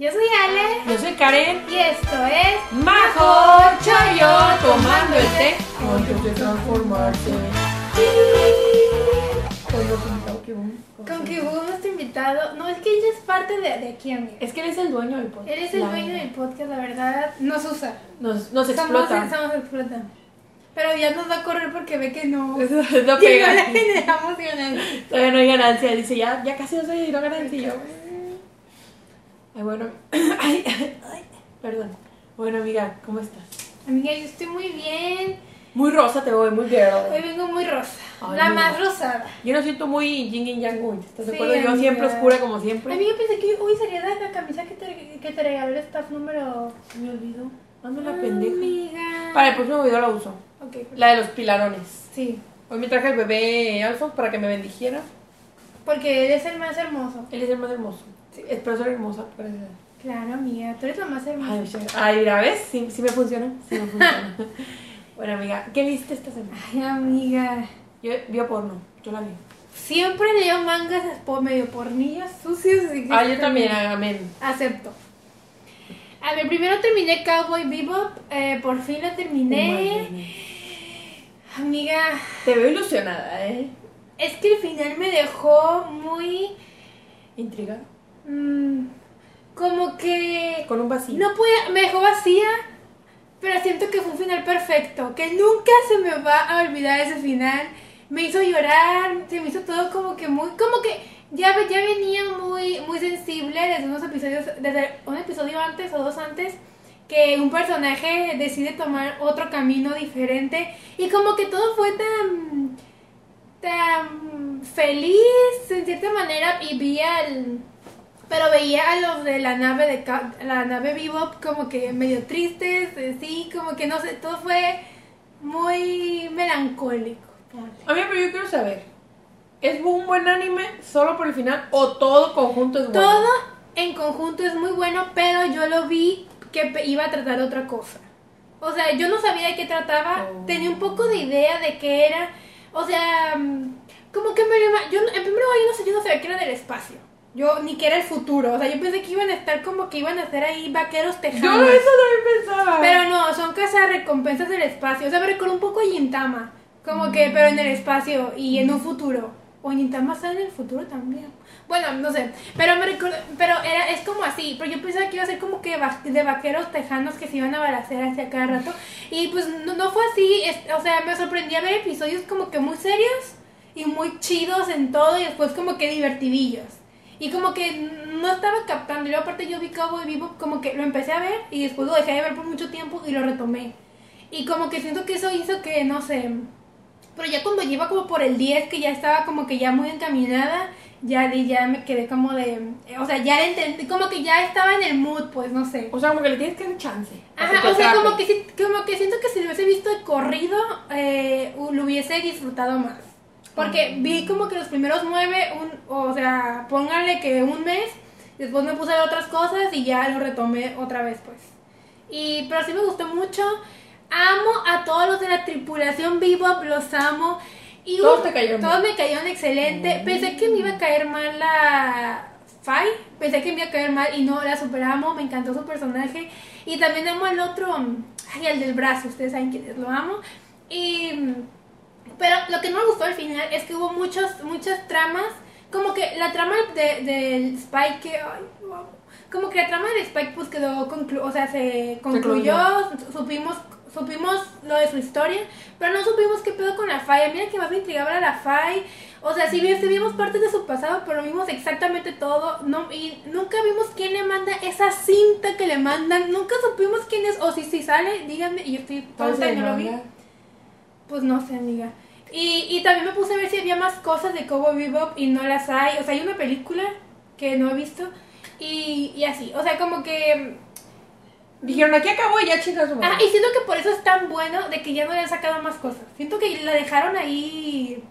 Yo soy Ale. Yo soy Karen. Y esto es Majo Chayo tomando el té antes de transformarse. Con que hubo nuestro invitado. No, es que ella es parte de, de aquí, amiga. Es que él es el dueño del podcast. Él es el La dueño verdad. del podcast, la verdad. Nos usa. Nos, nos explota. somos explota. Pero ya nos va a correr porque ve que no. Eso que no le generamos ganancias. Todavía no hay ganancia. Dice, ya, ya casi no soy no ganancia. Ay, bueno. Ay, ay, perdón. Bueno, amiga, ¿cómo estás? Amiga, yo estoy muy bien. Muy rosa te voy, muy Hoy girl. vengo muy rosa. Ay, la más rosa. rosada. Yo no siento muy yin y yang hoy. ¿Estás de Sí, acuerdo? Yo amiga. siempre oscura como siempre. Amiga, pensé que hoy sería la, camisa que te, que te regaló el staff número. Se me olvidó. Ando la pendeja. Amiga. Para el próximo video la uso. Ok, pues, La de los pilarones. Sí. Hoy me traje al bebé Alfonso para que me bendijera. Porque él es el más hermoso. Él es el más hermoso. Sí, espero ser hermosa. Claro, amiga, tú eres la más hermosa. Ay, Ay, mira, ¿ves? Sí, sí me funciona. Sí me funciona. bueno, amiga, ¿qué viste esta semana? Ay, amiga. Yo vio porno. Yo la vi. Siempre leo mangas por medio pornillas sucios. así que Ah, yo también, amén. Acepto. A ver, primero terminé Cowboy Bebop. eh, por fin lo terminé. Amiga, Te veo ilusionada, ¿eh? es que el final me dejó muy. Intriga. Mm, como que. Con un vacío. No podía, me dejó vacía, pero siento que fue un final perfecto, que nunca se me va a olvidar ese final. Me hizo llorar, se me hizo todo como que muy, como que ya, ya venía muy, muy sensible desde unos episodios, desde un episodio antes o dos antes, que un personaje decide tomar otro camino diferente y como que todo fue tan, tan feliz en cierta manera y vi al pero veía a los de la nave de la nave Bebop como que medio tristes, eh, sí, como que no sé, todo fue muy melancólico. A mí, pero yo quiero saber. ¿Es un buen anime solo por el final o todo conjunto es bueno? Todo en conjunto es muy bueno, pero yo lo vi que iba a tratar otra cosa. O sea, yo no sabía de qué trataba, Oh. tenía un poco de idea de qué era. O sea, mm, como que me yo en primer lugar yo no sé, yo no sabía que era del espacio. Yo ni que era el futuro, o sea, yo pensé que iban a estar como que iban a ser ahí vaqueros Yo tejanos. eso también pensaba. Pero no, son casas recompensas del espacio. O sea, me recuerda un poco a Gintama. Como que, pero en el espacio y en un futuro. O Gintama está en el futuro también. Bueno, no sé. Pero me recuerda, pero era, es como así. Pero yo pensaba que iba a ser como que va- de vaqueros tejanos que se iban a balacear hacia cada rato. Y pues no, no fue así. Es- o sea, me sorprendía ver episodios como que muy serios y muy chidos en todo. Y después como que divertidillos. Y como que no estaba captando. Y luego aparte yo vi Cowboy Bebop como que lo empecé a ver y después lo dejé de ver por mucho tiempo y lo retomé. Y como que siento que eso hizo que, no sé, pero ya cuando lleva como por el 10, que ya estaba como que ya muy encaminada, ya, ya me quedé como de, o sea, ya entendí, como que ya estaba en el mood, pues, no sé. O sea, como que le tienes que dar chance. Ajá, o sea, como que, si- como que siento que si lo hubiese visto de corrido, eh, lo hubiese disfrutado más. Porque vi como que los primeros nueve, un, o sea, póngale que un mes, después me puse a ver otras cosas y ya lo retomé otra vez, pues. Y, pero sí me gustó mucho. Amo a todos los de la tripulación Bebop, los amo. Y Todos te cayeron Todos me cayeron excelente. Pensé que me iba a caer mal la Fai. Pensé que me iba a caer mal y no, la superamo. Me encantó su personaje. Y también amo al otro, ay, al del brazo. Ustedes saben quién es, lo amo. Y. Pero lo que no me gustó al final es que hubo muchos, muchas tramas. Como que la trama de- del Spike que. Ay. Como que la trama del Spike pues quedó conclu o sea, se concluyó, supimos supimos lo de su historia, pero no supimos qué pedo con la Fai. Mira que más me intrigaba era la Fai. O sea, sí, sí vimos partes de su pasado, pero vimos exactamente todo. No, y nunca vimos quién le manda esa cinta que le mandan. Nunca supimos quién es. O si si sale, díganme. Y yo estoy ¿Cuál es tonta y no lo vi. Pues no sé, amiga. Y, y también me puse a ver si había más cosas de Cowboy Bebop y no las hay. O sea, hay una película que no he visto y, y así. O sea, como que... Dijeron, aquí acabó y ya chicas. Ah, y siento que por eso es tan bueno de que ya no le han sacado más cosas. Siento que la dejaron ahí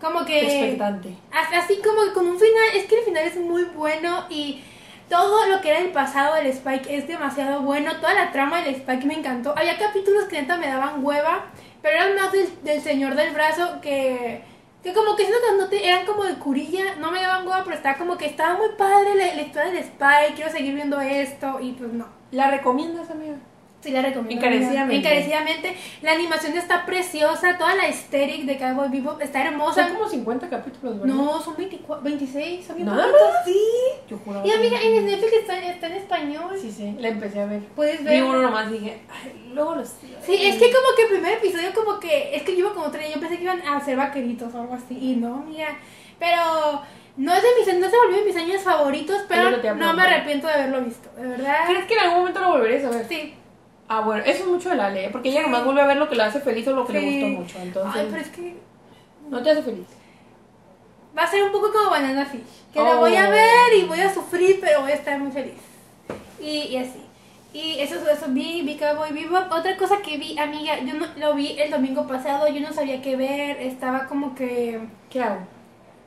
como que... Expectante. Así así como que con un final, es que el final es muy bueno y todo lo que era el pasado del Spike es demasiado bueno. Toda la trama del Spike me encantó. Había capítulos que neta me daban hueva, pero eran más del, señor del brazo que, Que como que no te, eran como de curilla, no me daban hueva, pero estaba como que estaba muy padre la, la historia del Spy, quiero seguir viendo esto, y pues no. ¿La recomiendas, amiga? Sí, la recomiendo. Encarecidamente. Encarecidamente. La animación está preciosa, toda la estética de Cowboy Vivo está hermosa. Son como 50 capítulos, ¿verdad? No, son 24, 26, son bien ¿Nada Sí. Yo juraba Y amiga, en Netflix está, está en español. Sí, sí, la empecé a ver. Puedes Vi ver. uno nomás dije, ay, luego los. Sí, es que como que el primer episodio como que, es que yo iba como tres, yo pensé que iban a ser vaqueritos o algo así, y no, amiga, pero no es de mis, no se volvió de mis años favoritos, pero no me arrepiento de haberlo visto, de verdad. ¿Crees que en algún momento lo volverías a ver? Sí. Ah, bueno, eso es mucho de la ley, porque ella nomás vuelve a ver lo que le hace feliz o lo que le gustó mucho. Entonces, Ay, pero es que no te hace feliz. va a ser un poco como Banana Fish, que la Oh. voy a ver y voy a sufrir, pero voy a estar muy feliz. Y, y así. Y eso, eso vi, vi Cowboy Bebop. Otra cosa que vi, amiga, yo no, lo vi el domingo pasado, yo no sabía qué ver, estaba como que... ¿Qué hago?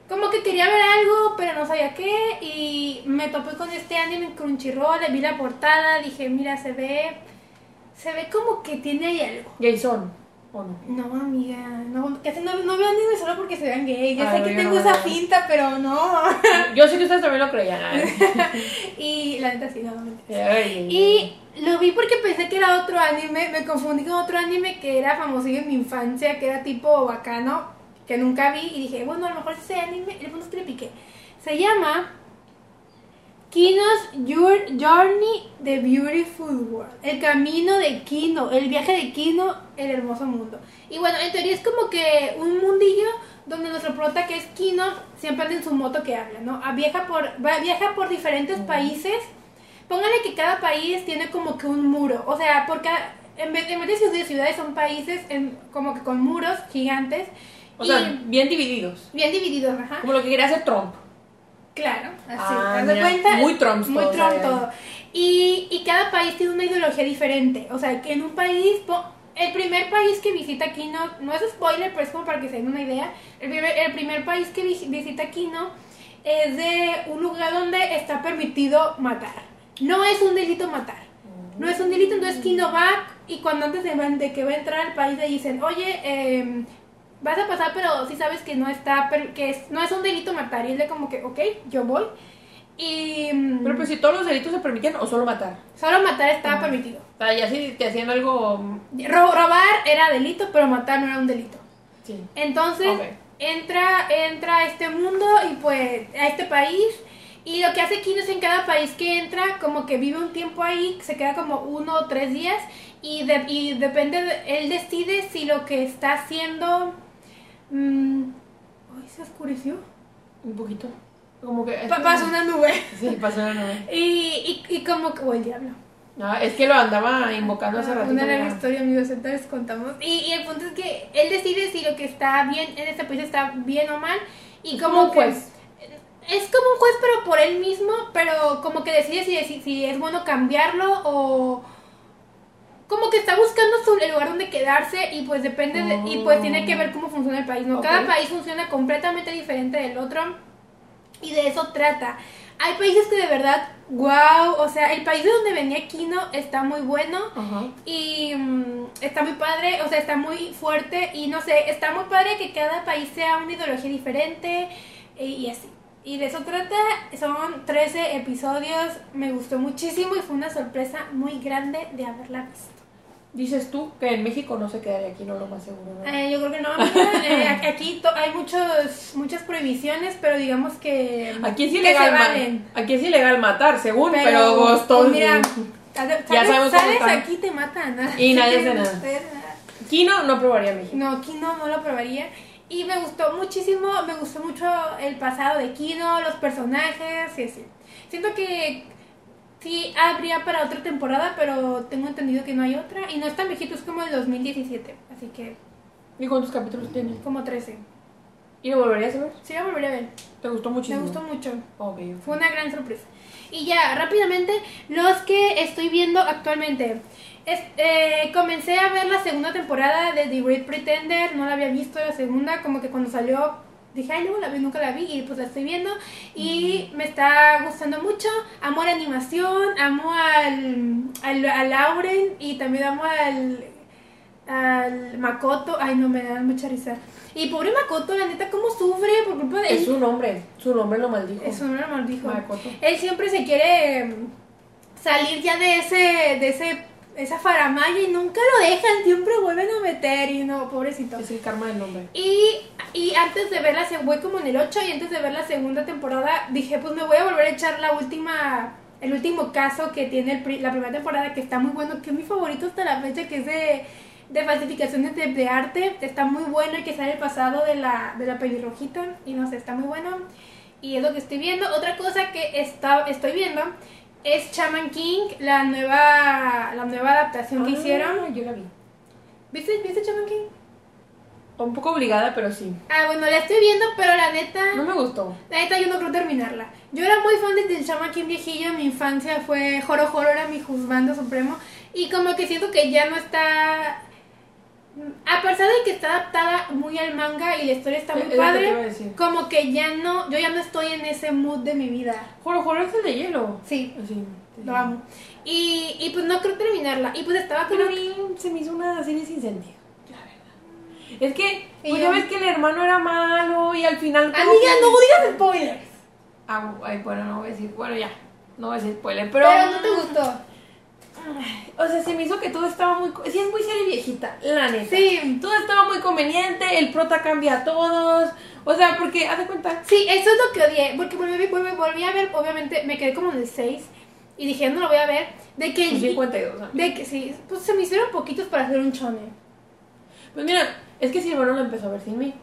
Como que quería ver algo, pero no sabía qué. Y me topé con este anime en Crunchyroll, le vi la portada, dije, mira, se ve. Se ve como que tiene ahí algo. Jason, ¿o no? No, amiga, no, casi no, no veo anime solo porque se vean gay. Ya Ay, sé que tengo no esa finta, pero no. Yo sé que ustedes también lo creían. y la neta sí, no. Ay, Y lo vi porque pensé que era otro anime, me confundí con otro anime que era famosillo en mi infancia, que era tipo bacano, que nunca vi, y dije, bueno, a lo mejor ese anime, el punto es que le piqué. Se llama Kino's Your- Journey The Beautiful World, el camino de Kino, el viaje de Kino, el hermoso mundo. Y bueno, en teoría es como que un mundillo donde nuestro prota que es Kino siempre anda en su moto que habla, ¿no? Ah, Viaja por, viaja por diferentes países Póngale que cada país tiene como que un muro. O sea, porque en vez, en vez de ciudades, ciudades son países en- como que con muros gigantes. O y sea, bien divididos. bien divididos, ajá. Como lo que quería hacer Trump. Claro, así. Ah, ¿Haz de cuenta? muy Trump Muy todo, Trump todo. Y, y cada país tiene una ideología diferente. O sea, que en un país. El primer país que visita Kino, no es spoiler, pero es como para que se den una idea. El primer, el primer país que vi- visita Kino es de un lugar donde está permitido matar. No es un delito matar. No es un delito, entonces Kino va y cuando antes de, que va a entrar al país le dicen, oye, em, vas a pasar, pero si sabes que no está, que es, no es un delito matar. Y él de como que, ok, yo voy. Y mm, Pero pues si todos los delitos se permitían o solo matar. solo matar estaba permitido. O sea, ya si te hacían algo. Ro- robar era delito, pero matar no era un delito. Sí. Entonces Ok. entra, entra a este mundo y pues a este país. Y lo que hace Kino es en cada país que entra, como que vive un tiempo ahí, se queda como uno o tres días. Y, de- y depende, de- él decide si lo que está haciendo... mm, ay, se oscureció. Un poquito. Como que. Pa- pasó una nube. Sí, pasó una nube. Y, y, y como que... Oh, el diablo. Ah, es que lo andaba invocando hace ratito. Una larga historia, amigos, entonces contamos. Y, y el punto es que él decide si lo que está bien en este país está bien o mal. Y como que- juez. Es como un juez, pero por él mismo, pero como que decide si, si, si es bueno cambiarlo o... Como que está buscando su, el lugar donde quedarse y pues depende de- y pues tiene que ver cómo funciona el país, ¿no? Cada país funciona completamente diferente del otro y de eso trata. Hay países que de verdad, wow, o sea, el país de donde venía Kino está muy bueno Ajá. y mm, está muy padre, o sea, está muy fuerte y no sé, está muy padre que cada país sea una ideología diferente y, y así. Y de eso trata, son 13 episodios, me gustó muchísimo y fue una sorpresa muy grande de haberla visto. Dices tú que en México no se quedaría aquí, no lo más seguro. ¿no? Eh, yo creo que no, eh, aquí- hay muchos, muchas prohibiciones, pero digamos que, Aquí es ilegal, se valen. aquí es ilegal matar, según, pero, vos todos. pues mira, Ya sabemos están. aquí te matan. ¿no? Y nadie hace nada. nada. Kino no probaría México. No, Kino no lo probaría. Y me gustó muchísimo, me gustó mucho el pasado de Kino, los personajes, y así. Siento que sí habría para otra temporada, pero tengo entendido que no hay otra. Y no es tan viejito, es como el 2017, así que ¿Y cuántos capítulos tiene? como 13. ¿Y lo volverías a ver? Sí, la volveré a ver. ¿Te gustó muchísimo? Me gustó mucho. Ok. Fue una gran sorpresa. Y ya, rápidamente, los que estoy viendo actualmente. Es- eh, comencé a ver la segunda temporada de The Great Pretender, no la había visto la segunda, como que cuando salió dije, ay, luego la vi, nunca la vi, y pues la estoy viendo, y me está gustando mucho, amo la animación, amo al, al, a Lauren, y también amo al, al Makoto, ay no, me dan mucha risa. Y pobre Makoto, la neta, cómo sufre por culpa de Es su nombre, su nombre lo maldijo. Es un normal, dijo. Makoto. Él siempre se quiere salir ya de ese, de ese, esa faramaya y nunca lo dejan, siempre vuelven a meter y no, pobrecito. Es el karma del nombre. Y, y antes de ver la se- voy como en el 8 y antes de ver la segunda temporada dije, pues me voy a volver a echar la última, el último caso que tiene el pri- la primera temporada que está muy bueno, que es mi favorito hasta la fecha, que es de, de falsificaciones de, de arte, está muy bueno y que sale el pasado de la, de la pelirrojita y no sé, está muy bueno y es lo que estoy viendo. Otra cosa que está, estoy viendo es Shaman King, la nueva, la nueva adaptación que Ah, hicieron. Yo la vi. ¿Viste, ¿Viste Shaman King? Un poco obligada, pero sí. Ah, bueno, la estoy viendo, pero la neta... No me gustó. La neta, yo no creo terminarla. Yo era muy fan del Shaman King viejillo. En mi infancia fue Joro Joro, era mi juzgando supremo. Y como que siento que ya no está. A pesar de que está adaptada muy al manga y la historia está muy Es que padre, decir. como que ya no. Yo ya no estoy en ese mood de mi vida. Joro, Joro es el de hielo. Sí, Sí. lo amo. Y, y pues no creo terminarla. Y pues estaba como. Pero a mí se me hizo una serie sin sentido. La verdad. Es que, pues ya ves que el hermano era malo y al final. Amiga, que- no digas spoilers. Ah, ay, bueno, no voy a decir. Bueno, ya. No voy a decir spoiler, pero. Pero no te gustó. O sea, se me hizo que todo estaba muy. Sí, es muy serie viejita, la neta. Sí. Todo estaba muy conveniente, el prota cambia a todos. O sea, porque, haz de cuenta. Sí, eso es lo que odié, porque volví, volví, volví a ver, obviamente me quedé como en el 6 y dije, no lo voy a ver, de que... Son 52 años. De que sí, pues se me hicieron poquitos para hacer un chone. Pues mira, es que Silvano lo empezó a ver sin mí.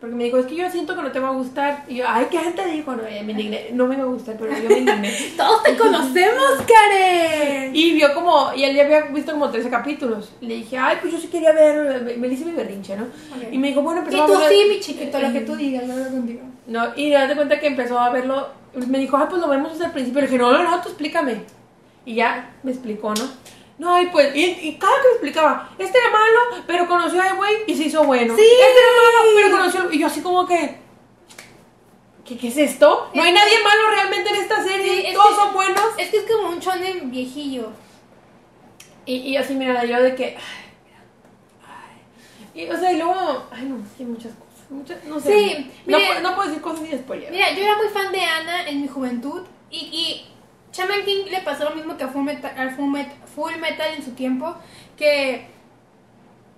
Porque me dijo, es que yo siento que no te va a gustar. Y yo, ay, ¿qué gente dijo? No, ya me indigné. No me va a gustar, pero yo me indigné. ¡Todos te conocemos, Karen! Y vio como, y él ya había visto como 13 capítulos. Y le dije, ay, pues yo sí quería ver, me, me le hice mi berrinche, ¿no? Ok. Y me dijo, bueno, Y empezó tú a ver. sí, mi chiquito, lo que tú digas, no hablo contigo. No, y de cuenta que empezó a verlo. Me dijo, ah, pues lo vemos desde el principio. Le dije, no, no, no, tú explícame. Y ya me explicó, ¿no? No, y pues, y, y cada que me explicaba, este era malo, pero conoció a güey y se hizo bueno. Sí. Este era malo, pero conoció. Y yo así como que. ¿Qué, qué es esto? No hay nadie malo realmente en esta serie. Sí, es Todos que- son buenos. Es que es como un chone viejillo. Y, y así, mira, yo de que. Ay, ay. Y, o sea, y luego. Ay, no, hay muchas cosas. Muchas, no sé. Sí, no, mire- no puedo decir cosas ni spoiler. Mira, yo era muy fan de Ana en mi juventud y, y Shaman King le pasó lo mismo que a Full Metal, al Full, Met- Full Metal en su tiempo, que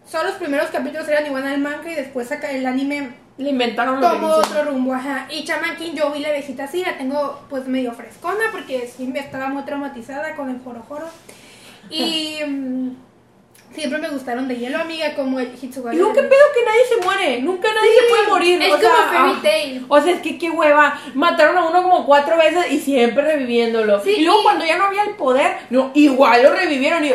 solo los primeros capítulos eran igual al manga y después saca el anime Le inventaron tomó otro rumbo, ajá. Y Shaman King yo vi la viejita así, la tengo pues medio frescona porque sí me estaba muy traumatizada con el joro joro. Y siempre me gustaron de hielo, amiga, como el Hitsugari. Y luego, ¿qué pedo que nadie se muere? Nunca nadie Sí, se puede morir. es o sea, como Fairy ah, Tail. O sea, es que qué hueva. Mataron a uno como cuatro veces y siempre reviviéndolo. Sí, y luego y- cuando ya no había el poder, no, igual lo revivieron. Y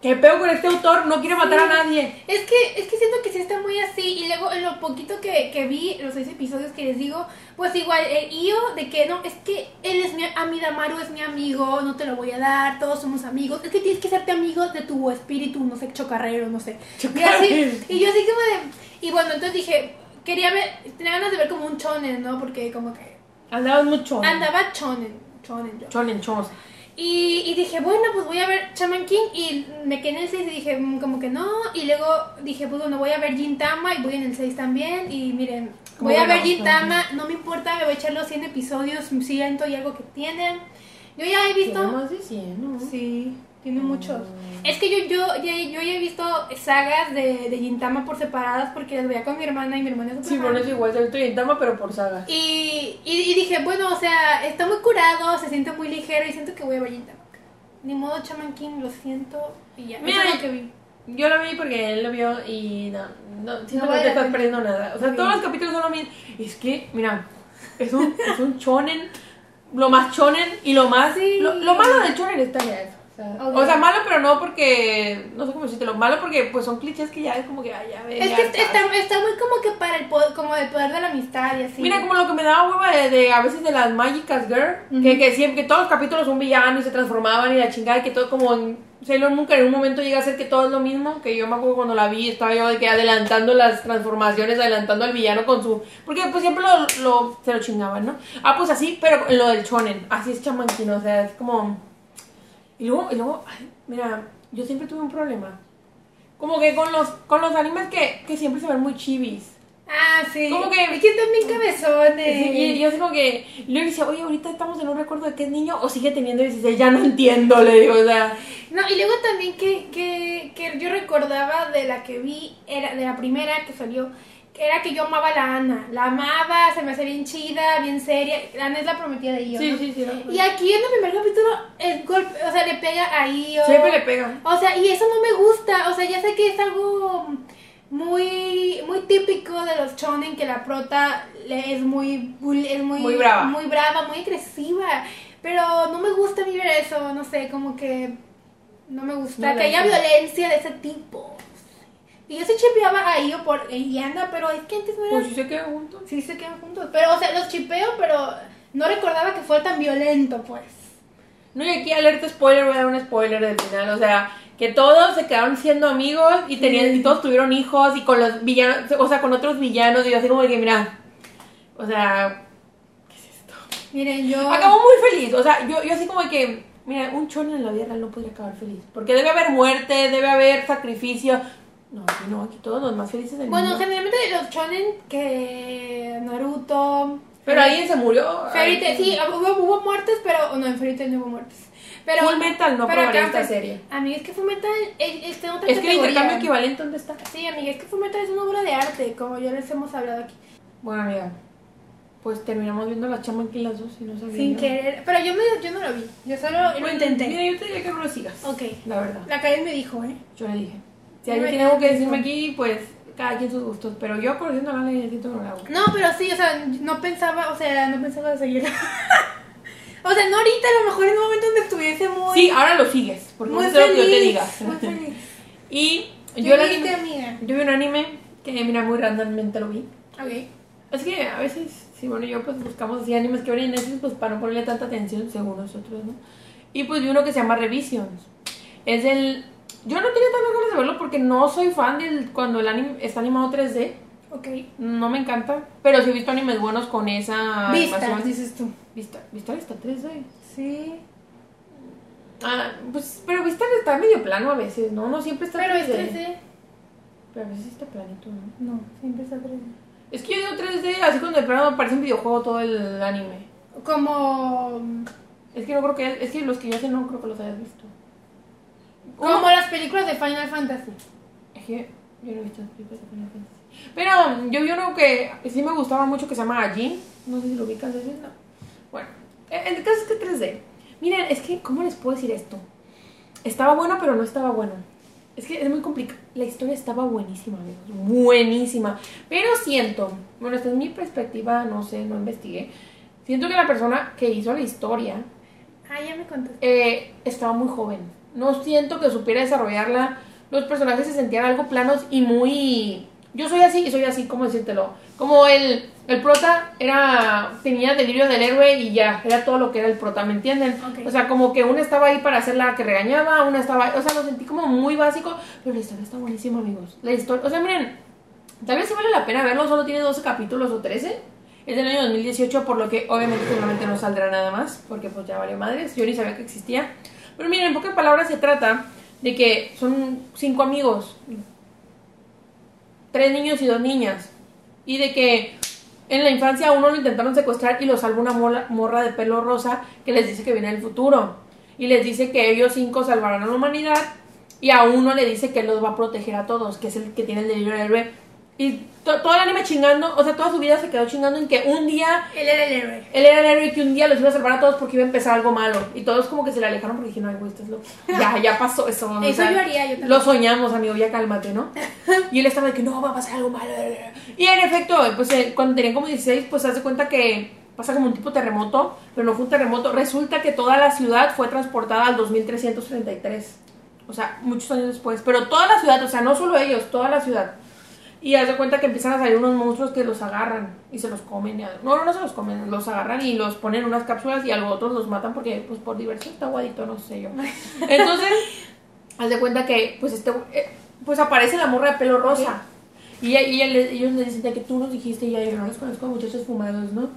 ¿qué pedo con este autor? No quiere matar a nadie. Es que, es que siento que sí está muy así. Y luego en lo poquito que, que vi, los seis episodios que les digo, pues igual, el Io de que no, es que él es mi Amidamaru es mi amigo, no te lo voy a dar, todos somos amigos. Es que tienes que serte amigo de tu espíritu, no sé, chocarrero, no sé. Y, Chocarrero. así, y yo así como de. Y bueno, entonces dije, quería ver, tenía ganas de ver como un chonen, ¿no? Porque como que Andabas mucho. andaba chonen, chonen yo. Chonen, chos. Y, y dije, bueno, pues voy a ver Shaman King y me quedé en el 6 y dije, mm, como que no. Y luego dije, pues bueno, voy a ver Gintama y voy en el 6 también. Y miren, voy a ver Gintama, no me importa, me voy a echar los 100 episodios, siento y algo que tienen. Yo ya he Tiene visto... más de 100, ¿no? Sí, tiene muchos. Es que yo, yo, ya, yo ya he visto sagas de, de Gintama por separadas porque las veía con mi hermana y mi hermana es Sí, bueno, es igual. Yo estoy en Tama, pero por saga. Y, y, y dije, bueno, o sea, está muy curado, se siente muy ligero y siento que voy a ver Gintama. Ni modo, Chaman King, lo siento. Y ya, Mira, eso es lo que vi. Yo lo vi porque él lo vio y no, no siento No te estás perdiendo nada. O sea, Muy todos los capítulos son lo mismo. Es que, mira, es un, es un chonen, lo más chonen y lo más... Sí. Lo, lo malo del chonen está ya eso. O sea, o sea, malo pero no porque, no sé cómo decirte, lo malo porque pues son clichés que ya es como que, ay, ya ves. Es ya que está, está muy como que para el poder, como el poder de la amistad y así. Mira, como lo que me daba hueva de, de a veces de las Magicas Girl, Ujú. que, que siempre, que todos los capítulos un villano y se transformaban y la chingada, que todo como en Sailor Moon, que en un momento llega a ser que todo es lo mismo, que yo me acuerdo cuando la vi, estaba yo de que adelantando las transformaciones, adelantando al villano con su... Porque pues siempre lo, lo- se lo chingaban, ¿no? Ah, pues así, pero lo del shonen, así es chamanquino, o sea, es como... Y luego, y luego, ay, mira, yo siempre tuve un problema como que con los, con los animes que, que siempre se ven muy chivis. Ah, sí. Como que- Es que están bien cabezones. Sí, y yo como que, luego decía, oye, ahorita estamos en un recuerdo de que es niño o sigue teniendo 16, ya no entiendo, le digo, o sea, No, y luego también que, que, que yo recordaba de la que vi, era de la primera que salió, era que yo amaba a la Ana. La amaba, se me hacía bien chida, bien seria. La Ana es la prometida de Io. sí, ¿no? sí, sí. no, Y aquí en el primer capítulo, el golpe, o sea, le pega a Io. Siempre le pega. O sea, y eso no me gusta. O sea, ya sé que es algo muy muy típico de los shonen que la prota es muy es muy Muy brava. muy brava, muy agresiva, pero no me gusta vivir eso, no sé, como que no me gusta No que haya violencia de ese tipo. Y yo se chipeaba a Io por Yana, pero es que antes no era Pues sí se quedan juntos. sí se quedan juntos, pero o sea, los chipeo, pero no recordaba que fue tan violento, pues. No, y aquí alerta spoiler, voy a dar un spoiler del final, o sea, que todos se quedaron siendo amigos y tenían, y todos tuvieron hijos y con los villanos, o sea, con otros villanos, y yo así como que, mira, o sea, ¿qué es esto? Miren, yo Acabó muy feliz, o sea, yo, yo así como que, mira, un chon en la vida real no podría acabar feliz, porque debe haber muerte, debe haber sacrificio. No, aquí no, aquí todos los más felices del Bueno, mundo. generalmente los shonen que Naruto. Pero alguien se murió. Fairy Tail, sí, hubo, hubo muertes, pero. No, en Fairy Tail no hubo muertes. Pero, Full Metal no pero acá, esta serie. Amiga, es que Full Metal es, está en otra Es que el intercambio equivalente, ¿dónde está? Sí, amiga, es que Full Metal es una obra de arte, como ya les hemos hablado aquí. Bueno, amiga, pues terminamos viendo la chama aquí las dos y no sabía. Sin querer. Pero yo, me, yo no lo vi, yo solo lo intenté. Mira, yo te diría que no lo sigas. Ok. La verdad. La calle me dijo, ¿eh? Yo le dije. Si alguien tiene algo que decirme aquí, pues cada quien sus gustos. Pero yo conociendo a la ley necesito no la hago. No, pero sí, o sea, no pensaba, o sea, no pensaba seguirla. o sea, no ahorita, a lo mejor en un momento donde estuviese muy. Sí, ahora lo sigues. Porque muy no sé lo que yo te diga. Muy feliz. y ¿Qué yo, el viste, anime, amiga? yo vi un anime que, mira, muy randommente lo vi. Ok. Es que a veces, sí, bueno, yo pues buscamos así animes que ven en Netflix pues para no ponerle tanta atención según nosotros, ¿no? Y pues vi uno que se llama Revisions. Es el... Yo no tenía tantas ganas de verlo porque no soy fan del cuando el anime está animado 3D. Ok. No me encanta. Pero sí he visto animes buenos con esa Vista, animación. dices tú. Vista, Vista está 3D. Sí. Ah, pues, pero Vista está medio plano a veces, ¿no? No siempre está Pero 3D. es 3D. Pero a veces está planito, ¿no? No, siempre está 3D. Es que yo digo 3D, así cuando de plano parece un videojuego todo el anime. Como. Es que no creo que... Es que los que yo sé no creo que los hayas visto. Como las películas de Final Fantasy. Es que yo no he visto las películas de Final Fantasy. Pero yo vi uno que sí me gustaba mucho que se llama Ajin. No sé si lo ubicas, ¿sí? No. Bueno, en el caso es que 3D. Miren, es que, ¿cómo les puedo decir esto? Estaba bueno, pero no estaba bueno. Es que es muy complicado. La historia estaba buenísima, amigos. Buenísima. Pero siento, bueno, esta es mi perspectiva, no sé, no investigué. Siento que la persona que hizo la historia Ah, ya me contaste. eh, estaba muy joven. No siento que supiera desarrollarla. Los personajes se sentían algo planos y muy... Yo soy así y soy así, ¿cómo decírtelo? Como el, el prota era tenía delirio del héroe y ya, era todo lo que era el prota, ¿me entienden? Ok. O sea, como que una estaba ahí para hacer la que regañaba, una estaba... O sea, lo sentí como muy básico, pero la historia está buenísima, amigos. La historia... O sea, miren, tal vez sí vale la pena verlo, solo tiene 12 capítulos o 13. Es del año 2018, por lo que obviamente seguramente no saldrá nada más, porque pues ya valió madres, yo ni sabía que existía. Pero miren, en pocas palabras se trata de que son cinco amigos, tres niños y dos niñas, y de que en la infancia a uno lo intentaron secuestrar y lo salva una morra de pelo rosa que les dice que viene el futuro, y les dice que ellos cinco salvarán a la humanidad, y a uno le dice que los va a proteger a todos, que es el que tiene el delirio del héroe. Y to- todo el anime chingando, o sea, toda su vida se quedó chingando en que un día Él era el héroe. él era el héroe y que un día los iba a salvar a todos porque iba a empezar algo malo. Y todos como que se le alejaron porque dijeron, ay, güey, estás loco. Ya, ya pasó eso. o Eso sea, yo haría, yo también. Lo soñamos, amigo, ya cálmate, ¿no? Y él estaba de que no, va a pasar algo malo. Y en efecto, pues eh, cuando tenían como 16, pues se hace cuenta que pasa como un tipo terremoto, pero no fue un terremoto. Resulta que toda la ciudad fue transportada al 2333. O sea, muchos años después. Pero toda la ciudad, o sea, no solo ellos, toda la ciudad. Y haz de cuenta que empiezan a salir unos monstruos que los agarran y se los comen. No, no, no se los comen, los agarran y los ponen en unas cápsulas y a los otros los matan porque, pues, por diversión está guadito, no sé yo. Entonces, haz de cuenta que, pues, este, eh, pues aparece la morra de pelo rosa. Y, ella- y ella le- ellos le dicen de que tú nos dijiste y ya yo no los conozco, muchachos fumados, ¿no?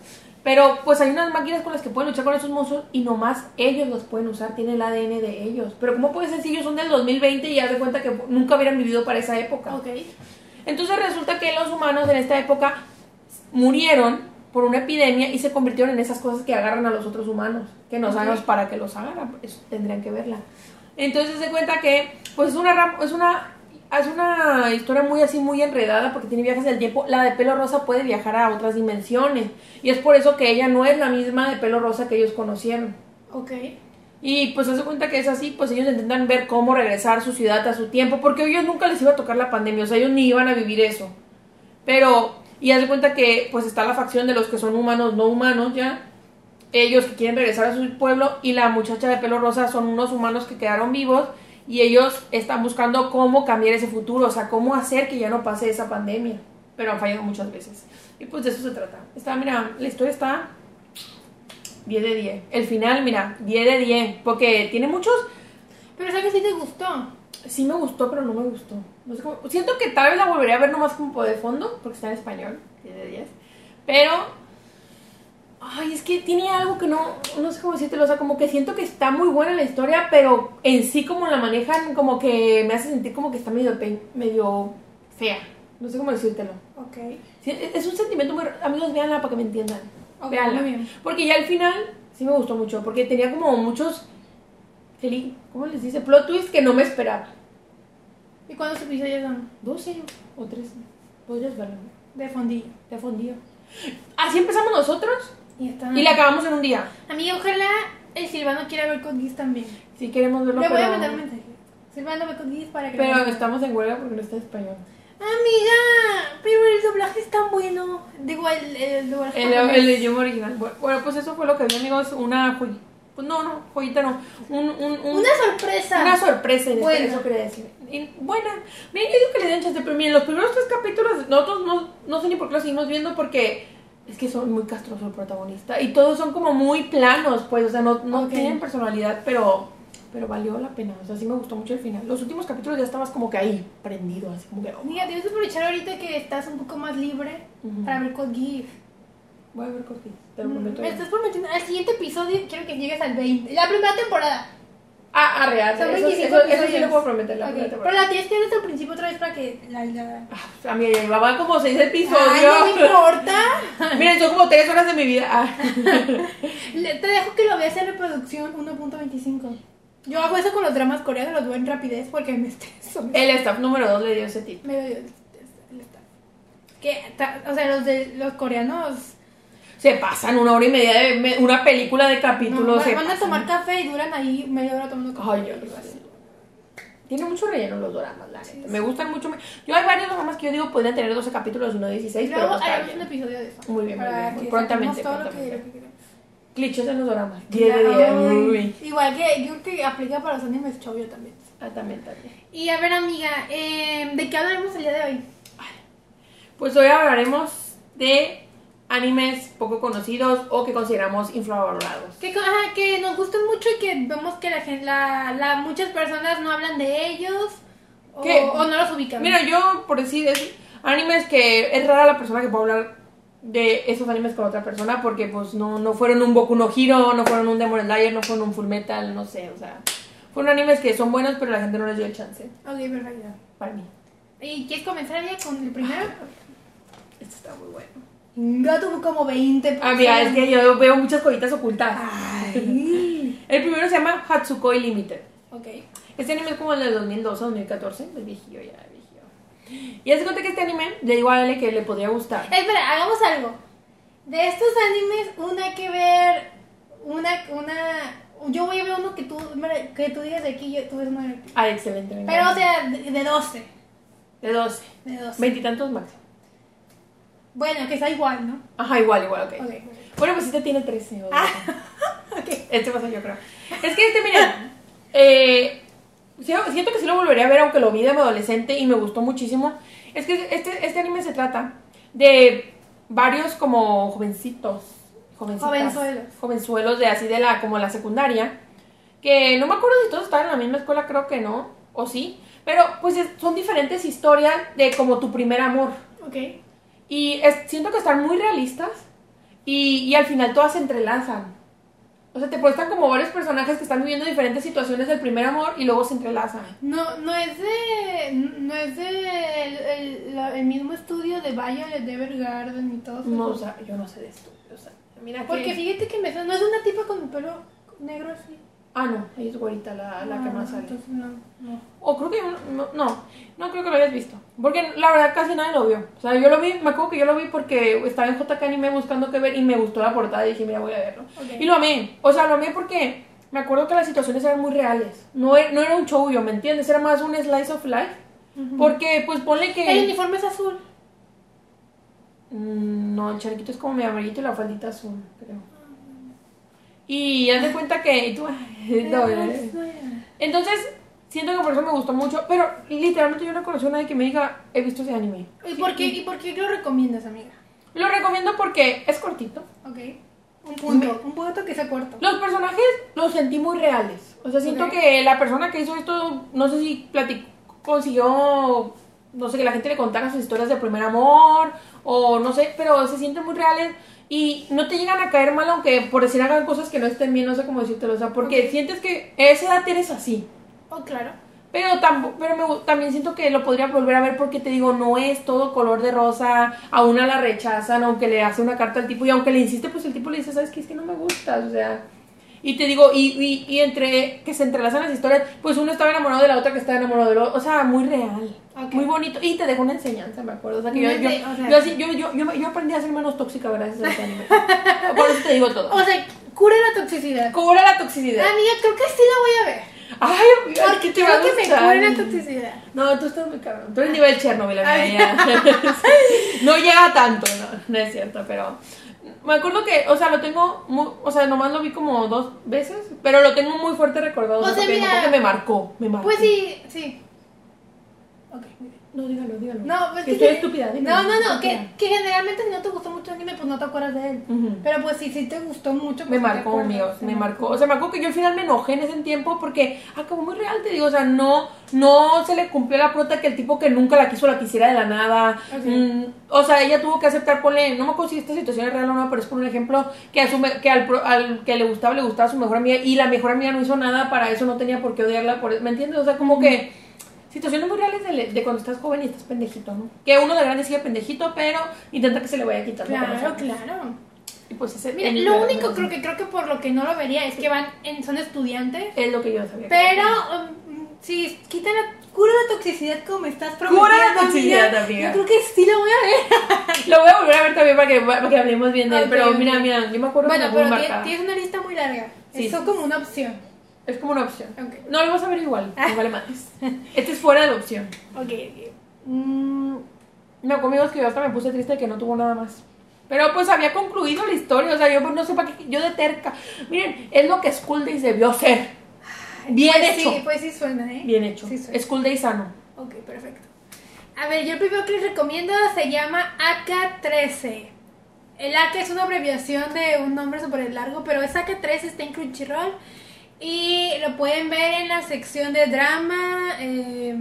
Pero pues hay unas máquinas con las que pueden luchar con esos monstruos y nomás ellos los pueden usar, tiene el ADN de ellos. Pero ¿cómo puede ser si ellos son del 2020 y ya de cuenta que nunca hubieran vivido para esa época? Ok. Entonces resulta que los humanos en esta época murieron por una epidemia y se convirtieron en esas cosas que agarran a los otros humanos, que no sabemos para qué los agarran, eso tendrían que verla. Entonces se cuenta que pues es una es una es una historia muy así muy enredada porque tiene viajes del tiempo. La de pelo rosa puede viajar a otras dimensiones y es por eso que ella no es la misma de pelo rosa que ellos conocieron. Ok. Y pues hace cuenta que es así, pues ellos intentan ver cómo regresar a su ciudad a su tiempo, porque a ellos nunca les iba a tocar la pandemia, o sea, ellos ni iban a vivir eso. Pero, y haz de cuenta que pues está la facción de los que son humanos, no humanos ya, ellos que quieren regresar a su pueblo, y la muchacha de pelo rosa son unos humanos que quedaron vivos, y ellos están buscando cómo cambiar ese futuro, o sea, cómo hacer que ya no pase esa pandemia. Pero han fallado muchas veces. Y pues de eso se trata. Está, mira, la historia está 10 de 10. El final, mira, 10 de 10. Porque tiene muchos. Pero ¿sabes si te gustó? Sí me gustó, pero no me gustó. No sé cómo- Siento que tal vez la volvería a ver nomás como de fondo, porque está en español. 10 de 10. Pero. Ay, es que tiene algo que no. No sé cómo decírtelo. O sea, como que siento que está muy buena la historia, pero en sí, como la manejan, como que me hace sentir como que está medio, pe- medio fea. No sé cómo decírtelo. Ok. Sí, es es un sentimiento muy... Amigos, véanla para que me entiendan. Ok, Véanla. muy bien. Porque ya al final sí me gustó mucho. Porque tenía como muchos... ¿Cómo les dice? Plot twist que no me esperaba. ¿Y cuántos episodios son? 12 o 13. Podrías verlo. De fondillo. De fondillo. Así empezamos nosotros Y está. y la acabamos en un día. Amiga, ojalá el Silvano quiera ver con Giz también. Si queremos verlo, Le voy a mandar un mensaje. Silvano ve con Giz para que Pero lo estamos en huelga porque no está en español. Amiga, pero el doblaje es tan bueno. Digo, el, el doblaje. El, idioma original. Bu- Bueno, pues eso fue lo que vi, amigos. Una joyita. Pues no, no, joyita no. Un, un, un- Una sorpresa. Una sorpresa en eso quería decir. Y buena. Miren, yo digo que le den chance, pero miren, los primeros tres capítulos, nosotros no, no sé ni por qué los seguimos viendo porque es que son muy castrosos el protagonista. Y todos son como muy planos, pues, o sea, no, no tienen personalidad, pero, pero valió la pena. O sea, sí me gustó mucho el final. Los últimos capítulos ya estabas como que ahí, prendido, así como que. oh, Amiga, tienes que aprovechar ahorita que estás un poco más libre Ujú. para ver con Giz. voy a ver cortito, te lo prometo. Me estás prometiendo. Al siguiente episodio quiero que llegues al 20. La primera temporada. Ah, ah, real. Son Eso, 25 eso, eso sí lo puedo prometer. La Ok, primera Pero la tienes que ver desde el principio otra vez para que la. la... Ah, Amiga, ya llevaba como seis episodios. Ay, no me importa. Miren, son como tres horas de mi vida. Ah. Le- Te dejo que lo veas en reproducción 1.25. Yo hago eso con los dramas coreanos, los veo en rapidez porque me estreso. El staff número 2 le dio ese tip. me doy el- staff. Que, o sea, los de los coreanos Se pasan una hora y media de me- una película de no, capítulos. van, se van a pasan. tomar café y duran ahí media hora tomando café. Ay, yo sé. Tiene mucho relleno los dramas, la neta. Me gustan mucho. Yo hay varios dramas que yo digo podrían tener 12 capítulos y no 16, pero Luego pues está haremos un bien. episodio de eso. Muy bien, muy bien, que prontamente, todo prontamente. lo que. Clichés en los dramas. 10 de 10. Ay, Uy. Igual que yo creo que aplica para los animes chovio también. Ah, también, también. Y a ver, amiga, eh, ¿de qué hablaremos el día de hoy? Pues hoy hablaremos de animes poco conocidos o que consideramos infravalorados. Que, co- ajá, que nos gustan mucho y que vemos que la gente, la, la- muchas personas no hablan de ellos o, no los ubican. Mira, yo por decir es animes que es rara la persona que puede hablar de esos animes con otra persona porque pues no, no fueron un Boku no Hero, no fueron un Demon Slayer, no fueron un Full Metal, no sé, o sea, fueron animes que son buenos pero la gente no les dio el chance Ok, perfecto. para mí. ¿Y quieres comenzar ya con el primero? Esto está muy bueno. Ya tuvo como 20. Ah, mira, es que yo veo muchas joyitas ocultas. Ay. El primero se llama Hatsukoi Limited. ok. Este anime es como el de 2012 2014, es viejillo ya. Y hace cuenta que este anime, le digo a Ale que le podría gustar. Espera, hagamos algo. De estos animes, una hay que ver. Una. una yo voy a ver uno que tú, que tú digas de aquí yo- tú ves uno de aquí. Ah, excelente. me Pero, o sea, de, de 12. De 12. De 12. Veintitantos máximo. Bueno, que está igual, ¿no? Ajá, igual, igual, ok. Ok. Bueno, pues este tiene 13. o Ah. sea, Ok. Este pasa yo creo. Es que este, miren, eh, siento que sí lo volvería a ver, aunque lo vi de adolescente y me gustó muchísimo. Es que este, este anime se trata de varios como jovencitos. Jovenzuelos. Jovenzuelos de así de la, como la secundaria. Que no me acuerdo si todos estaban en la misma escuela, creo que no. O sí. Pero pues es- son diferentes historias de como tu primer amor. Ok. Y es- siento que están muy realistas. Y, y al final todas se entrelazan. O sea, te muestran como varios personajes que están viviendo diferentes situaciones del primer amor y luego se entrelazan. No, no es de. No es de. El, el- el mismo estudio de Violet Evergarden y todo eso. No, o sea, yo no sé de esto. O sea, mira que... Porque fíjate que me No es una tipa con el pelo negro así. Ah, no, ella es güerita la, la que Ah, más sale. Entonces no, no. O creo que no, no, no creo que lo hayas visto. Porque la verdad casi nadie lo vio. O sea, yo lo vi, me acuerdo que yo lo vi porque estaba en JK Anime buscando qué ver y me gustó la portada y dije, mira, voy a verlo. Y lo amé. O sea, lo amé porque me acuerdo que las situaciones eran muy reales. No, e- no era un show, yo, ¿me entiendes? Era más un slice of life. Porque, pues, ponle que... El uniforme es azul. Mm, No, el chalequito es como mi amarillito y la faldita azul, creo. Y haz de cuenta que... y tú- no, eh. Entonces, siento que por eso me gustó mucho, pero literalmente yo no conocí a nadie que me diga, he visto ese anime. ¿Y por qué, y por qué lo recomiendas, amiga? Lo recomiendo porque es cortito. Ok. Un punto. Un punto que sea corto. Los personajes los sentí muy reales. O sea, siento Ok. que la persona que hizo esto, no sé si platicó, consiguió, no sé, que la gente le contara sus historias de primer amor, o no sé, pero se sienten muy reales. Y no te llegan a caer mal, aunque por decir hagan cosas que no estén bien, no sé cómo decírtelo. O sea, porque sientes que a esa edad eres así. Oh, claro. Pero, tampo- pero me también siento que lo podría volver a ver porque te digo, no es todo color de rosa, a una la rechazan, aunque le hace una carta al tipo, y aunque le insiste, pues el tipo le dice, ¿sabes qué? Es que no me gustas, o sea... Y te digo, y, y, y entre que se entrelazan las historias, pues uno estaba enamorado de la otra que estaba enamorado del otro, o sea, muy real, Ok. muy bonito, y te deja una enseñanza, me acuerdo, o sea, que yo, yo, sé, o sea- yo, así- yo, yo, yo, aprendí a ser menos tóxica gracias a ese anime. Por eso te digo todo. O sea, cura la toxicidad. Cura la toxicidad. Amiga, creo que sí la voy a ver. Ay, amiga, Porque ¿qué te va a quiero que me cure la toxicidad. No, tú estás muy cabrón. Tú eres nivel Chernobyl, amiga. No llega tanto, no, no es cierto, pero... Me acuerdo que, o sea, lo tengo, muy, o sea, nomás lo vi como dos veces, pero lo tengo muy fuerte recordado. O sea, porque, mira- me marcó, me marcó. Pues sí, sí. Ok, muy bien. No, dígalo, dígalo. No, pues que que estoy sí. estúpida. No, no, no, que, que generalmente si no te gustó mucho el anime, pues no te acuerdas de él. Pero pues sí, sí te gustó mucho. Me pues, te marcó, amigos, me marcó. O sea, me acuerdo que yo al final me enojé en ese tiempo porque acabó muy real, te digo. O sea, no, no se le cumplió la prota que el tipo que nunca la quiso la quisiera de la nada. Ok. Mm, o sea, ella tuvo que aceptar, ponle, no me acuerdo si esta situación es real o no, pero es por un ejemplo que, a su me- que al, al que le gustaba, le gustaba a su mejor amiga y la mejor amiga no hizo nada para eso, no tenía por qué odiarla. Por, ¿Me entiendes? O sea, como que situaciones muy reales de, de cuando estás joven y estás pendejito, ¿no? Que uno de grande sigue pendejito, pero intenta que se le vaya quitando. Claro, claro. Y pues ese Mira, lo único creo que creo que por lo que no lo vería es que van en, son estudiantes, Es lo que yo sabía. pero um, si quitan la cura la toxicidad como estás prometiendo, Cura la toxicidad, amiga. Yo creo que sí lo voy a ver. Lo voy a volver a ver también para que, para que hablemos bien de él. Pero mira, mira, yo me acuerdo Bueno, que me pero tienes una lista muy larga. Sí, Eso como una opción. Es como una opción. Ok. No, lo vas a ver igual. No vale más. Este es fuera de la opción. Ok, ok. Mm, no, conmigo es que yo hasta me puse triste de que no tuvo nada más. Pero pues había concluido la historia. O sea, yo pues, no sé para qué. Yo de terca. Miren, es lo que School Days debió ser. Bien pues hecho. Sí, pues sí suena, ¿eh? Bien hecho. Sí suena. School Days sano. Ok, perfecto. A ver, yo el primero que les recomiendo se llama AK13. El AK es una abreviación de un nombre súper largo, pero es AK13, está en Crunchyroll. Y lo pueden ver en la sección de drama. eh,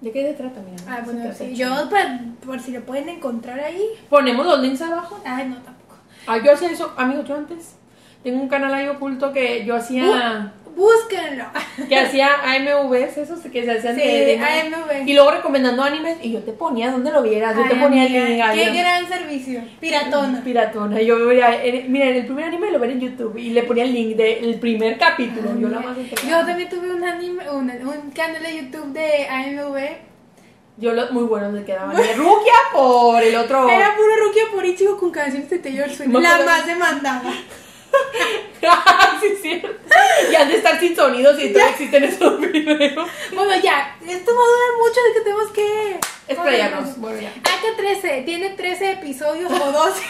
¿De qué se trata, mira? ah, bueno, sí, yo para- por si lo pueden encontrar ahí. Ponemos los links abajo. Ay, no, tampoco. Ah, yo hacía eso, amigos, yo antes tengo un canal ahí oculto que yo hacía, Búsquenlo. que hacía AMVs, esos que se hacían Sí, de, de- AMV. y luego recomendando animes y yo te ponía donde lo vieras, yo te ponía el link. Qué gran servicio. Piratona. Piratona. Yo veía, en- mira, en el primer anime lo veía en YouTube y le ponía el link del primer capítulo. yo la más Yo también tuve un anime, un, un canal de YouTube de AMV. Yo lo, muy bueno me quedaban. De Rukia por el otro. Era puro Rukia por Ichigo con canciones de Taylor Swift. La más demandada. sí, es cierto. Y han de estar sin sonidos y todavía existen esos videos. Bueno, ya, esto va a durar mucho de que tenemos que... Explayarnos. Bueno, ya. AK-13, tiene 13 episodios o 12.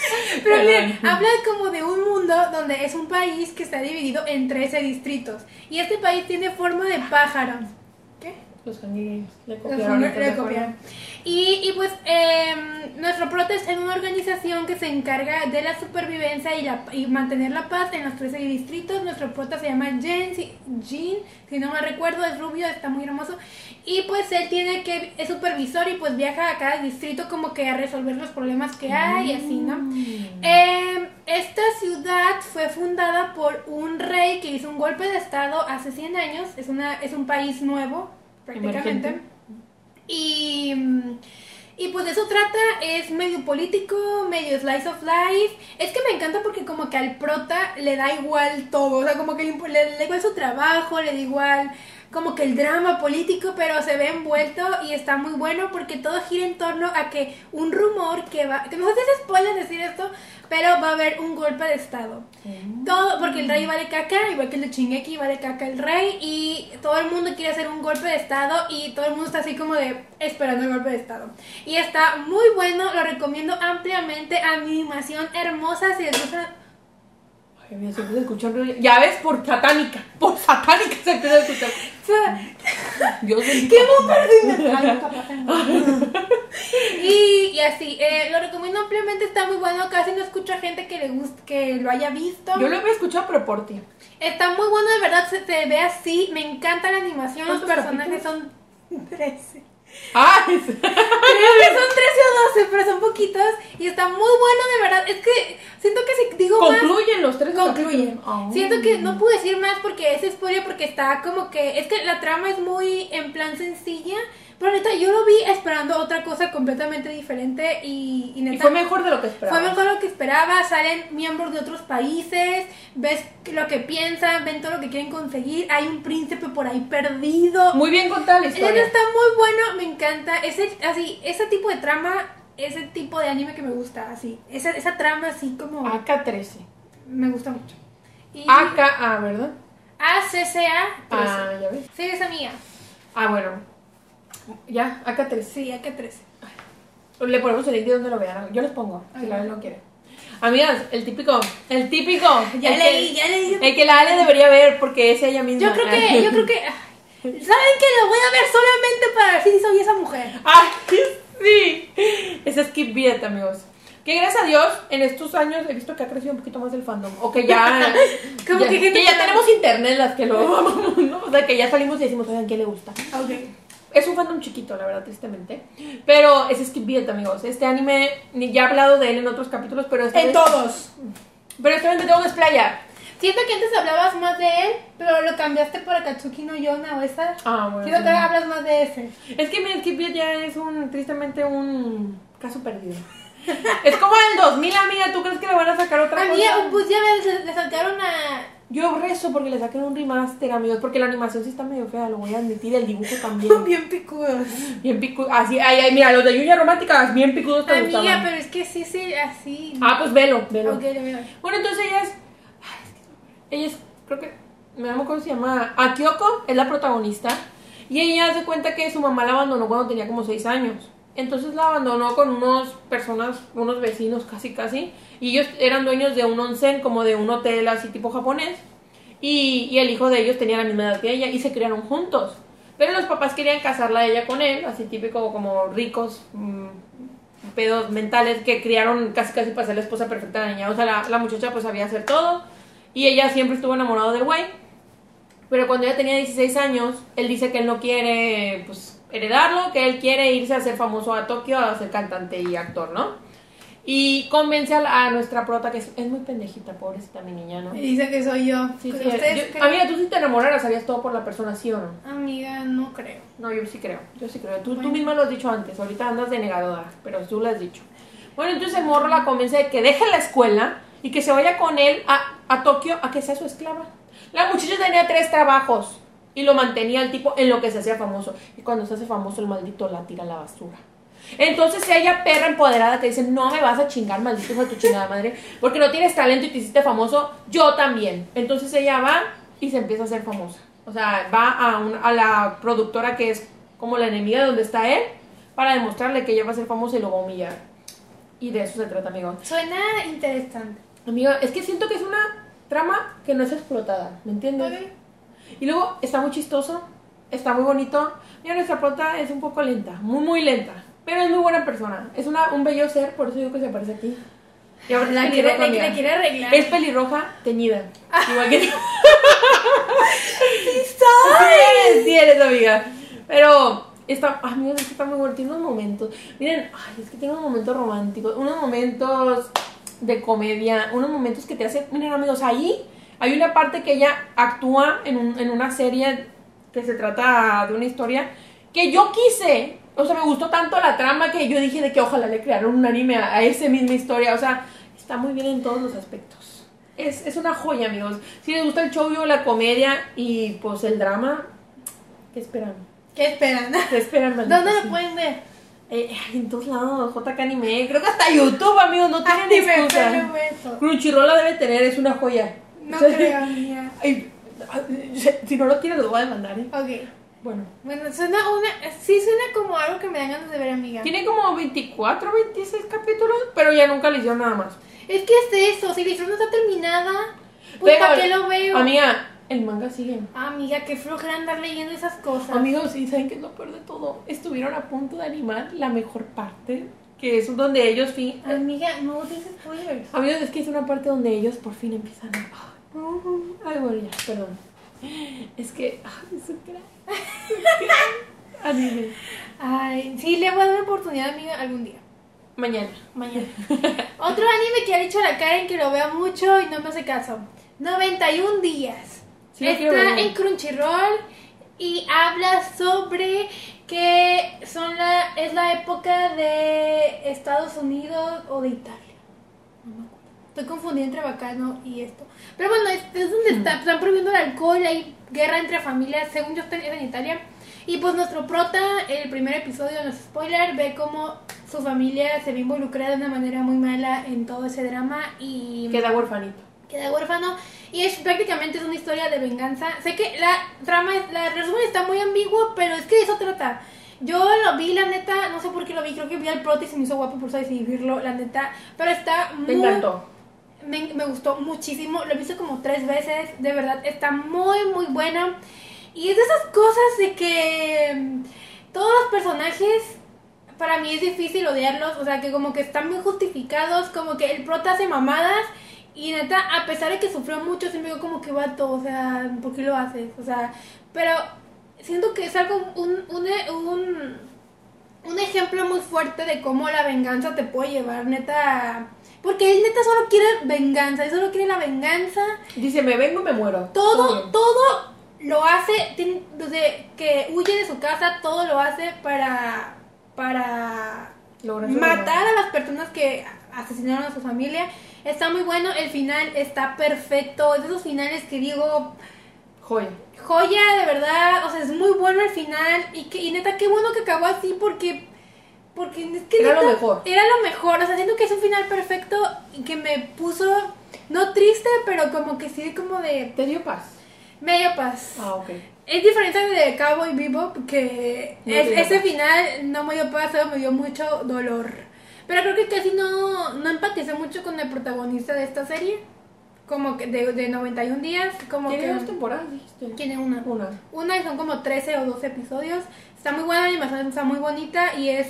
Pero miren, habla como de un mundo donde es un país que está dividido en 13 distritos. Y este país tiene forma de pájaro. ¿Qué? Los Games. Le Los copiaron. ¿estás le copiaron. Y, y pues em, nuestro prota está en una organización que se encarga de la supervivencia y, la, y mantener la paz en los 13 distritos. Nuestro prota se llama Jen, si, Jean, si no me recuerdo, es rubio, está muy hermoso. Y pues él tiene que, es supervisor y pues viaja a cada distrito como que a resolver los problemas que hay y así, ¿no? Em, esta ciudad fue fundada por un rey que hizo un golpe de estado hace 100 años. Es, una, es un país nuevo, prácticamente. Emergente. Y, y pues de eso trata, es medio político, medio slice of life. Es que me encanta porque como que al prota le da igual todo, o sea, como que le da igual su trabajo, le da igual como que el drama político, pero se ve envuelto y está muy bueno porque todo gira en torno a que un rumor que va, que no sé si spoiler decir esto, pero va a haber un golpe de estado. Todo, porque el rey vale caca, igual que el de Chingeki vale caca el rey, y todo el mundo quiere hacer un golpe de estado, y todo el mundo está así como de esperando el golpe de estado. Y está muy bueno, lo recomiendo ampliamente, animación hermosa, si les gusta... Mira, se empieza a escuchar. Ya ves, por satánica. Por satánica se empieza a escuchar. Dios. ¡Qué y, y así, eh, lo recomiendo ampliamente, está muy bueno, casi no escucho a gente que le guste, que lo haya visto. Yo lo había escuchado, pero por ti. Está muy bueno, de verdad, se, se ve así, me encanta la animación, los ¿Cuántos personajes son 13. ¡Ah! Creo que son 13 o 12, pero son poquitos. Y está muy bueno, de verdad. Es que siento que si digo más. Concluyen los tres. Concluyen. Siento que no puedo decir más porque es spoiler, porque está como que. Es que la trama es muy en plan sencilla. Pero neta, yo lo vi esperando otra cosa completamente diferente. Y, y neta. Y fue mejor de lo que esperaba. Fue mejor de lo que esperaba, salen miembros de otros países, ves lo que piensan, ven todo lo que quieren conseguir, hay un príncipe por ahí perdido. Muy bien contada la historia. está muy bueno, me encanta. Ese, así, ese tipo de trama, ese tipo de anime que me gusta, así. Esa, esa trama así como AK-13. me gusta mucho. Y AKA, ¿verdad? ACCA 13. Ah, ya ves. Sí, esa mía. Ah, bueno. Ya, AK-13. Sí, AK 13. Le ponemos el link de donde lo vean. Yo les pongo, si la no quiere. Amigas, el típico, el típico. Ya el leí, que, ya leí. El que la Ale debería ver porque es ella misma. Yo creo que, yo creo que. ¿Saben que lo voy a ver solamente para ver si soy esa mujer? ¡Ay, sí! Es Skip Beat, amigos. Que gracias a Dios, en estos años he visto que ha crecido un poquito más el fandom. O que ya. Como ya- que gente ya que- tenemos internet las que lo amamos, ¿no? O sea, que ya salimos y decimos, oigan, ¿qué le gusta? Ok. Es un fandom chiquito, la verdad, tristemente. Pero es Skip Beat, amigos. Este anime, ni ya he hablado de él en otros capítulos, pero esta En vez- todos. Pero esta vez me tengo que desplayar. Siento que antes hablabas más de él, pero lo cambiaste por Akatsuki no Yona o esa. Ah, bueno. Siento sí. que ahora hablas más de ese. Es que mi Skip Beat ya es un, tristemente, un caso perdido. es como el 2000, amiga. ¿Tú crees que le van a sacar otra Amiga, cosa? pues ya le, le sacaron a. Yo rezo porque le saquen un remaster, amigos, porque la animación sí está medio fea, lo voy a admitir, el dibujo también. Bien picudos. bien picudo. Así, ay, ay, mira, los de Yuya Romántica, bien picudos te Amiga, gustaban. pero es que sí, sí, así. Ah, pues velo, velo. Ok, veo. Bueno, entonces ella es. ay, es que- Ella es, creo que. Me llamo cómo se llama. Akioko es la protagonista. Y ella se cuenta que su mamá la abandonó cuando tenía como 6 años. Entonces la abandonó con unos personas, unos vecinos casi casi. Y ellos eran dueños de un onsen, como de un hotel así tipo japonés. Y, el hijo de ellos tenía la misma edad que ella y se criaron juntos. Pero los papás querían casarla a ella con él, así típico como ricos, mm, pedos mentales que criaron casi casi para ser la esposa perfecta de la niña. O sea, la, la muchacha pues sabía hacer todo y ella siempre estuvo enamorada del güey. Pero cuando ella tenía 16 años, él dice que él no quiere pues heredarlo, que él quiere irse a ser famoso a Tokio a ser cantante y actor, ¿no? Y convence a, la- a nuestra prota que es, es muy pendejita, pobrecita mi niña, ¿no? Y dice que soy yo. Sí, sí, yo- amiga, tú si te enamoraras, harías todo por la persona, ¿sí o no? Amiga, no creo. No, yo sí creo, yo sí creo. Tú, tú Bueno. misma lo has dicho antes, ahorita andas de negadora, pero tú lo has dicho. Bueno, entonces el morro la convence de que deje la escuela y que se vaya con él a, a Tokio a que sea su esclava. La muchacha tenía tres trabajos y lo mantenía el tipo en lo que se hacía famoso. Y cuando se hace famoso, el maldito la tira a la basura. Entonces ella perra empoderada que dice, no me vas a chingar, maldito hijo de tu chingada madre, porque no tienes talento y te hiciste famoso, yo también. Entonces ella va y se empieza a hacer famosa. O sea, va a, un- a la productora que es como la enemiga de donde está él, para demostrarle que ella va a ser famosa y lo va a humillar. Y de eso se trata, amigo. Suena interesante. Amiga, es que siento que es una trama que no es explotada, ¿me entiendes? Y luego está muy chistoso. está muy bonito. Mira, nuestra prota es un poco lenta, muy, muy lenta. Pero es muy buena persona. Es una, un bello ser, por eso digo que se parece a ti. Y ahora La quiere, le amiga. quiere arreglar. Es pelirroja teñida. Igual que. Sí, sí eres amiga. Pero está, ay, amigos, es que está muy bueno. Tiene unos momentos. Miren, ay, es que tiene unos momentos románticos, unos momentos de comedia, unos momentos que te hacen. Miren, amigos, ahí hay una parte que ella actúa en, un- en una serie que se trata de una historia que yo quise. O sea, me gustó tanto la trama que yo dije de que ojalá le crearon un anime a, a esa misma historia. O sea, está muy bien en todos los aspectos. Es, es una joya, amigos. Si les gusta el show, la comedia y pues el drama, ¿qué esperan? ¿Qué esperan? ¿Qué esperan, ¿Dónde lo pueden ver? Eh, en todos lados, JK Anime. Creo que hasta YouTube, amigos, no tienen excusa. Crunchyroll la debe tener, es una joya. No creo, amiga. ay, si no lo tiene, lo voy a demandar, ¿eh? Ok. Bueno. Bueno, suena una. Sí, suena como algo que me dan ganas de ver, amiga. Tiene como 24, 26 capítulos, pero ya nunca le hicieron nada más. Es que es eso, si la historia no está terminada, pues ¿para qué lo veo? Amiga, el manga sigue. Amiga, qué flojera andar leyendo esas cosas. Amigos, ¿y saben qué es lo peor de todo? Estuvieron a punto de animar la mejor parte, que es donde ellos fin... Amiga, no dices spoilers. Amigos, es que es una parte donde ellos por fin empiezan a... Ay, bueno, ya, perdón. Es que... Ay, un crack. Anime. Ay, sí, le voy a dar una oportunidad, amiga, algún día. Mañana. Mañana. Otro anime que ha dicho la Karen que lo vea mucho y no me hace caso. 91 días. Sí, Está en Crunchyroll y habla sobre que son la, es la época de Estados Unidos o de Italia. No me acuerdo. Estoy confundida entre Bacano y esto. Pero bueno, es, es donde está, están prohibiendo el alcohol, hay guerra entre familias, según yo está en- Italia. Y pues nuestro prota, el primer episodio, no es spoiler, ve cómo su familia se ve involucrada de una manera muy mala en todo ese drama y Queda huerfanito. queda huérfano. Y es prácticamente es una historia de venganza. Sé que la trama, la resumen está muy ambiguo, pero es que de eso trata. Yo lo vi, la neta, no sé por qué lo vi, creo que vi al prota y se me hizo guapo por eso decidí verlo, la neta. Pero está muy... encantó. Me, gustó muchísimo, lo he visto como tres veces, de verdad está muy muy buena. Y es de esas cosas de que mm, todos los personajes, para mí es difícil odiarlos, o sea que como que están muy justificados, como que el prota hace mamadas y neta, a pesar de que sufrió mucho, siempre digo como que vato, o sea, ¿por qué lo haces? O sea, pero siento que es algo, un, un, un, un ejemplo muy fuerte de cómo la venganza te puede llevar, neta. Porque él neta solo quiere venganza, él solo quiere la venganza. Dice, me vengo me muero. Todo, todo lo hace, desde que huye de su casa, todo lo hace para, para Lograr matar a las personas que asesinaron a su familia. Está muy bueno, el final está perfecto, es de esos finales que digo, Joya. joya, de verdad, o sea, es muy bueno el final y, que, y neta, qué bueno que acabó así porque, porque es que Era lo mejor. Era lo mejor, o sea, siento que es un final perfecto y que me puso, no triste, pero como que sí, como de ¿Te dio paz? media paz. Ah, ok. Es diferente de Cowboy Bebop, que No es- ese paz. final no me dio paz, solo me dio mucho dolor. Pero creo que casi no, no empaticé mucho con el protagonista de esta serie. Como que de, de 91 días, como Tiene que... dos temporadas, dijiste. Tiene una. Una. Una y son como 13 o 12 episodios. Está muy buena la animación, está muy bonita y es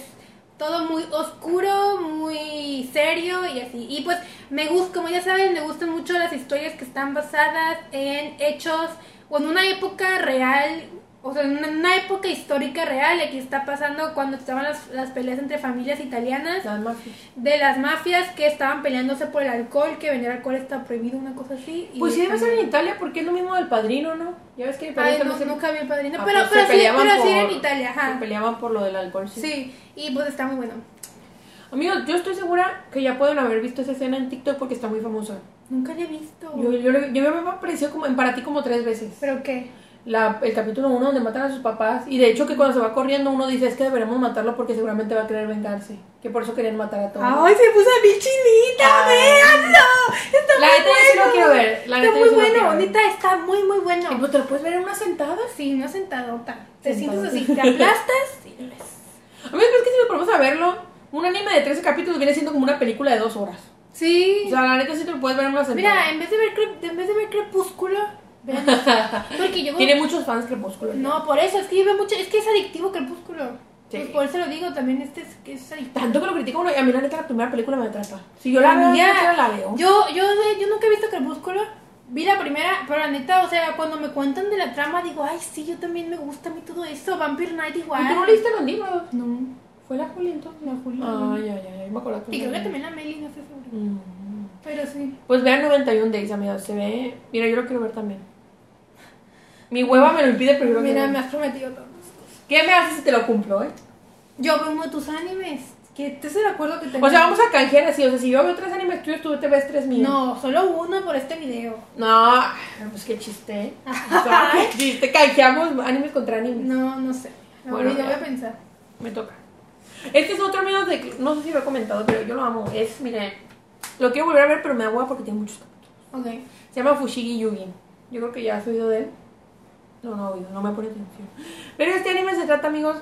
todo muy oscuro, muy serio y así. Y pues me gusta, como ya saben, me gustan mucho las historias que están basadas en hechos o en una época real, o sea, en una, época histórica real. Aquí está pasando cuando estaban las, las peleas entre familias italianas Las mafias. de las mafias que estaban peleándose por el alcohol, que vender alcohol está prohibido, una cosa así. y Pues sí debe ser en Italia porque es lo mismo del padrino, ¿no? Ya ves que el Ay, padrino no, también se- nunca vi el padrino. Ah, pero pues pero, se sí, pero sí era en por- Italia, Se ajá. peleaban por lo del alcohol, sí. Sí, y pues está muy bueno. Amigos, yo estoy segura que ya pueden haber visto esa escena en TikTok porque está muy famosa. Nunca la he visto. Yo, yo, yo me apareció como en para ti como tres veces. ¿Pero qué? La, el capítulo 1 donde matan a sus papás. Y de hecho que cuando se va corriendo uno dice es que deberemos matarlo porque seguramente va a querer vengarse. Que por eso querían matar a todos. ¡Ay, se puso a mi chinita! ¡Véanlo! Está La muy bueno. lo quiero ver. La está muy sí bueno, neta, está muy, muy Y bueno. pues te lo puedes ver en una sentada. Sí, una sentadota. Te sientes así, te aplastas y lo ves. Amigos, es que si nos ponemos a verlo, un anime de 13 capítulos viene siendo como una película de dos horas. Sí. O sea, la neta sí te lo puedes ver en una sentada. Mira, en vez de ver, en vez de ver Crepúsculo. Porque que yo... Tiene muchos fans Crepúsculo. No, por eso, es que yo veo mucho, es que es adictivo Crepúsculo. Sí. Pues por eso lo digo, también este es, es adictivo. Tanto que lo critico, bueno, a mí la neta la primera película me atrapa. Si yo la veo, Amiga, yo la veo. Yo, yo, yo nunca he visto Crepúsculo. Vi la primera, pero la neta, o sea, cuando me cuentan de la trama, digo, ay, sí, yo también me gusta a mí todo eso. Vampire Night igual. ¿Y tú no leíste los libros? No, ¿Fue la Juli entonces? la Julia. Ay, ay, ay, ay, me acuerdo y creo que no. también la Meli, no sé seguro. Mm. Pero sí. Pues vean 91 Days, amigos. Se ve. Mira, yo lo quiero ver también. Mi hueva me lo impide, pero yo lo Mira, quiero me ver. has prometido todo. ¿Qué me haces si te lo cumplo, eh? Yo veo uno de tus animes. Que te se acuerdo que te O sea, vamos a canjear así. O sea, si yo veo tres animes tuyos, tú te ves tres míos. No, solo uno por este video. No, pues qué chiste. ¿eh? Qué chiste. Canjeamos animes contra animes. No, no sé. No, Bueno, yo voy a pensar. Me toca. Este es otro amigo de. No sé si lo he comentado, pero yo lo amo. Es, mire. Lo quiero volver a ver, pero me da hueva porque tiene muchos capítulos. Ok. Se llama Fushigi Yugi. Yo creo que ya has oído de él. No, no he oído, no me pone atención. Pero este anime se trata, amigos,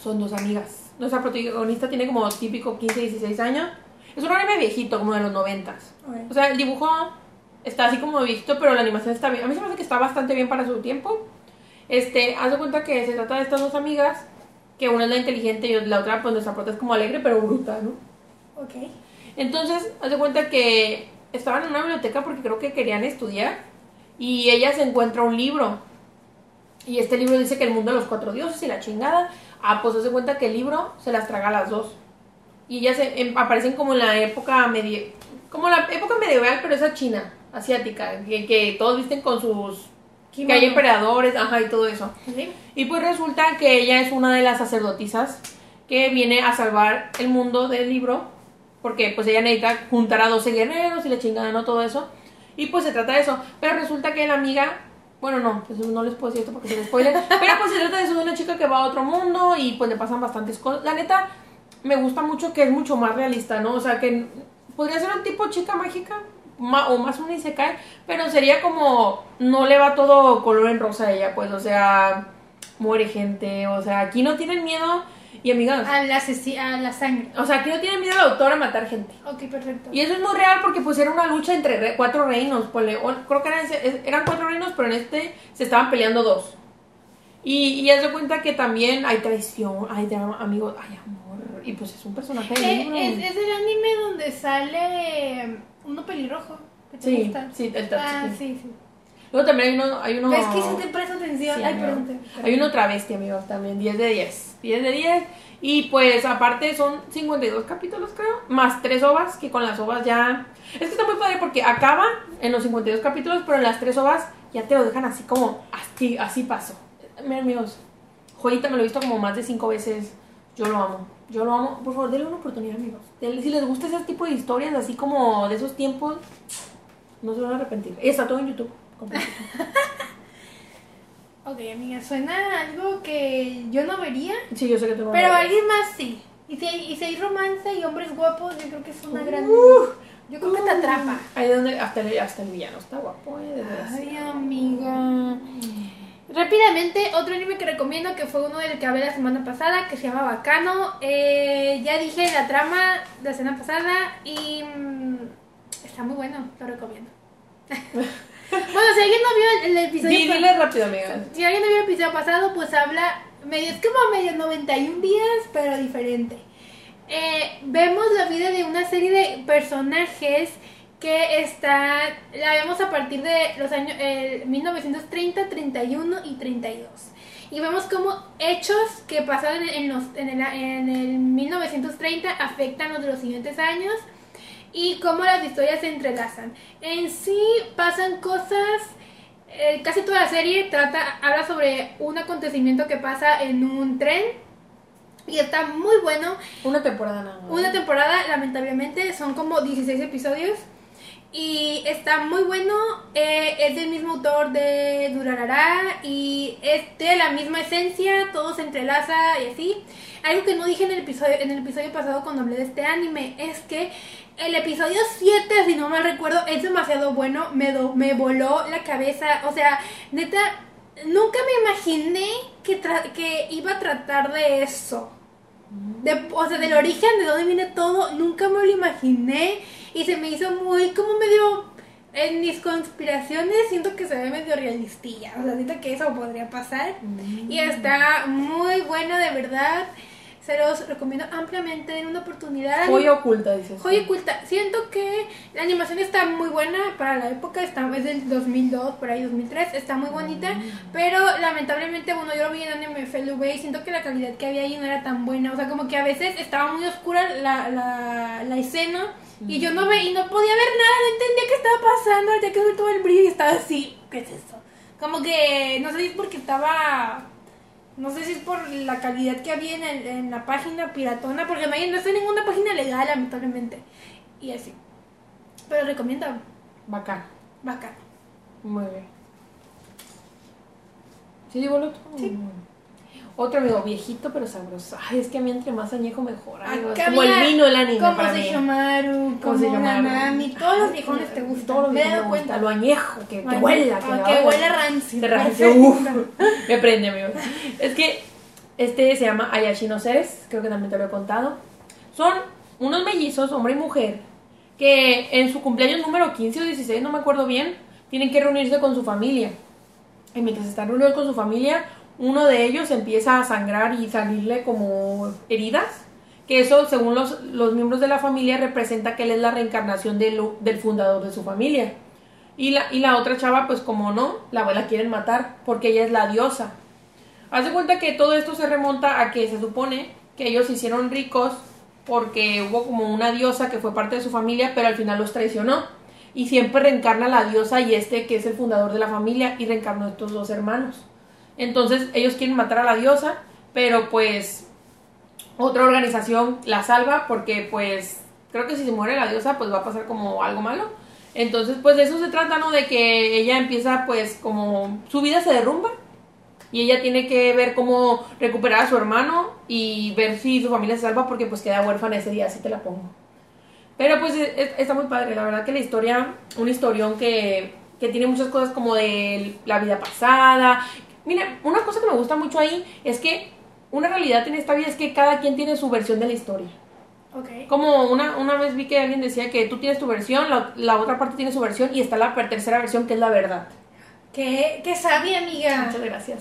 son dos amigas. Nuestra protagonista tiene como típico 15, 16 años. Es un anime viejito, como de los 90. Ok. O sea, el dibujo está así como visto, pero la animación está bien. A mí se me hace que está bastante bien para su tiempo. Este, haz de cuenta que se trata de estas dos amigas, que una es la inteligente y la otra, pues nuestra prota es como alegre, pero bruta, ¿no? Ok. Entonces, haz de cuenta que estaban en una biblioteca porque creo que querían estudiar y ella se encuentra un libro. Y este libro dice que el mundo de los cuatro dioses y la chingada. Ah, pues haz de cuenta que el libro se las traga a las dos. Y ellas se- em, aparecen como en la época medieval, como la época medieval, pero esa china, asiática, que, que todos visten con sus... Que hay emperadores, ajá, y todo eso. ¿Sí? Y pues resulta que ella es una de las sacerdotisas que viene a salvar el mundo del libro, porque pues ella necesita juntar a 12 guerreros y la chingada, ¿no? Todo eso. Y pues se trata de eso. Pero resulta que la amiga, bueno, no, pues no les puedo decir esto porque se les spoiler, pero pues se trata de eso, de una chica que va a otro mundo y pues le pasan bastantes cosas. La neta, me gusta mucho que es mucho más realista, ¿no? O sea, que podría ser un tipo chica mágica o más un isekai, pero sería como no le va todo color en rosa a ella, pues, o sea, muere gente, o sea, aquí no tienen miedo y amigas, A la, asesi- a la sangre. o sea, aquí no tienen miedo el autor a matar gente. Ok, perfecto. Y eso es muy real porque pues era una lucha entre re- cuatro reinos, ponle, o- creo que eran, eran cuatro reinos, pero en este se estaban peleando dos. Y, y haz de cuenta que también hay traición, hay drama, amigos, hay amor, y pues es un personaje Eh, es, es el anime donde sale uno pelirrojo. que te Sí, gusta. sí, el Ah, sí. sí, sí. Luego también hay uno, hay uno... ¿Ves que sí te presta atención? Sí, Ay, perdón. Hay uno travesti, amigos, también, 10 de 10. 10 de 10. Y pues aparte son 52 capítulos, creo, más 3 ovas, que con las ovas ya... Es que está muy padre porque acaba en los 52 capítulos, pero en las 3 ovas ya te lo dejan así como, así, así pasó. Miren, amigos, Joyita me lo he visto como más de 5 veces. Yo lo amo. Yo lo amo. Por favor, denle una oportunidad, amigos. Si les gusta ese tipo de historias, así como de esos tiempos, no se van a arrepentir. Está todo en YouTube. Ok, amiga, suena algo que yo no vería, Sí, yo sé que tú no pero alguien más sí. Y si, hay, y si hay romance y hombres guapos, yo creo que es una gran... Uh, Yo creo que te atrapa. Ahí donde hasta el, hasta el villano está guapo, eh, de. Ay, amiga. Rápidamente, otro anime que recomiendo que fue uno del que hablé la semana pasada, que se llama Bacano. Eh, ya dije la trama la semana pasada y mm, está muy bueno, lo recomiendo. bueno, si alguien no vio el, el episodio Di- pa- Dile rápido, amiga. si alguien no vio el episodio pasado, pues habla medio, es como medio 91 días, pero diferente. Eh, vemos la vida de una serie de personajes que está, la vemos a partir de los años eh, 1930, 31 y 32. Y vemos cómo hechos que pasaron en, los, en, el, en el 1930 afectan los de los siguientes años y cómo las historias se entrelazan. En sí pasan cosas, eh, casi toda la serie trata, habla sobre un acontecimiento que pasa en un tren y está muy bueno. Una temporada nada más. Una temporada, lamentablemente, son como 16 episodios. Y está muy bueno. eh, es del mismo autor de Durarara. Y es de la misma esencia. Todo se entrelaza y así. Algo que no dije en el episodio, en el episodio pasado cuando hablé de este anime es que el episodio 7, si no mal recuerdo, es demasiado bueno. Me, do- me voló la cabeza. O sea, neta, nunca me imaginé que, que iba a tratar de eso. O sea, del origen, de dónde viene todo, nunca me lo imaginé y se me hizo muy como medio En mis conspiraciones siento que se ve medio realistilla. O sea, siento que eso podría pasar. Y está muy bueno, de verdad. Se los recomiendo ampliamente. Den una oportunidad. Joya oculta, dices. Joya oculta. Siento que la animación está muy buena para la época. Está, es del 2002, por ahí 2003. Está muy bonita. Pero lamentablemente, bueno, yo lo vi en Anime FLV y siento que la calidad que había ahí no era tan buena. O sea, como que a veces estaba muy oscura la, la, la escena. Y yo no ve, y no podía ver nada, no entendía qué estaba pasando. Ya que fue todo el brillo y estaba así. ¿Qué es eso? Como que, no sé si es porque estaba no sé si es por la calidad que había en, el- en la página piratona, porque no, hay- no está en ninguna página legal, lamentablemente. Y así. Pero recomiendo, Bacán. bacán. Muy bien. ¿Sí digo el otro? Sí. Otro amigo, viejito pero sabroso. Ay, es que a mí entre más añejo mejor. Acá, como el vino el anime Como para mí. Seishomaru, como Seishomaru. Nanami, todos los viejones te gustan. Todos los me he dado cuenta. Lo añejo, que, que huela. ah, Que, que huele rancio. De rancio, uf. Me prende, amigo. Es que este se llama Ayashi no Seres, creo que también te lo he contado. Son unos mellizos, hombre y mujer, que en su cumpleaños número 15 o 16, no me acuerdo bien, tienen que reunirse con su familia. Y mientras están reunidos con su familia, uno de ellos empieza a sangrar y salirle como heridas. Que eso, según los, los miembros de la familia, representa que él es la reencarnación del, del fundador de su familia. Y la, y la otra chava, pues como no, la, la quieren matar porque ella es la diosa. Haz de cuenta que todo esto se remonta a que se supone que ellos se hicieron ricos porque hubo como una diosa que fue parte de su familia, pero al final los traicionó. Y siempre reencarna la diosa y este que es el fundador de la familia y reencarnó a estos dos hermanos. Entonces ellos quieren matar a la diosa, pero pues otra organización la salva porque pues creo que si se muere la diosa pues va a pasar como algo malo. Entonces pues de eso se trata, ¿no? De que ella empieza pues como su vida se derrumba y ella tiene que ver cómo recuperar a su hermano y ver si su familia se salva porque pues queda huérfana ese día, así te la pongo. Pero pues es- es- está muy padre, la verdad que la historia, un historión que, que tiene muchas cosas como de la vida pasada. Mira, una cosa que me gusta mucho ahí es que una realidad en esta vida es que cada quien tiene su versión de la historia. Ok. Como una, una vez vi que alguien decía que tú tienes tu versión, la, la otra parte tiene su versión y está la tercera versión que es la verdad. Qué, qué sabia, amiga. Muchas gracias.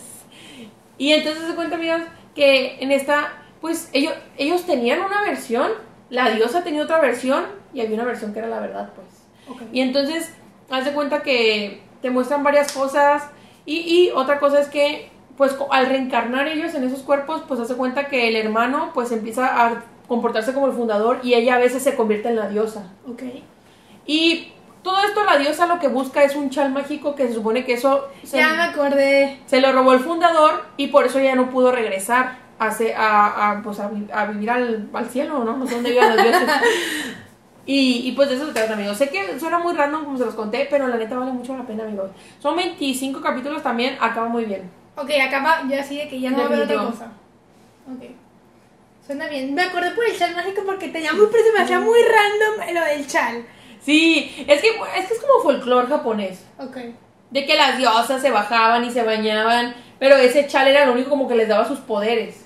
Y entonces se cuenta, amigas, que en esta, pues ellos, ellos tenían una versión, la diosa tenía otra versión y había una versión que era la verdad, pues. Ok. Y entonces, haz de cuenta que te muestran varias cosas y, y otra cosa es que, pues al reencarnar ellos en esos cuerpos, pues hace cuenta que el hermano, pues empieza a comportarse como el fundador y ella a veces se convierte en la diosa. Ok. Y todo esto la diosa lo que busca es un chal mágico que se supone que eso se, Ya me acordé. se lo robó el fundador y por eso ella no pudo regresar a, a, a, pues a, vi- a vivir al, al cielo, ¿no? No sé dónde vivan los dioses. Y, y pues de eso se trata, amigos. Sé que suena muy random como se los conté, pero la neta vale mucho la pena, amigos. Son 25 capítulos también, acaba muy bien. Ok, acaba ya así de que ya no va a haber otra cosa. Ok. Suena bien. Me acordé por el chal mágico porque tenía muy, pero se me hacía muy random lo del chal. Sí, es que es, que es como folclore japonés. Ok. De que las diosas se bajaban y se bañaban, pero ese chal era lo único como que les daba sus poderes.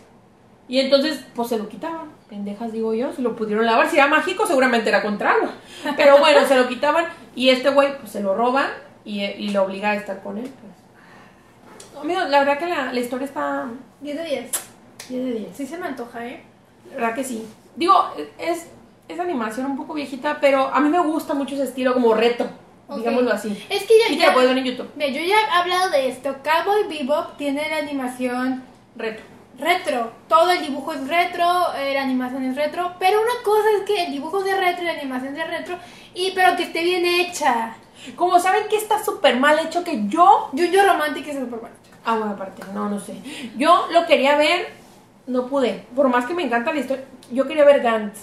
Y entonces, pues se lo quitaban. Pendejas, digo yo, se lo pudieron lavar. Si era mágico, seguramente era contra agua. Pero bueno, se lo quitaban y este güey, pues se lo roban y, y lo obliga a estar con él. Pues. No, Amigo, la verdad que la, la historia está 10 de 10. 10 de 10. Sí se me antoja, ¿eh? La verdad que sí. Digo, es, es animación un poco viejita, pero a mí me gusta mucho ese estilo como reto. Ok. Digámoslo así. Es que ya, Y te ya- lo puedes ver en YouTube. Mira, yo ya he hablado de esto. Cowboy Bebop tiene la animación Reto. Retro. Todo el dibujo es retro, eh, la animación es retro. Pero una cosa es que el dibujo es de retro y la animación es de retro. Y pero que esté bien hecha. Como saben que está súper mal hecho que yo Yuyo Romantic es súper bueno. Ah, bueno, aparte, no, no sé. Yo lo quería ver, no pude. Por más que me encanta la historia, yo quería ver Gantz.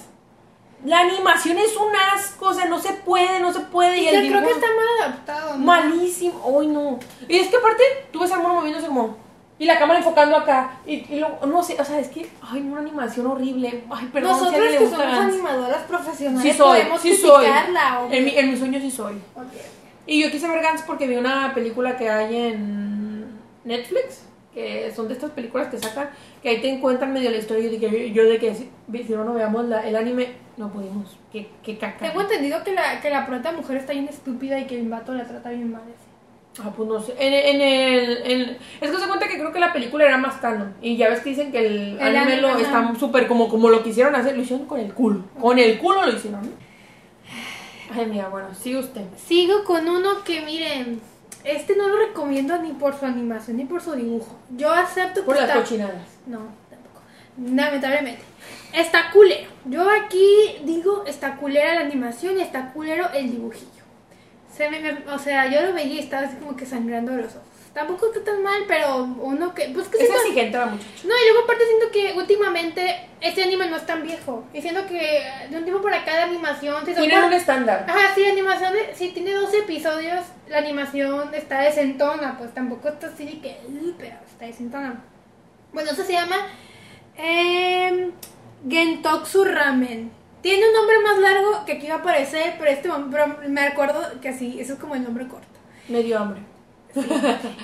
La animación es un asco, o sea, no se puede, no se puede. Y Yo el creo que dibujo- está mal adaptado. ¿no? malísimo. Uy, no. Y es que aparte, tú ves al mono moviéndose como. Y la cámara enfocando acá. Y, y luego, no sé, o sea, es que. Ay, una animación horrible. Ay, perdón, si a Nosotros alguien le que gusta somos Gantz. animadoras profesionales Sí soy, podemos sí soy. criticarla. ¿o qué? En mi, en mi sueño sí soy. Ok. Y yo quise ver Gantz porque vi una película que hay en Netflix, que son de estas películas que sacan, que ahí te encuentran medio la historia. Y yo dije, yo de que si, si no, no veamos la- el anime, No pudimos. Qué, qué caca. Tengo entendido que la, que la prota mujer está bien estúpida y que el vato la trata bien mal. así. Ah, pues no sé. En, en el, en- es que se cuenta que creo que la película era más canon. Y ya ves que dicen que el, El anime lo está súper como, como lo quisieron hacer. Lo hicieron con el culo. Con el culo lo hicieron. Ay, mira, bueno, sigue usted. Sigo con uno que miren, este no lo recomiendo ni por su animación ni por su dibujo. Yo acepto Por que las está... cochinadas. No, tampoco. Lamentablemente. Está culero. Yo aquí digo, está culera la animación y está culero el dibujillo. Se me, me- o sea, yo lo veía y estaba así como que sangrando de los ojos. Tampoco está tan mal, pero uno que... Pues que Es exigente la muchacha. No, y luego aparte siento que últimamente este anime no es tan viejo. Y siento que de un tiempo por acá la animación... si por- un estándar. Ajá, sí, animación, de- si tiene 12 episodios, la animación está desentona, pues tampoco está así de que, "Uh", pero está desentona. Bueno, eso se llama eh, Gentoksu Ramen. Tiene un nombre más largo que aquí va a aparecer, pero este pero me acuerdo que así, eso es como el nombre corto. Me dio hambre.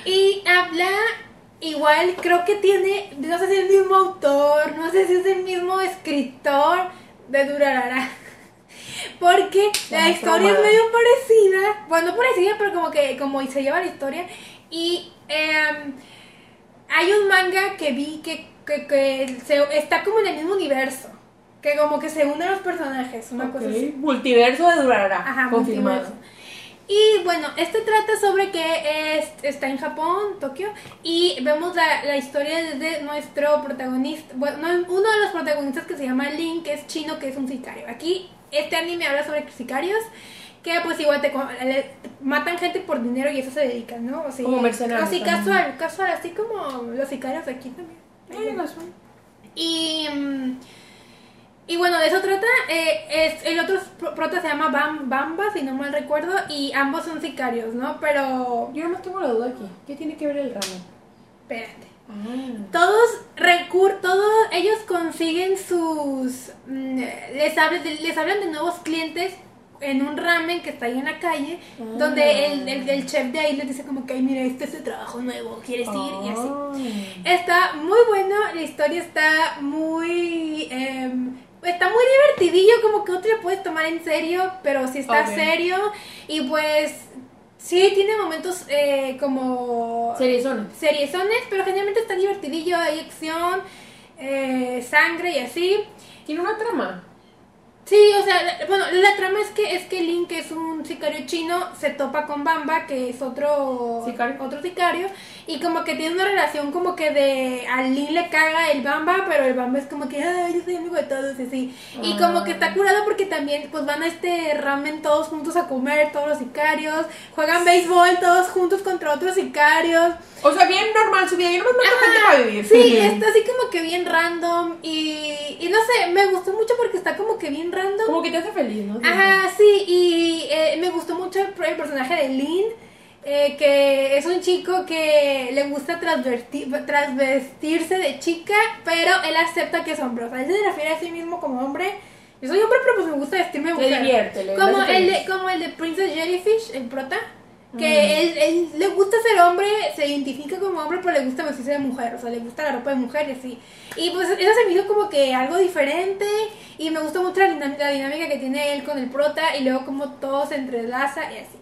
Y habla igual, creo que tiene, no sé si es el mismo autor, no sé si es el mismo escritor de Durarara. Porque la historia es medio parecida, bueno, no parecida, pero como que como se lleva la historia. Y em, hay un manga que vi que, que, que se- está como en el mismo universo, que como que se unen los personajes, una cosa así. Multiverso de Durarara. Ajá, confirmado. multiverso. Y bueno, este trata sobre que es- está en Japón, Tokio, y vemos la, la historia desde nuestro protagonista, bueno, no, uno de los protagonistas que se llama Link, que es chino, que es un sicario. Aquí este anime habla sobre sicarios que pues igual te, matan gente por dinero y eso se dedican, ¿no? O sea, Como mercenarios Así también. casual, casual, así como los sicarios de aquí también. Ay. Y, mm, y bueno, de eso trata. eh, es, el otro pro- prota se llama Bam, Bamba, si no mal recuerdo, y ambos son sicarios, ¿no? Pero, Yo nomás tengo la duda aquí. ¿Qué tiene que ver el ramen? espérate. Ah. Todos recur todos ellos consiguen sus mm, les hablan de, les hablan de nuevos clientes en un ramen que está ahí en la calle Ah. donde el, el, el chef de ahí les dice como que ay mira este es el trabajo nuevo quieres ir y así. Está muy bueno, la historia está muy... em, está muy divertidillo, como que no te lo puedes tomar en serio, pero sí está serio. Y pues sí tiene momentos eh, como... Seriezones. seriezones, pero generalmente está divertidillo, hay acción, eh, sangre y así. Tiene una trama. Sí, o sea, la- bueno, la trama es que es que Link, que es un sicario chino, se topa con Bamba, que es otro Sicario. otro sicario, y como que tiene una relación como que de a Link le caga el Bamba, pero el Bamba es como que, ay, yo soy amigo de todos, y así. Y Ah. como que está curado porque también pues van a este ramen todos juntos a comer, todos los sicarios, juegan béisbol todos juntos contra otros sicarios. O sea, bien normal su vida. Yo no me gente para vivir. Sí, está así como que bien random y, y no sé, me gustó mucho porque está como que bien random. Como que te hace feliz, ¿no? Ajá, sí, y eh, me gustó mucho el, el personaje de Lin, eh, que es un chico que le gusta transvestirse de chica, pero él acepta que es hombre, o sea, él se refiere a sí mismo como hombre. Yo soy hombre, pero pues me gusta vestirme mujer. divierte, como el de, como el de Princess Jellyfish, el prota. Que Mm. él, él le gusta ser hombre, se identifica como hombre, pero le gusta vestirse de mujer, o sea, le gusta la ropa de mujer y así. Y pues eso se me hizo como que algo diferente y me gustó mucho la, dinam- la dinámica que tiene él con el prota y luego como todo se entrelaza y así.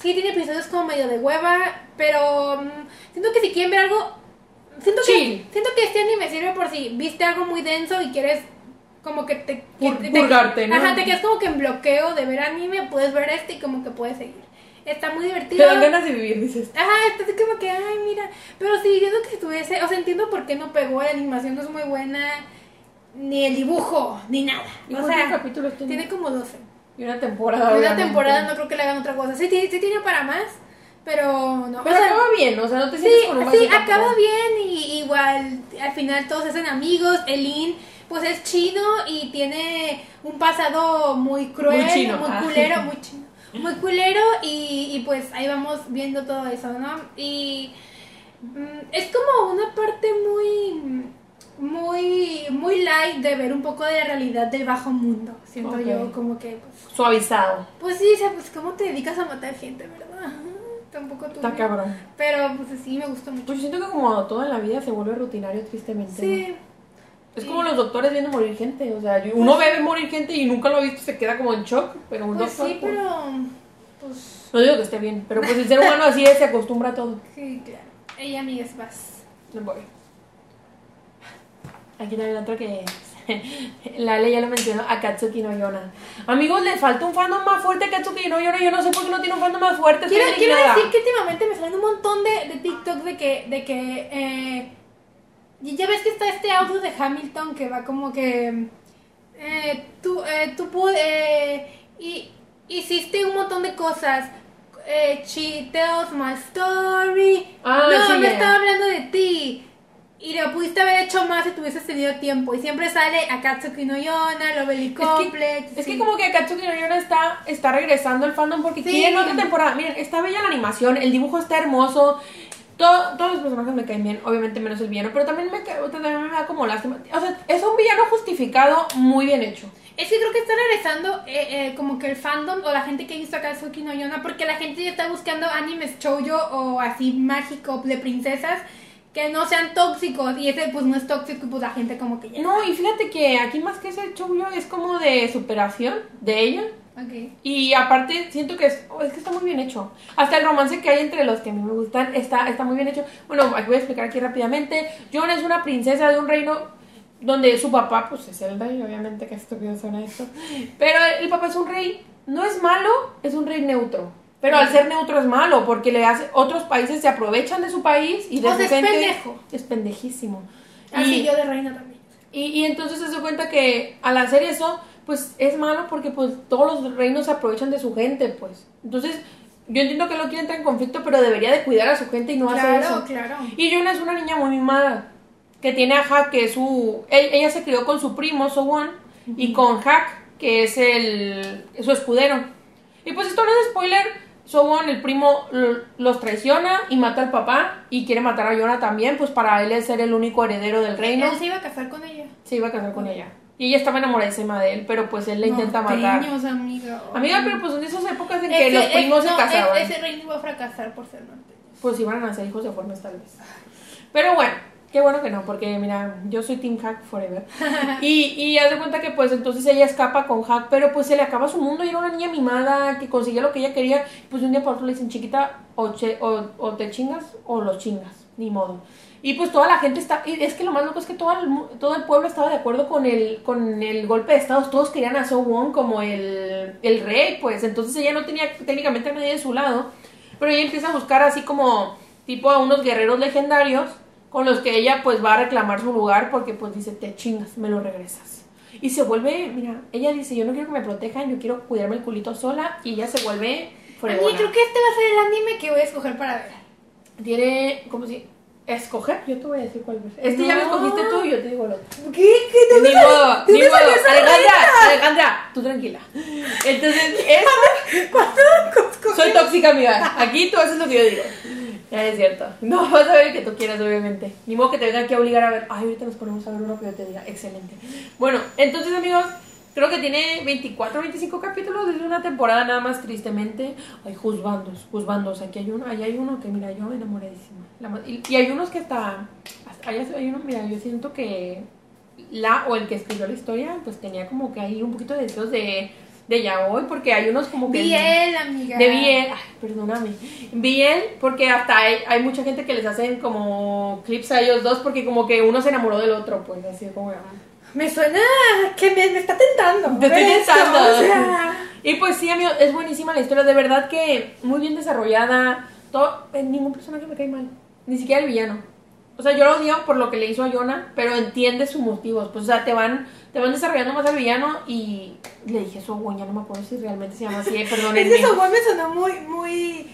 Sí, tiene episodios como medio de hueva, pero mm, siento que si quieren ver algo... Siento Chill. que, siento que este anime sirve por si viste algo muy denso y quieres como que te... Pur- te- purgarte, ¿no? Ajá, te quedas como que en bloqueo de ver anime, puedes ver este y como que puedes seguir. Está muy Te divertido. dan ganas de vivir, dices. Ajá, está así como que, ay, mira. Pero sí, yo creo que si tuviese, o sea, entiendo por qué no pegó, la animación no es muy buena, ni el dibujo, ni nada. ¿Y O sea, capítulos tiene? tiene como 12. Y una temporada. En una temporada no creo que le hagan otra cosa. Sí, tiene- sí tiene para más, pero no. Pero o sea, acaba bien, o sea, no te Sí, sientes con un sí, acaba bien y igual al final todos se hacen amigos. Elin pues es chino y tiene un pasado muy cruel, Muy chino, muy ah. culero, muy chino, muy culero y, y, pues ahí vamos viendo todo eso, ¿no? Y mm, es como una parte muy muy muy light de ver un poco de la realidad del bajo mundo, siento Ok. yo como que pues, Suavizado. pues sí, o sea, pues cómo te dedicas a matar gente, ¿verdad? Tampoco tú. Está cabrón. Pero pues sí, me gustó mucho. Pues yo siento que como todo en la vida se vuelve rutinario tristemente. Sí. Es Sí. como los doctores viendo morir gente. O sea, uno ve morir gente y nunca lo ha visto, se queda como en shock. Pero un Pues doctor. sí, pues, pero. Pues. No digo que esté bien, pero pues el ser humano así es, se acostumbra a todo. Sí, claro. Ella, amigas, vas. No voy. Aquí también otro que la ley ya lo mencionó, Akatsuki no Yona. Amigos, le falta un fandom más fuerte a Akatsuki no Yona. Yo no sé por qué no tiene un fandom más fuerte. Quiero, decir que últimamente me salen un montón de, de TikToks de que, de que eh, ya ves que está este audio de Hamilton que va como que eh, tú, eh, tú pu- eh, y, hiciste un montón de cosas. Eh, she tells my story. Ah, no, sí, no estaba hablando de ti. Y lo pudiste haber hecho más si tuvieses tenido tiempo. Y siempre sale Akatsuki no Yona, Lovely Es que, Complex. es que como que Akatsuki no Yona está, está regresando al fandom porque Sí. quieren otra temporada. Miren, está bella la animación, el dibujo está hermoso. todo- todos los personajes me caen bien, obviamente menos el villano, pero también me, también me da como lástima. O sea, es un villano justificado muy bien hecho. Es que creo que está regresando eh, eh, como que el fandom o la gente que ha visto Akatsuki no Yona porque la gente ya está buscando animes shoujo o así mágico de princesas que no sean tóxicos y ese pues no es tóxico pues la gente como que ya... No, y fíjate que aquí más que ese chulo es como de superación de ella. Ok. Y aparte siento que es, oh, es que está muy bien hecho. Hasta el romance que hay entre los que a mí me gustan está, está muy bien hecho. Bueno, aquí voy a explicar aquí rápidamente. Jon es una princesa de un reino donde su papá, pues es el rey, obviamente que estúpido suena esto. Pero el papá es un rey, no es malo, es un rey neutro. Pero al ser neutro es malo, porque le hace, otros países se aprovechan de su país y de O sea, es gente. pendejo. Es pendejísimo. Así Y- yo de reina también. y, y entonces se da cuenta que al hacer eso, pues es malo porque pues todos los reinos se aprovechan de su gente, pues. Entonces, yo entiendo que lo quiere entrar en conflicto, pero debería de cuidar a su gente y no hacer Claro, eso. claro. Y Yuna es una niña muy mimada, que tiene a Hack, que es su... e- Ella se crió con su primo, Sowon, y con Hack, que es el su escudero. Y pues esto no es spoiler, Sowon, el primo, los traiciona y mata al papá, y quiere matar a Yona también, pues para él es ser el único heredero del reino Él se iba a casar con ella. se iba a casar con ella. Y ella estaba enamoradísima de él, pero pues él la intenta matar. Norteños, amiga. Amiga, pero pues en esas épocas en que los primos se casaban, es- Ese reino iba a fracasar por ser norteño. pues iban a nacer hijos de formas tal vez. Pero bueno, qué bueno que no, porque mira, yo soy Team Hack Forever. Y, y haz de cuenta que pues entonces ella escapa con Hack, pero pues se le acaba su mundo y era una niña mimada que conseguía lo que ella quería. Pues un día por otro le dicen chiquita, o, te chingas o los chingas, ni modo. Y pues toda la gente está, y es que lo más loco es que todo el, todo el pueblo estaba de acuerdo con el, con el golpe de estados, todos querían a So Won como el, el rey, pues entonces ella no tenía técnicamente a nadie de su lado, pero ella empieza a buscar así como tipo a unos guerreros legendarios con los que ella pues va a reclamar su lugar porque pues dice, te chingas, me lo regresas. Y se vuelve, mira, ella dice, yo no quiero que me protejan, yo quiero cuidarme el culito sola y ella se vuelve A mí fregona. creo que este va a ser el anime que voy a escoger para ver. Tiene, ¿cómo si? Escoger, yo te voy a decir cuál es. Este ya lo No. escogiste tú y yo te digo el otro. ¿Qué? ¿Qué? ¿De Ni dónde modo, ni dónde modo. Alejandra? Alejandra, tú tranquila. Entonces, esto, ¿Cuánto? soy tóxica, amiga. Aquí tú haces lo que yo digo. Ya es cierto. No, vas a ver el que tú quieras, obviamente. Ni modo que te aquí a obligar a ver. Ay, ahorita nos ponemos a ver uno que yo te diga. Excelente. Bueno, entonces, amigos, creo que tiene 24, 25 capítulos desde una temporada nada más, tristemente. Ay, juzbandos, juzbandos. Aquí hay uno, allá hay uno que, mira, yo enamoradísima. Y, y hay unos que hasta. Allá hay uno, mira, yo siento que la o el que escribió la historia, pues tenía como que ahí un poquito de deseos de, de yaoi, porque hay unos como que. Biel, amiga. De Biel, ay, perdóname. Biel, porque hasta hay, hay mucha gente que les hacen como clips a ellos dos, porque como que uno se enamoró del otro, pues así como. Me suena que me, me está tentando. Te estoy tentando. o sea, Y pues sí, amigo, es buenísima la historia, de verdad que muy bien desarrollada. Todo, eh, ningún personaje me cae mal, ni siquiera el villano. O sea, yo lo odio por lo que le hizo a Jonah, pero entiende sus motivos. Pues, o sea, te van, te van desarrollando más al villano y le dije güey, ya no me acuerdo si realmente se llama así, eh, perdónenme. Ese Sogón me sonó muy, muy.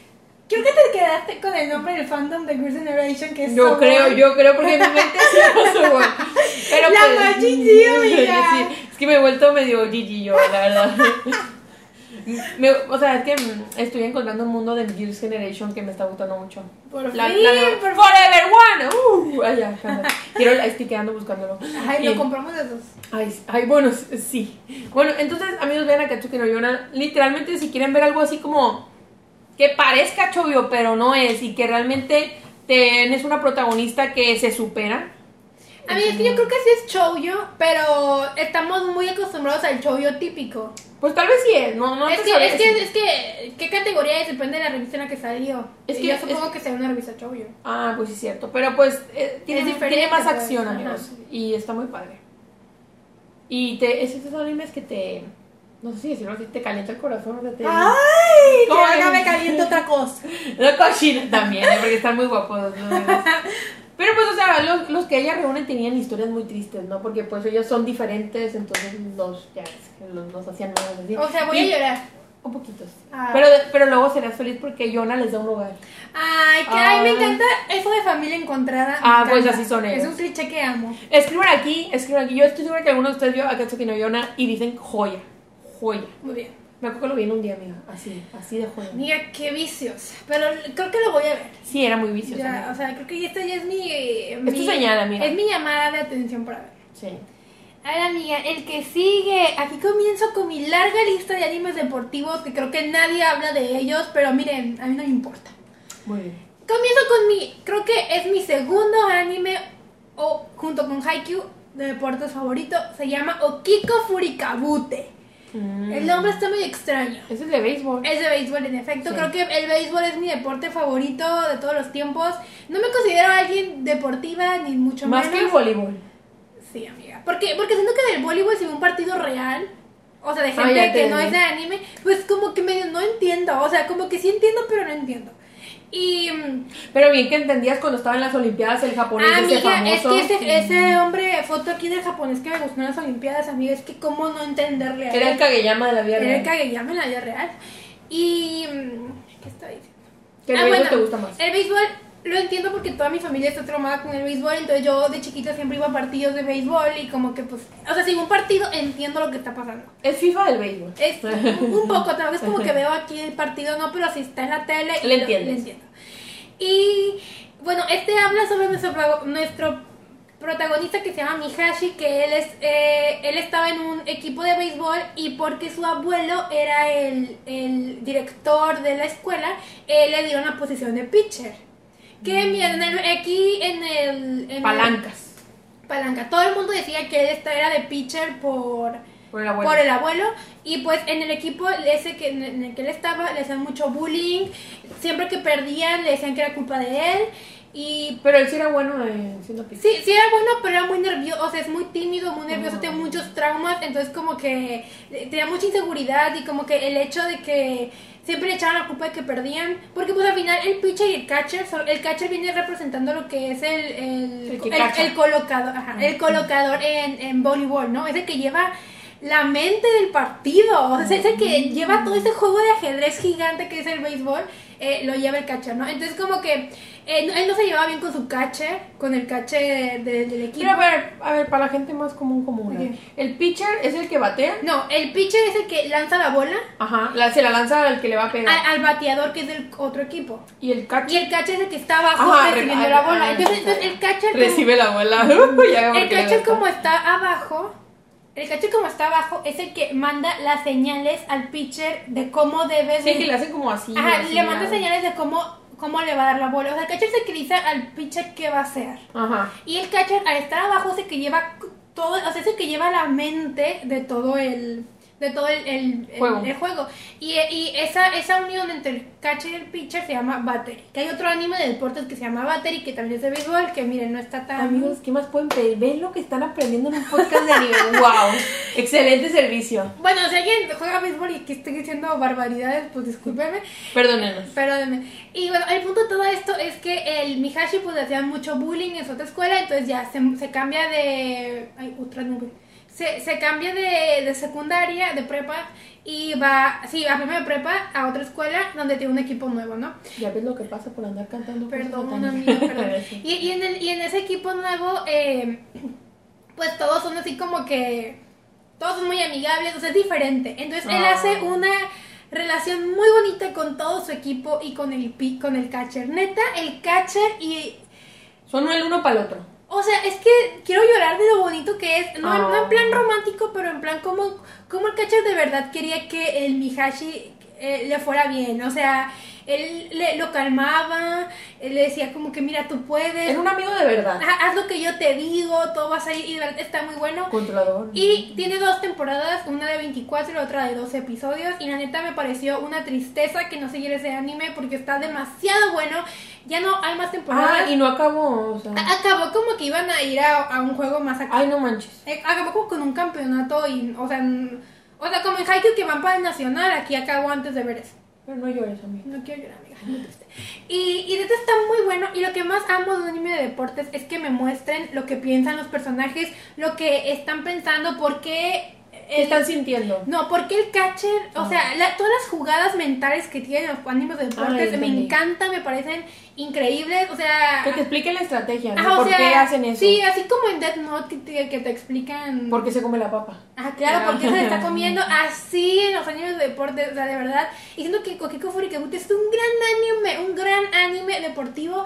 Creo que te quedaste con el nombre del fandom de Girls' Generation, que es Yo creo, yo creo, porque en mi mente se llama. Pero La pues, más Gigi, sí, es que me he vuelto medio Gigi yo, la verdad. Me- o sea, es que estoy encontrando un mundo de Girls' Generation que me está gustando mucho. Por La, fin, la nueva- por fin. Forever One. Uh, ay, ya. Quiero, estoy quedando buscándolo. Ay, Y- lo compramos de dos. Ay, ay, bueno, sí. Bueno, entonces, amigos, vean a Katsuki no Yona. Literalmente, si quieren ver algo así como que parezca chovio, pero no es, y que realmente tienes una protagonista que se supera. A mí es que yo creo que sí es shoujo, pero estamos muy acostumbrados al shoujo típico. Pues tal vez sí es, no, no es, que, es, que, es que, ¿qué categoría es? Depende de la revista en la que salió. Es Es que- yo es- supongo que sea una revista shoujo. Ah, pues sí es cierto. Pero pues eh, tiene, Es diferente, tiene más pues, acción, ajá. amigos. Y está muy padre. Y te, es esos animes que te. No sé si decirlo así, te calienta el corazón. O sea, te, ¡Ay! Que ¿Cómo ahora es? me calienta otra cosa. No cochina también, ¿eh? porque están muy guapos. ¿no? Pero pues, o sea, los, los que ella reúnen tenían historias muy tristes, ¿no? Porque pues ellos son diferentes, entonces los, ya, los, los hacían más. O sea, voy Y- a llorar. Un poquito. sí. Ah. Pero, pero luego serás feliz porque Jonah les da un hogar. Ay, que ay, me Ah. encanta eso de familia encontrada. Ah, pues así son ellos. Es un cliché que amo. Escriban aquí, escriban aquí. Yo estoy segura que alguno de ustedes vio a Katsuki no Yona y dicen joya. Joya. Muy bien. Me acuerdo que lo vi en un día, amiga. Así, así de joya. Mira, qué vicios. Pero creo que lo voy a ver. Sí, era muy vicioso. Ya, amiga. o sea, creo que esta ya es mi. Es tu señal, amiga. Es mi llamada de atención para ver. Sí. Ahora, amiga, el que sigue. Aquí comienzo con mi larga lista de animes deportivos que creo que nadie habla de ellos, pero miren, a mí no me importa. Muy bien. Comienzo con mi. Creo que es mi segundo anime, o junto con Haikyuu, de deportes favorito. Se llama Okiko Furikabute. Mm. El nombre está muy extraño. Es de béisbol. Es de béisbol, en efecto. Sí. Creo que el béisbol es mi deporte favorito de todos los tiempos. No me considero alguien deportiva, ni mucho Más menos. que el voleibol. Sí, amiga. Porque, porque siento que del voleibol, si un partido real, o sea, de Ah, gente que no es de anime, pues como que medio no entiendo. O sea, como que sí entiendo, pero no entiendo. Y. Pero bien que entendías cuando estaba en las Olimpiadas el japonés ese amiga, es famoso. que ese, ese hombre, foto aquí del japonés que me gustó en las Olimpiadas, amiga, es que cómo no entenderle a Era él. el Kageyama de la vida Era el real. Kageyama en la vida real. Y. ¿Qué está diciendo? Que el Ah, béisbol bueno, te gusta más. El béisbol lo entiendo porque toda mi familia está traumada con el béisbol, entonces yo de chiquita siempre iba a partidos de béisbol y como que pues, o sea, si veo un partido entiendo lo que está pasando. Es FIFA del béisbol. Es un un poco, tal vez como que veo aquí el partido, no, pero si está en la tele, Le lo- entiendes. entiendo. Y bueno, este habla sobre nuestro, nuestro protagonista que se llama Mihashi, que él es eh, él estaba en un equipo de béisbol y porque su abuelo era el, el director de la escuela, él le dio una posición de pitcher. Que miren, en el- aquí en el... en el- Palancas. palanca. Todo el mundo decía que él esta- era de pitcher por Por el abuelo. por el abuelo. Y pues en el equipo ese que en el que él estaba le hacían mucho bullying. Siempre que perdían le decían que era culpa de él. Y Pero él sí era bueno eh, siendo pitcher. sí sí era bueno pero era muy nervioso. O sea es muy tímido muy nervioso. Tiene muchos traumas. Entonces como que eh, tenía mucha inseguridad. Y como que el hecho de que siempre le echaban la culpa de que perdían porque pues al final el pitcher y el catcher son- el catcher viene representando lo que es el el, El colocador ajá, el colocador en, en voleibol no es el que lleva la mente del partido, o sea, es el que lleva todo ese juego de ajedrez gigante que es el béisbol, eh, lo lleva el catcher, ¿no? Entonces como que eh, él no se llevaba bien con su catcher, con el catcher de- del equipo. Pero a ver, a ver, para la gente más común común. ¿eh? El pitcher es el que batea. No, el pitcher es el que lanza la bola Ajá. La, se la lanza al que le va a pegar. al, al bateador que es del otro equipo. y el Y catcher el catcher es el que está abajo Ajá, recibiendo re- la ah, bola. ah, Entonces, entonces el catcher... como- recibe la bola. El catcher como está abajo, el catcher como está abajo es el que manda las señales al pitcher de cómo debe Sí, de- que le hacen como así. Ajá, así, le manda ah. señales de cómo, cómo le va a dar la bola. O sea, el catcher es el que le dice al pitcher qué va a hacer. Ajá. Y el catcher al estar abajo es el que lleva todo, o sea, es el que lleva la mente de todo el de todo el, el- Juego. el juego. Y, y esa, esa unión entre el catcher y el pitcher se llama Battery. Que hay otro anime de deportes que se llama Battery, que también es de béisbol, que miren, no está tan... Amigos, ¿qué más pueden pedir? ¿Ven lo que están aprendiendo en un podcast de anime? ¡Wow! Excelente servicio. Bueno, si alguien juega béisbol y que estoy diciendo barbaridades, pues discúlpeme. Perdónenos. Perdóneme. Y bueno, el punto de todo esto es que el Mihashi pues le hacían mucho bullying en su otra escuela, entonces ya se, se cambia de... Ay, otra nube. Se, se cambia de, de secundaria, de prepa, y va, sí, a primera prepa, a otra escuela donde tiene un equipo nuevo, ¿no? Ya ves lo que pasa por andar cantando. Perdón, satánicas. amigo, perdón. Y, y en el, y en ese equipo nuevo, eh, pues todos son así como que. Todos son muy amigables, o sea, es diferente. Entonces él Ah. hace una relación muy bonita con todo su equipo y con el, con el catcher. Neta, el catcher y. Son el uno para el otro. O sea, es que quiero llorar de lo bonito que es. No, no en Ah. plan romántico, pero en plan como, como el catcher de verdad quería que el Mihashi eh, le fuera bien. O sea, él le, lo calmaba, él le decía como que mira, tú puedes. Es un amigo de verdad. Haz lo que yo te digo, todo va a salir y de verdad está muy bueno. Controlador. Y tiene dos temporadas, una de 24 y la otra de 12 episodios. Y la neta me pareció una tristeza que no siguiera ese anime porque está demasiado bueno. Ya no hay más temporadas. Ah, y no acabó, o sea. Acabó como que iban a ir a, a un juego más acá. Ay, no manches. Eh, Acabó como con un campeonato y, o sea, o sea, como en Haikyuu que van para el nacional, aquí acabó antes de ver eso. Pero no llores, amigo. No quiero llorar, amiga. Y, y de hecho está muy bueno. Y lo que más amo de un anime de deportes es que me muestren lo que piensan los personajes, lo que están pensando, por qué. ¿Qué están sintiendo? No, porque el catcher, o Ah. sea, la- todas las jugadas mentales que tienen los animes de Ah, deportes me encantan, me parecen increíbles. O sea, Que te expliquen la estrategia, ¿no? o ¿Por sea, qué hacen eso? Sí, así como en Death Note que te, que te explican. ¿Por qué se come la papa? Ah, claro, Ah. porque se está comiendo así en los años de deporte, o sea, de verdad. Y siento que Kokiko Furikabuti es un gran anime, un gran anime deportivo,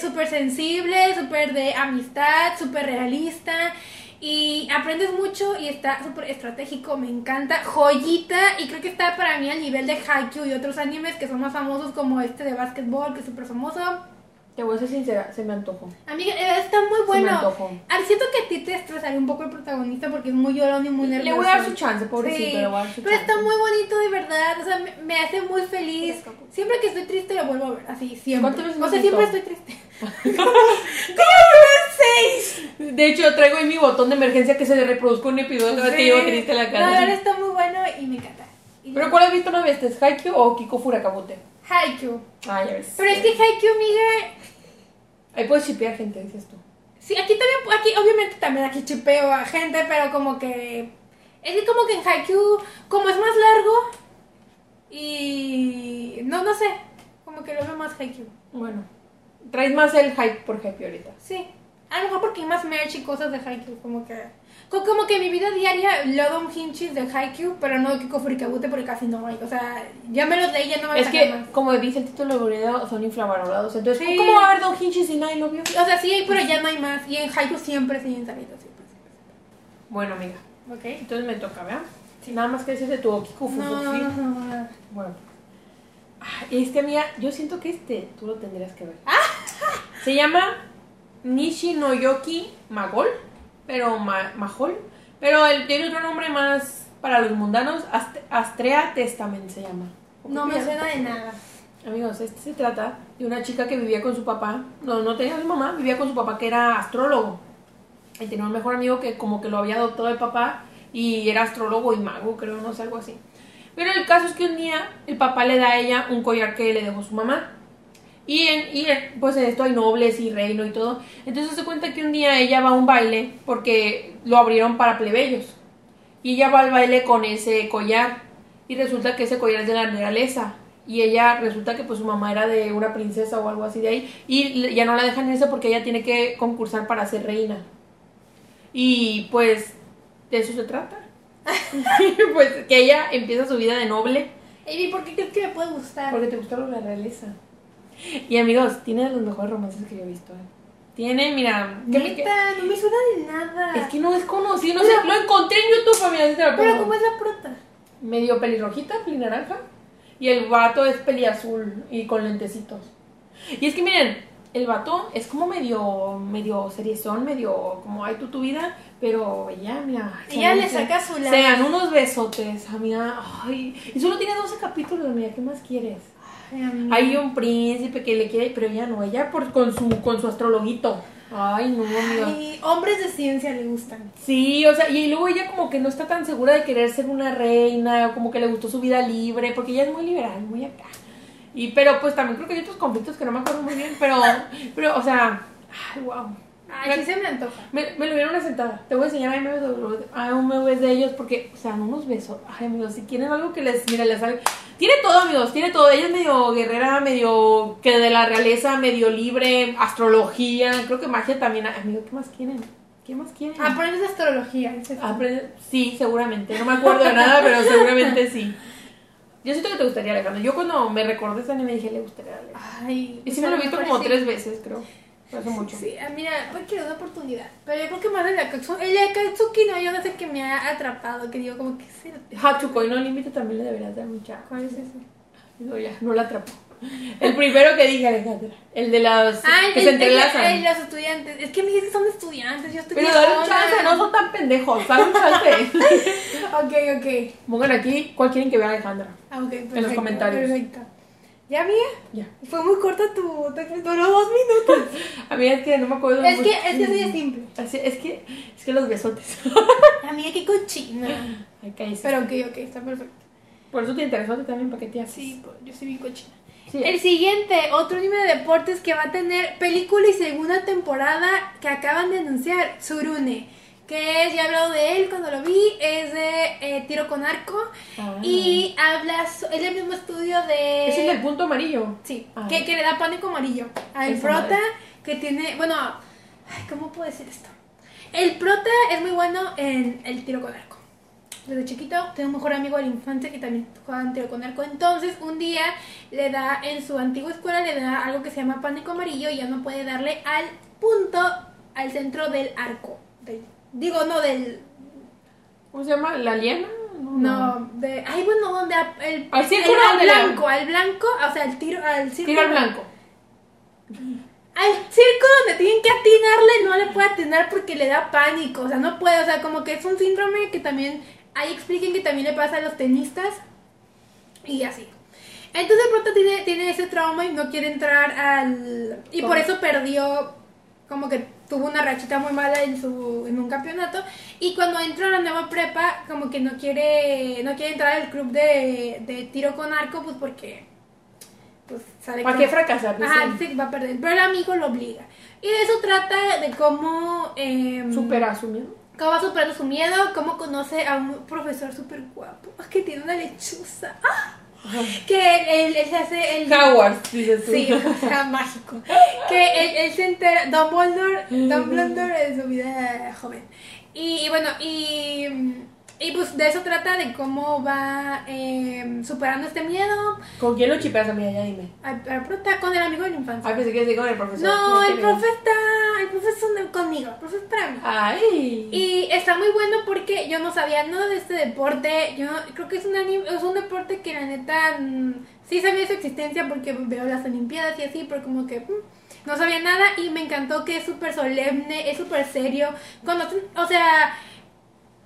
súper sensible, súper de amistad, súper realista. Y aprendes mucho y está súper estratégico, me encanta. Joyita, y creo que está para mí al nivel de Haikyuu y otros animes que son más famosos como este de básquetbol, que es súper famoso. Te voy a ser sincera, se me antojó. Amiga, eh, está muy Se me bueno. antojó. Ah, siento que a ti te estresaría un poco el protagonista porque es muy llorón y muy nervioso. Le voy a dar su chance, pobrecito, Sí, le voy a dar su pero chance. está muy bonito de verdad, o sea, me, me hace muy feliz. Siempre que estoy triste lo vuelvo a ver, así, siempre. ¿Cuántas veces O sea, siempre estoy triste. ¿Cómo? ¿Cómo seis? De hecho, traigo ahí mi botón de emergencia que se reproduzca un episodio cada vez que llevo triste la No, ahora está muy bueno y me encanta. Y ¿Pero cuál has visto más veces? ¿Haikyuu o Kiko Furakabute? Haikyuu. Ah, ya ves. Pero es que Haikyuu, amiga, Ahí puedes shipear gente, dices tú. Sí, aquí también, aquí obviamente también aquí chipeo a gente, pero como que es que como que en Haikyuu, como es más largo y no, no sé, como que lo veo más Haikyuu. Bueno, traes más el hype por Haikyuu ahorita. Sí, a lo mejor porque hay más merch y cosas de Haikyuu, como que como que mi vida diaria lo un hinchis de Haikyuu, pero no de Kiko Furikabute porque casi no hay, o sea, ya me los leí, ya no me Es que, más. como dice el título del video, son infravalorados. Entonces, Sí. ¿cómo va a haber Don Hinchi si nadie lo vio? O sea, sí hay, pero ya no hay más, y en Haikyuu siempre siguen saliendo, siempre, Bueno, amiga, siempre. ¿Ok? entonces me toca, ¿verdad? Nada más que decir de tu No, Fufufi. no, no, no. Bueno. Ah, Este, amiga, yo siento que este tú lo tendrías que ver. Ah. Se llama Nishi no Yoki Magol, pero ma- Mahol. Pero él tiene otro nombre más para los mundanos, Ast- Astrea Testament se llama. No me suena de nada. Amigos, este se trata de una chica que vivía con su papá. No, no tenía a su mamá, vivía con su papá que era astrólogo. Y tenía un mejor amigo que como que lo había adoptado el papá y era astrólogo y mago, creo, no sé, algo así. Pero el caso es que un día el papá le da a ella un collar que le dejó su mamá. Y, en, y en- pues en esto hay nobles y reino y todo. Entonces se cuenta que un día ella va a un baile porque lo abrieron para plebeyos. Y ella va al baile con ese collar. Y resulta que ese collar es de la realeza. Y ella resulta que pues su mamá era de una princesa o algo así de ahí. Y ya no la dejan irse porque ella tiene que concursar para ser reina. Y pues de eso se trata. pues que ella empieza su vida de noble. Amy, ¿por qué crees que me puede gustar? Porque te gusta la realeza. Y amigos, tiene de los mejores romances que yo he visto. ¿eh? Tiene, mira. me- que- no me suena de nada. es que no es conocido, no sé, lo encontré en YouTube, amiga, así te lo Pero. ¿cómo es la prota? Medio pelirrojita, pelinaranja. Y el vato es peliazul y con lentecitos. Y es que miren, el vato es como medio, medio seriezón, medio como hay tú tu vida, pero ella, mira. Ella le saca su lado. dan unos besotes, amiga. Ay, y solo tiene 12 capítulos, amiga, ¿qué más quieres? Ay. Hay un príncipe que le quiere, pero ella no, ella por, con su con su astrologuito. Ay, no, amiga. Ay, hombres de ciencia le gustan. Sí, o sea, y luego ella como que no está tan segura de querer ser una reina, o como que le gustó su vida libre, porque ella es muy liberal, muy acá. Y pero pues también creo que hay otros conflictos que no me acuerdo muy bien, pero pero o sea, ay, wow. Ay, sí se me antoja. Me, me lo vieron una sentada. Te voy a enseñar AMVs de ellos porque, o sea, unos besos. Ay, amigos, si quieren algo que les, mira, les sale. Tiene todo, amigos, tiene todo. Ella es medio guerrera, medio que de la realeza, medio libre, astrología, creo que magia también. Amigo, ¿qué más quieren? ¿Qué más quieren? Aprendes astrología. Sí, seguramente. No me acuerdo de nada, pero seguramente sí. Yo siento que te gustaría, Alejandro. Yo cuando me recordé ese anime dije, le gustaría a Alejandro. Ay, Y pues sí me lo he visto como sí. tres veces, creo. Hace mucho. Sí, ah, mira, pues quiero una oportunidad. Pero yo creo que más el Akatsuki, el Akatsuki no, yo no sé que me ha atrapado, que digo como que sí. Hatsukoi no límite también le deberías dar mucha. ¿Cuál es ese? No, ya, no la atrapó. El primero que dije, Alejandra. El de las Ah, que el- se entrelazan. el- el- los estudiantes. Es que me dicen que son estudiantes, yo estoy Pero dale un chance, no son tan pendejos, dale un chance. Ok, ok. Pongan aquí cuál quieren que vea Alejandra. Ah, ok, perfecto, comentarios. Perfecto. ¿Ya, amiga? Ya. Fue muy corta tu... Duró dos minutos. A mí es que no me acuerdo. es muy- que es que así de simple. Así- es que es que los besotes. Amiga, qué cochina. Ay, cállese. Pero ok, ok, está perfecto. Por eso te interesó también para que te haces. Sí, pues, yo soy bien cochina. Sí. El siguiente, otro anime de deportes que va a tener película y segunda temporada que acaban de anunciar, Tsurune. Que es, ya he hablado de él cuando lo vi, es de eh, tiro con arco. Ah. Y habla, es el mismo estudio de... Es el del punto amarillo. Sí, Ah. que, que le da pánico amarillo. Al prota madre. que tiene, bueno, ay, ¿cómo puedo decir esto? El prota es muy bueno en el tiro con arco. Desde chiquito tengo un mejor amigo de la infancia que también jugaba en tiro con arco. Entonces, un día le da, en su antigua escuela, le da algo que se llama pánico amarillo y ya no puede darle al punto, al centro del arco. Del- digo, no del, ¿Cómo se llama? ¿La liana? no, de, ay, bueno, donde a- el, Al círculo el- al blanco, al blanco, o sea, el tiro, al círculo. Tiro al blanco. Al circo donde tienen que atinarle no le puede atinar porque le da pánico, o sea, no puede, o sea, como que es un síndrome que también, ahí expliquen que también le pasa a los tenistas y así. Entonces pronto tiene, tiene ese trauma y no quiere entrar al... Y por eso perdió, como que tuvo una rachita muy mala en, su, en un campeonato. Y cuando entra a la nueva prepa, como que no quiere, no quiere entrar al club de, de tiro con arco, pues porque... Pues sabe ¿Para que- qué fracasar? Ajá, que va a perder. Pero el amigo lo obliga. Y de eso trata de cómo. Eh, Supera su miedo. Cómo va superando su miedo, cómo conoce a un profesor súper guapo. ah, Que tiene una lechuza. ¡Ah! Que él, él se hace el. Howard, dices tú. Sí, o sea, mágico. Que él, él se entera. Dumbledore, Dumbledore en su vida joven. Y, y bueno, y. Y pues de eso trata de cómo va eh, superando este miedo. ¿Con quién lo chipeas, amiga? Ya dime. Al, al prota- con el amigo de la infancia. Ay, pensé que decía con el profesor. No, el profe está. El profe es un- conmigo, el profe es para mí. Ay. Y está muy bueno porque yo no sabía nada de este deporte. Yo creo que es un, anim- es un deporte que la neta mm, sí sabía su existencia porque veo las Olimpiadas y así, pero como que mm, no sabía nada y me encantó que es súper solemne, es súper serio. Cuando, o sea,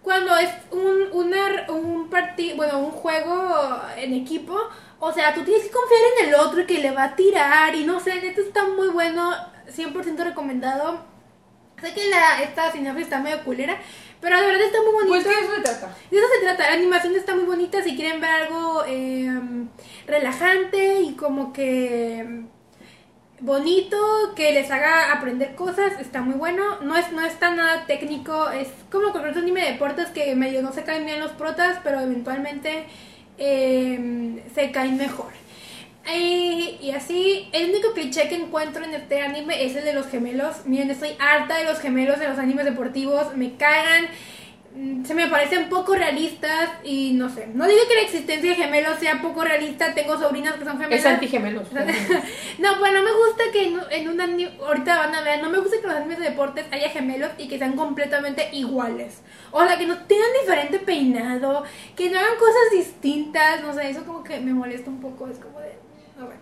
cuando es un, una, un partido, bueno, un juego en equipo, o sea, tú tienes que confiar en el otro y que le va a tirar y no sé, neta está muy bueno, 100% recomendado. Sé que la, esta sinapsis está medio culera, pero de verdad está muy bonito. Pues que eso se trata. De eso se trata, la animación está muy bonita si quieren ver algo eh, relajante y como que em, bonito, que les haga aprender cosas, está muy bueno. No es, no está nada técnico, es como con otro anime de deportes que medio no se caen bien los protas, pero eventualmente eh, se caen mejor. Y, y así, el único cliché que encuentro en este anime es el de los gemelos. Miren, estoy harta de los gemelos de los animes deportivos, me cagan, se me parecen poco realistas y no sé. No digo que la existencia de gemelos sea poco realista, tengo sobrinas que son gemelas. Es antigemelos. No, pues no me gusta que en, en un anime, ahorita van a ver, no me gusta que los animes de deportes haya gemelos y que sean completamente iguales. O sea, que no tengan diferente peinado, que no hagan cosas distintas, no sé, eso como que me molesta un poco, es como de, a ver.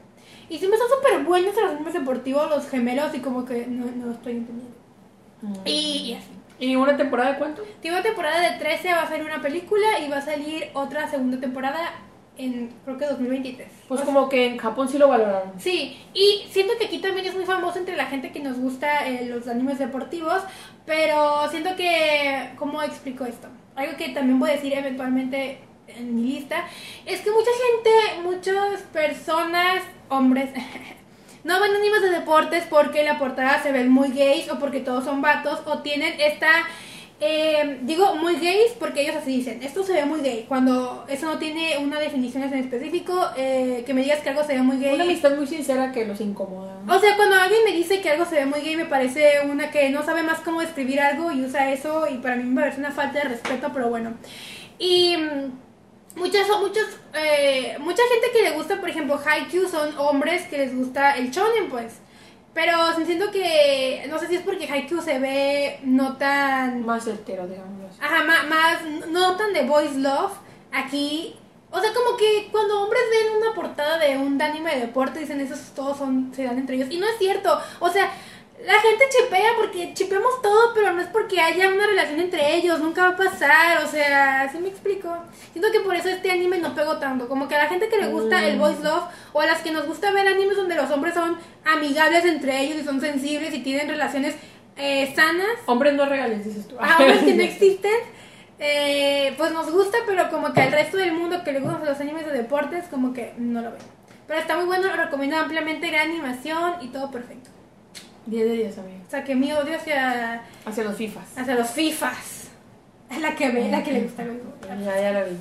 Y si me son súper buenos en los animes deportivos, los gemelos, y como que no, no estoy entendiendo. Y, y así. ¿Y una temporada de cuánto? Tiene una temporada de 13, va a salir una película y va a salir otra segunda temporada en, creo que 2023. Pues O sea, como que en Japón sí lo valoraron. Sí, y siento que aquí también es muy famoso entre la gente que nos gusta eh, los animes deportivos, pero siento que, ¿cómo explico esto? Algo que también voy a decir eventualmente en mi lista, es que mucha gente, muchas personas, hombres, no ven animes de deportes porque la portada se ven muy gays o porque todos son vatos o tienen esta... eh, digo muy gays porque ellos así dicen, esto se ve muy gay, cuando eso no tiene una definición en específico, eh, que me digas que algo se ve muy gay. Una amistad muy sincera que los incomoda. O sea, cuando alguien me dice que algo se ve muy gay, me parece una que no sabe más cómo describir algo y usa eso, y para mí me parece una falta de respeto, pero bueno. Y muchas, muchas, eh, mucha gente que le gusta, por ejemplo, Haikyuu son hombres que les gusta el shonen, pues. Pero siento que, no sé si es porque Haikyuu se ve no tan... Más certero, digamos. Ajá, ma- más, no tan de boys love. Aquí, o sea, como que cuando hombres ven una portada de un anime de deporte dicen esos todos son, se dan entre ellos. Y no es cierto. O sea, la gente chipea porque chipeamos todo, pero no es porque haya una relación entre ellos. Nunca va a pasar. O sea, así me explico. Siento que por eso este anime no pegó tanto. Como que a la gente que le gusta el boys love o a las que nos gusta ver animes donde los hombres son amigables entre ellos y son sensibles y tienen relaciones eh, sanas. Hombres no regales, dices tú. a hombres que no existen, eh, pues nos gusta, pero como que al resto del mundo que le gustan los animes de deportes, como que no lo ven. Pero está muy bueno, lo recomiendo ampliamente, gran animación y todo perfecto. 10 de 10, amigo. O sea que mi odio hacia, Hacia los FIFAs. hacia los FIFAs es la que ve, la que le gusta. Ya, ya la vi.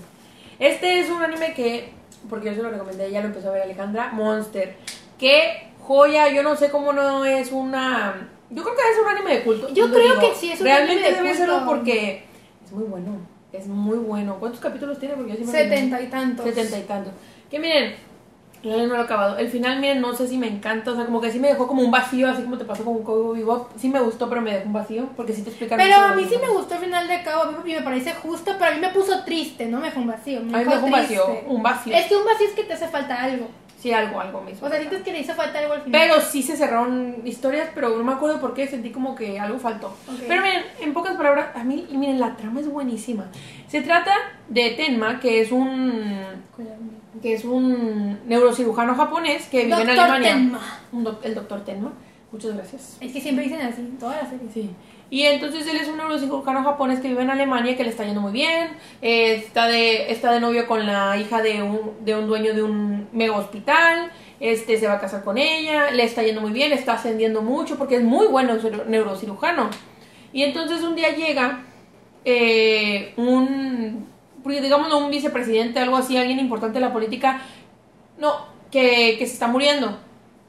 Este es un anime que, porque yo se lo recomendé, ya lo empezó a ver Alejandra, Monster. Qué joya, yo no sé cómo no es una... Yo creo que es un anime de culto. Yo creo que sí, es un Realmente anime de debe serlo porque es muy bueno, es muy bueno. ¿Cuántos capítulos tiene? Porque yo sí me Setenta y tantos. Setenta y tantos. Que miren, la no lo he acabado. El final, miren, no sé si me encanta. O sea, como que sí me dejó como un vacío, así como te pasó con Cowboy Bebop. Sí me gustó, pero me dejó un vacío. Porque sí te explicaron. Pero a mí sí me gustó el final de cabo, a mí me parece justo, pero a mí me puso triste, no me dejó un vacío. A mí me dejó un vacío. Un vacío. Es que un vacío es que te hace falta algo. Sí, algo, algo hizo O sea, sientes que le hizo falta algo al final. Pero sí se cerraron historias, pero no me acuerdo por qué, sentí como que algo faltó. Pero miren, en pocas palabras, a mí, y miren, la trama es buenísima. Se trata de Tenma, que es un que es un neurocirujano japonés que vive en Alemania. Tenma. Un doc- el doctor Tenma. Muchas gracias. Es que siempre dicen así, todas las series. Sí. Y entonces él es un neurocirujano japonés que vive en Alemania, que le está yendo muy bien. eh, está, de, está de novio con la hija de un, de un dueño de un mega hospital. Este se va a casar con ella. Le está yendo muy bien, está ascendiendo mucho porque es muy bueno neuro- neurocirujano. Y entonces un día llega eh, un, porque digámoslo, un vicepresidente, algo así, alguien importante de la política, no, que, que se está muriendo.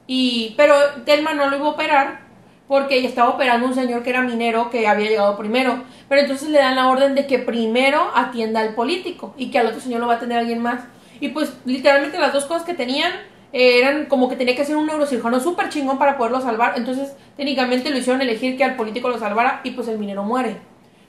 Y, pero Telma no lo iba a operar porque estaba operando un señor que era minero que había llegado primero. Pero entonces le dan la orden de que primero atienda al político y que al otro señor lo va a atender alguien más. Y pues literalmente las dos cosas que tenían eh, eran como que tenía que ser un neurocirujano súper chingón para poderlo salvar. Entonces técnicamente lo hicieron elegir que al político lo salvara y pues el minero muere.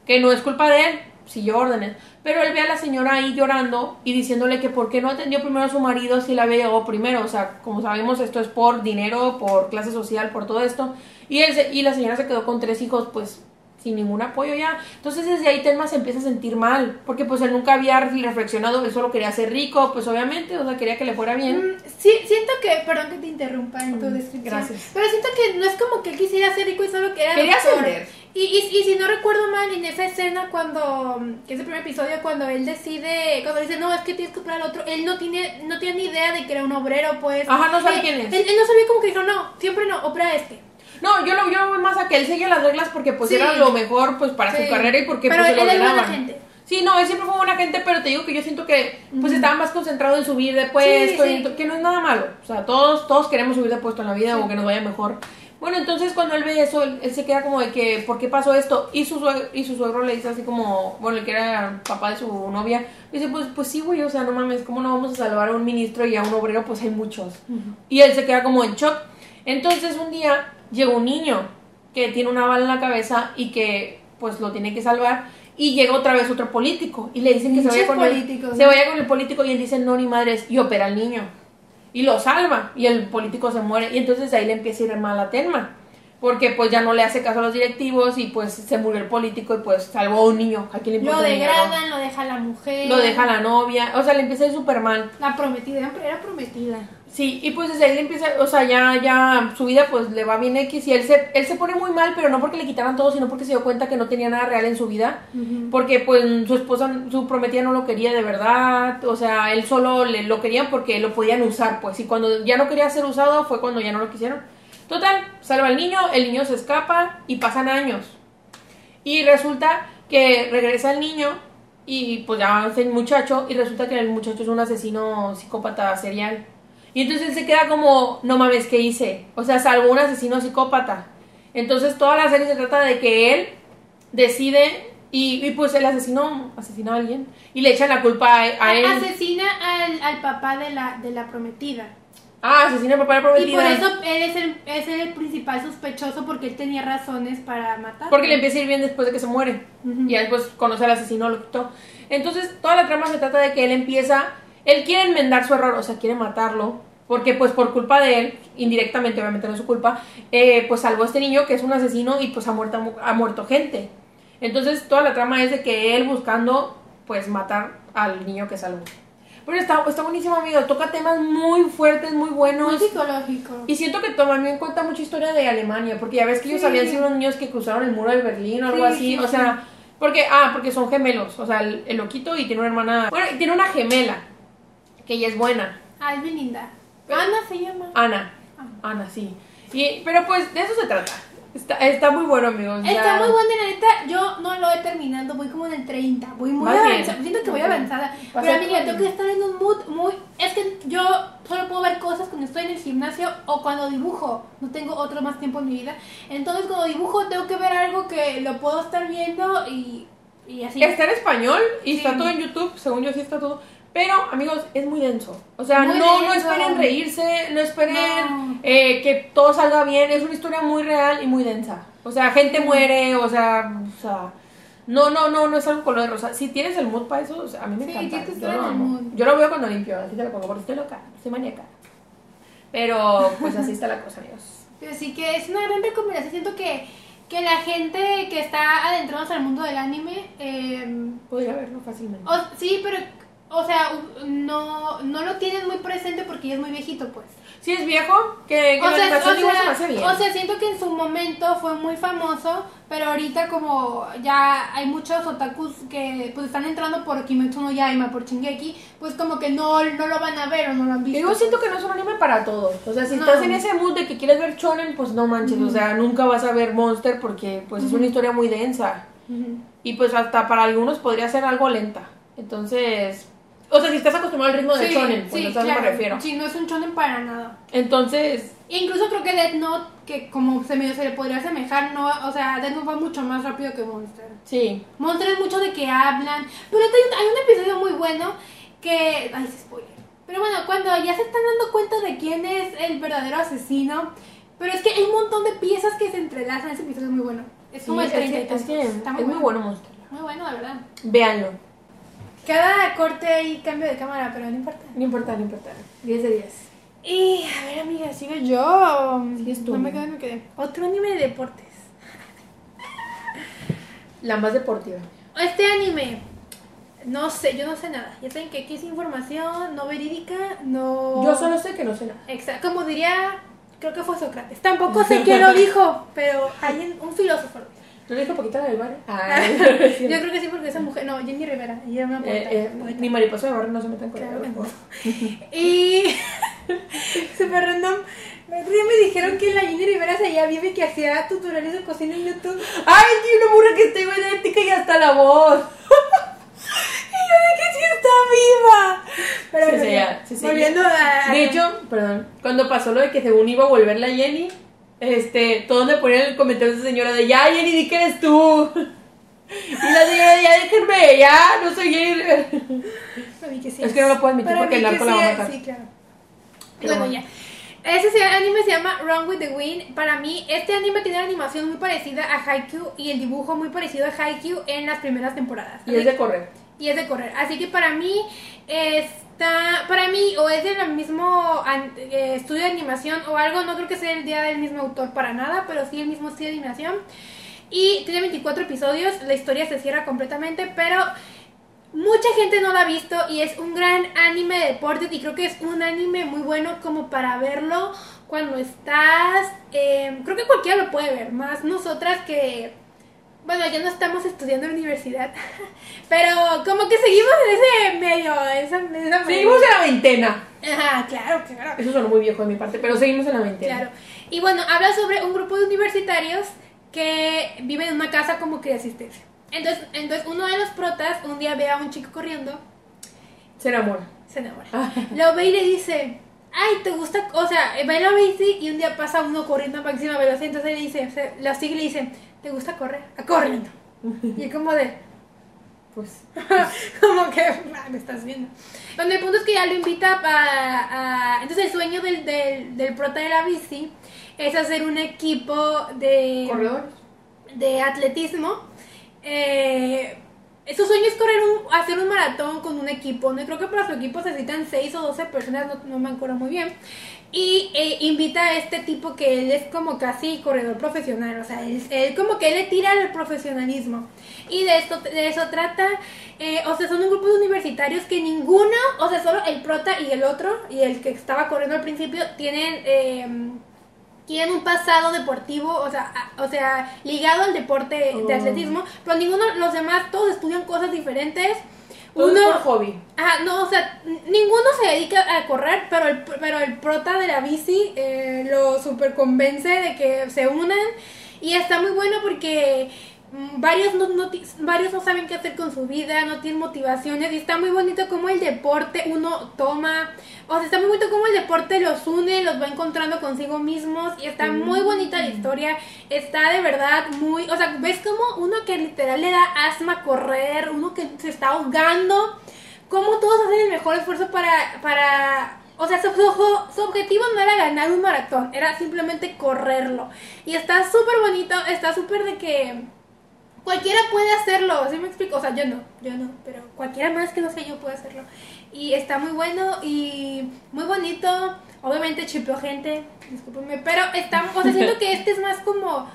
Que no es culpa de él, siguió órdenes. Pero él ve a la señora ahí llorando y diciéndole que por qué no atendió primero a su marido si él había llegado primero. O sea, como sabemos, esto es por dinero, por clase social, por todo esto. Y, él se- y la señora se quedó con tres hijos, pues sin ningún apoyo ya. Entonces desde ahí Telma se empieza a sentir mal, porque pues él nunca había reflexionado, él solo quería ser rico, pues obviamente, o sea, quería que le fuera bien. Mm, sí, siento que, perdón que te interrumpa en tu Mm, descripción. gracias. Pero siento que no es como que él quisiera ser rico y solo quería Quería ascender. Y, y, y si no recuerdo mal, en esa escena cuando, que es el primer episodio, cuando él decide, cuando dice, no, es que tienes que operar al otro, él no tiene, no tiene ni idea de que era un obrero, pues. Ajá, no sabe Eh, quién es. Él, él no sabía como que dijo, no, siempre no, opera este. No, yo lo, yo lo veo más a que él seguía las reglas porque pues Sí. era lo mejor pues para Sí. su carrera y porque Pero pues se lo él buena gente. Sí, no, él siempre fue buena gente, pero te digo que yo siento que pues estaba más concentrado en subir de puesto, Sí, y que no es nada malo. O sea, todos todos queremos subir de puesto en la vida o que nos vaya mejor. Bueno, entonces cuando él ve eso, él, él se queda como de que, ¿por qué pasó esto? Y su, suegro, y su suegro le dice así como, bueno, el que era papá de su novia, dice, pues, pues sí, güey, o sea, no mames, ¿cómo no vamos a salvar a un ministro y a un obrero? Pues hay muchos. Y él se queda como en shock. Entonces un día llega un niño que tiene una bala en la cabeza y que pues lo tiene que salvar. Y llega otra vez otro político y le dicen que se vaya, con el, políticos. se vaya con el político y él dice no ni madres y opera al niño. Y lo salva y el político se muere y entonces ahí le empieza a ir mal a Tenma. Porque pues ya no le hace caso a los directivos y pues se murió el político y pues salvó a un niño. ¿A quién le Lo degradan, lo deja la mujer. Lo deja la novia. O sea, le empieza a ir súper mal. La prometida, era prometida. Sí, y pues desde ahí empieza, o sea, ya, ya su vida pues le va bien X y él se, él se pone muy mal, pero no porque le quitaran todo, sino porque se dio cuenta que no tenía nada real en su vida, porque pues su esposa, su prometida no lo quería de verdad, o sea, él solo le, lo querían porque lo podían usar, pues, y cuando ya no quería ser usado fue cuando ya no lo quisieron. Total, salva al niño, el niño se escapa y pasan años. Y resulta que regresa el niño y pues ya es el muchacho y resulta que el muchacho es un asesino psicópata serial. Y entonces él se queda como, no mames, ¿qué hice? O sea, salvó un asesino psicópata. Entonces toda la serie se trata de que él decide y, y, pues el asesino asesina a alguien y le echan la culpa a, a él. Asesina al, al papá de la, de la prometida. Ah, asesina a papá de la Y por prometida. eso él es el, es el principal sospechoso porque él tenía razones para matar. Porque le empieza a ir bien después de que se muere. Ujú. Y ya después conoce al asesino, lo quitó. Entonces, toda la trama se trata de que él empieza. Él quiere enmendar su error, o sea, quiere matarlo. Porque, pues, por culpa de él, indirectamente, obviamente no es su culpa, eh, pues salvó a este niño que es un asesino y, pues, ha muerto, ha muerto gente. Entonces, toda la trama es de que él buscando, pues, matar al niño que salvó. Pero está, está buenísimo, amigo. Toca temas muy fuertes, muy buenos. Muy psicológico. Y siento que toma en cuenta mucha historia de Alemania, porque ya ves que ellos Sí. habían sido unos niños que cruzaron el muro de Berlín o algo Sí, así, sí, o sea, porque, ah, porque son gemelos, o sea, el, el loquito y tiene una hermana, bueno, y tiene una gemela, que ella es buena, Ah, es bien linda. Ana se llama. Ana, Ah. Ana, sí. Y, pero pues de eso se trata, está, está muy bueno, amigos. ya. Está muy buena, la neta. Yo no lo he terminado, voy como en el 30. Voy muy Vas bien. avanzada. Siento que voy bien. avanzada. Vas Pero amiga, tengo que estar en un mood muy. Es que yo solo puedo ver cosas cuando estoy en el gimnasio o cuando dibujo. No tengo otro más tiempo en mi vida. Entonces, cuando dibujo, tengo que ver algo que lo puedo estar viendo y, y así. Está en español y Sí. está todo en YouTube, según yo sí está todo. Pero, amigos, es muy denso. O sea, Muy no, no denso. esperen reírse, no esperen No. eh, que todo salga bien. Es una historia muy real y muy densa. O sea, gente muere, o sea, o sea, no, no, no, no es algo color de rosa. Si tienes el mood para eso, o sea, a mí me Sí, encanta. Yo lo amo. mood. Yo lo veo cuando limpio, así te lo pongo porque estoy loca, soy maníaca. Pero, pues así está la cosa, amigos. Así que es una gran recomendación. Siento que, que la gente que está adentrándose al mundo del anime. Eh, Podría verlo fácilmente. O- sí, pero, o sea, no, no lo tienen muy presente porque ya es muy viejito, pues. Si es viejo, que, que O la sea, o, se sea, bien. o sea, siento que en su momento fue muy famoso, pero ahorita como ya hay muchos otakus que pues están entrando por Kimetsu no Yaima, por Shingeki, pues como que no, no lo van a ver o no lo han visto. Yo siento que no es un anime para todos. O sea, si No. estás en ese mood de que quieres ver shonen, pues no manches. O sea, nunca vas a ver Monster porque pues es una historia muy densa. Y pues hasta para algunos podría ser algo lenta. Entonces, o sea, si estás acostumbrado al ritmo de Sí, shonen, pues sí, no claro. me refiero. Sí, no es un shonen para nada. Entonces, incluso creo que Death Note, que como se, medio se le podría asemejar, no, o sea, Death Note va mucho más rápido que Monster. sí. Monster es mucho de que hablan. Pero hay un, hay un episodio muy bueno que. Ay, se spoiler. Pero bueno, cuando ya se están dando cuenta de quién es el verdadero asesino. Pero es que hay un montón de piezas que se entrelazan. Ese episodio es muy bueno. Es Sí, como el es, que, 30 es, que Está es muy bueno Monster. Muy bueno, de verdad. Véanlo. Cada corte y cambio de cámara, pero no importa. No importa, no importa. 10 de 10. Y a ver, amiga, sigo yo. Sigues tú. No me quedé, me quedé. Otro anime de deportes. La más deportiva. Este anime, no sé, yo no sé nada. Ya saben que aquí es información no verídica, no. Yo solo sé que no sé nada. Exacto, como diría, creo que fue Sócrates. Tampoco sé quién lo dijo, pero hay un, un filósofo. lo dijo. ¿No le dijo poquito la del bar? Yo creo que sí, porque esa mujer, no, Jenny Rivera, ella era una poeta, Eh, eh, ni mariposa de barrio no se metan con Claro no. Y super random. Me dijeron que la Jenny Rivera se viva y que hacía tutoriales de cocina en YouTube. ¡Ay, que una burra que está idéntica y hasta la voz! Y yo de que sí está viva. Pero Sí, bueno, sí, ya, sí, sí. volviendo a. De hecho, perdón, cuando pasó lo de que según iba a volver la Jenny, este, todos me ponían el comentario de esa señora de ya Jenny, di que eres tú. Y la señora de ya déjenme, ya, no soy Jenny. Que sí Es que no lo puedo admitir Para porque el narco la va a matar. Sí, claro. Pero bueno, ya. Ese anime se llama Run with the Wind. Para mí, este anime tiene una animación muy parecida a Haikyuu y el dibujo muy parecido a Haikyuu en las primeras temporadas. Y es de correr. y es de correr. Así que para mí para mí o es del mismo eh, estudio de animación o algo, no creo que sea el día del mismo autor para nada, pero sí el mismo estudio de animación. Y tiene 24 episodios, la historia se cierra completamente, pero mucha gente no la ha visto y es un gran anime de deportes y creo que es un anime muy bueno como para verlo cuando estás, eh, creo que cualquiera lo puede ver, más nosotras que bueno, ya no estamos estudiando en la universidad, pero como que seguimos en ese medio, esa, esa. Seguimos en la veintena. Ajá, claro, claro. Eso suena muy viejo de mi parte, pero seguimos en la veintena. Claro. Y bueno, habla sobre un grupo de universitarios que viven en una casa como que de asistencia. Entonces, entonces uno de los protas un día ve a un chico corriendo, Se enamora. se enamora. Lo ve y le dice, ay, ¿te gusta? O sea, va en la bici y un día pasa uno corriendo a máxima velocidad, entonces le dice, se- lo sigue y le dice, ¿te gusta correr? A corriendo. Y es como de, Pues. como que ah, me estás viendo. Donde el punto es que ya lo invita a. a- entonces, el sueño del, del, del prota de la bici es hacer un equipo de. Corredores. de atletismo. Eh, su sueño es correr un, hacer un maratón con un equipo. ¿no? Creo que para su equipo se necesitan 6 o 12 personas, no, no me acuerdo muy bien. Y eh, invita a este tipo que él es como casi corredor profesional. O sea, él, él como que él le tira al profesionalismo. Y de esto de eso trata. eh, o sea, son un grupo de universitarios que ninguno, o sea, solo el prota y el otro, y el que estaba corriendo al principio, tienen. eh, tienen un pasado deportivo, o sea, a- o sea, ligado al deporte de Oh. atletismo, pero ninguno, los demás, todos estudian cosas diferentes. Todo es Uno, por hobby. ah, no, o sea, ninguno se dedica a correr, pero el, pero el prota de la bici eh, lo super convence de que se unan y está muy bueno porque varios no, no varios no saben qué hacer con su vida, no tienen motivaciones y está muy bonito como el deporte uno toma, o sea, está muy bonito como el deporte los une, los va encontrando consigo mismos y está muy bonita la historia, está de verdad muy, o sea, ves como uno que literal le da asma correr, uno que se está ahogando, como todos hacen el mejor esfuerzo para, para, o sea, su, su- su objetivo no era ganar un maratón, era simplemente correrlo. Y está súper bonito, está súper de que cualquiera puede hacerlo, ¿sí me explico? O sea, yo no, yo no, pero cualquiera más que no sé yo puede hacerlo. Y está muy bueno y muy bonito. Obviamente chipeo gente, discúlpenme, pero está, o sea, siento que este es más como,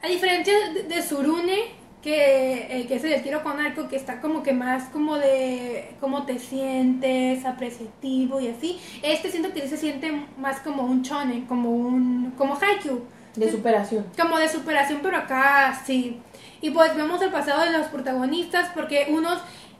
a diferencia de, de Surune, que, eh, que es el tiro con arco, que está como que más como de cómo te sientes, apreciativo y así. Este siento que se siente más como un chone, como un, como Haikyuu De superación. como de superación, pero acá sí. Y pues vemos el pasado de los protagonistas, porque unos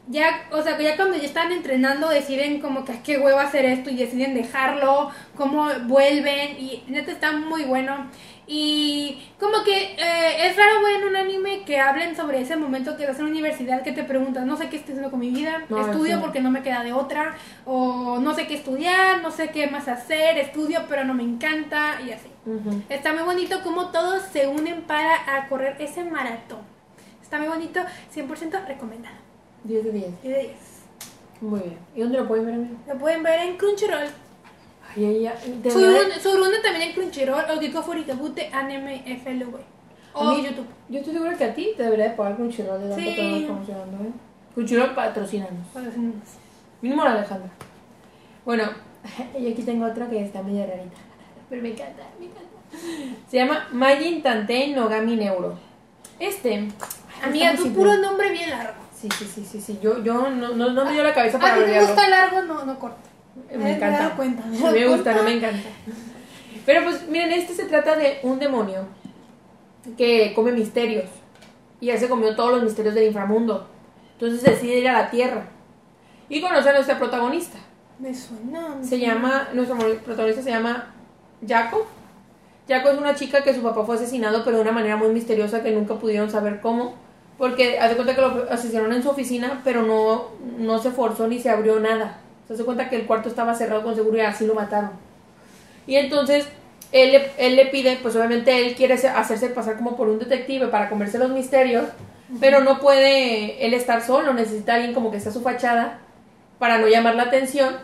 ya, o sea, que ya cuando ya están entrenando deciden como que "Ah, qué huevo hacer esto y deciden dejarlo, cómo vuelven, y neta está muy bueno. Y como que eh, es raro ver en un anime que hablen sobre ese momento que vas a la universidad que te preguntas, no sé qué estoy haciendo con mi vida, No, estudio sí. porque no me queda de otra, o no sé qué estudiar, no sé qué más hacer, estudio pero no me encanta, y así. Está muy bonito cómo todos se unen para a correr ese maratón. Está muy bonito, 100% recomendado. 10 de 10. 10 de 10. Muy bien. ¿Y dónde lo pueden ver, amigo? Lo pueden ver en Crunchyroll. Ay, ay, ay. De Surune también en Crunchyroll o Kiko Furikabute Anime FLV. O mí- YouTube. Yo estoy segura que a ti te debería de pagar Crunchyroll de tanto Sí. promocionando, ¿eh? Crunchyroll los niños. Mínimo la Alejandra. Bueno, y aquí tengo otra que está medio rarita. Pero me encanta, me encanta. Se llama Majin Tantei Nogami Neuro. Este. Amiga, está tu puro nombre bien largo. Sí, sí, sí, sí, sí. Yo, yo no, no, no me dio la cabeza A para ti te gusta largo, no, no corto. Me Me he encanta. dado cuenta. A mí me gusta, no me encanta. Pero pues miren, este se trata de un demonio que come misterios. Y ya se comió todos los misterios del inframundo. Entonces decide ir a la tierra. Y conoce a nuestra protagonista. Me suena. me Se suena. llama, nuestro protagonista se llama Jaco. Jaco es una chica que su papá fue asesinado, pero de una manera muy misteriosa que nunca pudieron saber cómo. Porque hace cuenta que lo asesinaron en su oficina, pero no, no se forzó ni se abrió nada. Se hace cuenta que el cuarto estaba cerrado con seguridad, así lo mataron. Y entonces él le, él le pide, pues obviamente él quiere se- hacerse pasar como por un detective para comerse los misterios, pero no puede él estar solo, necesita alguien como que esté a su fachada para no llamar la atención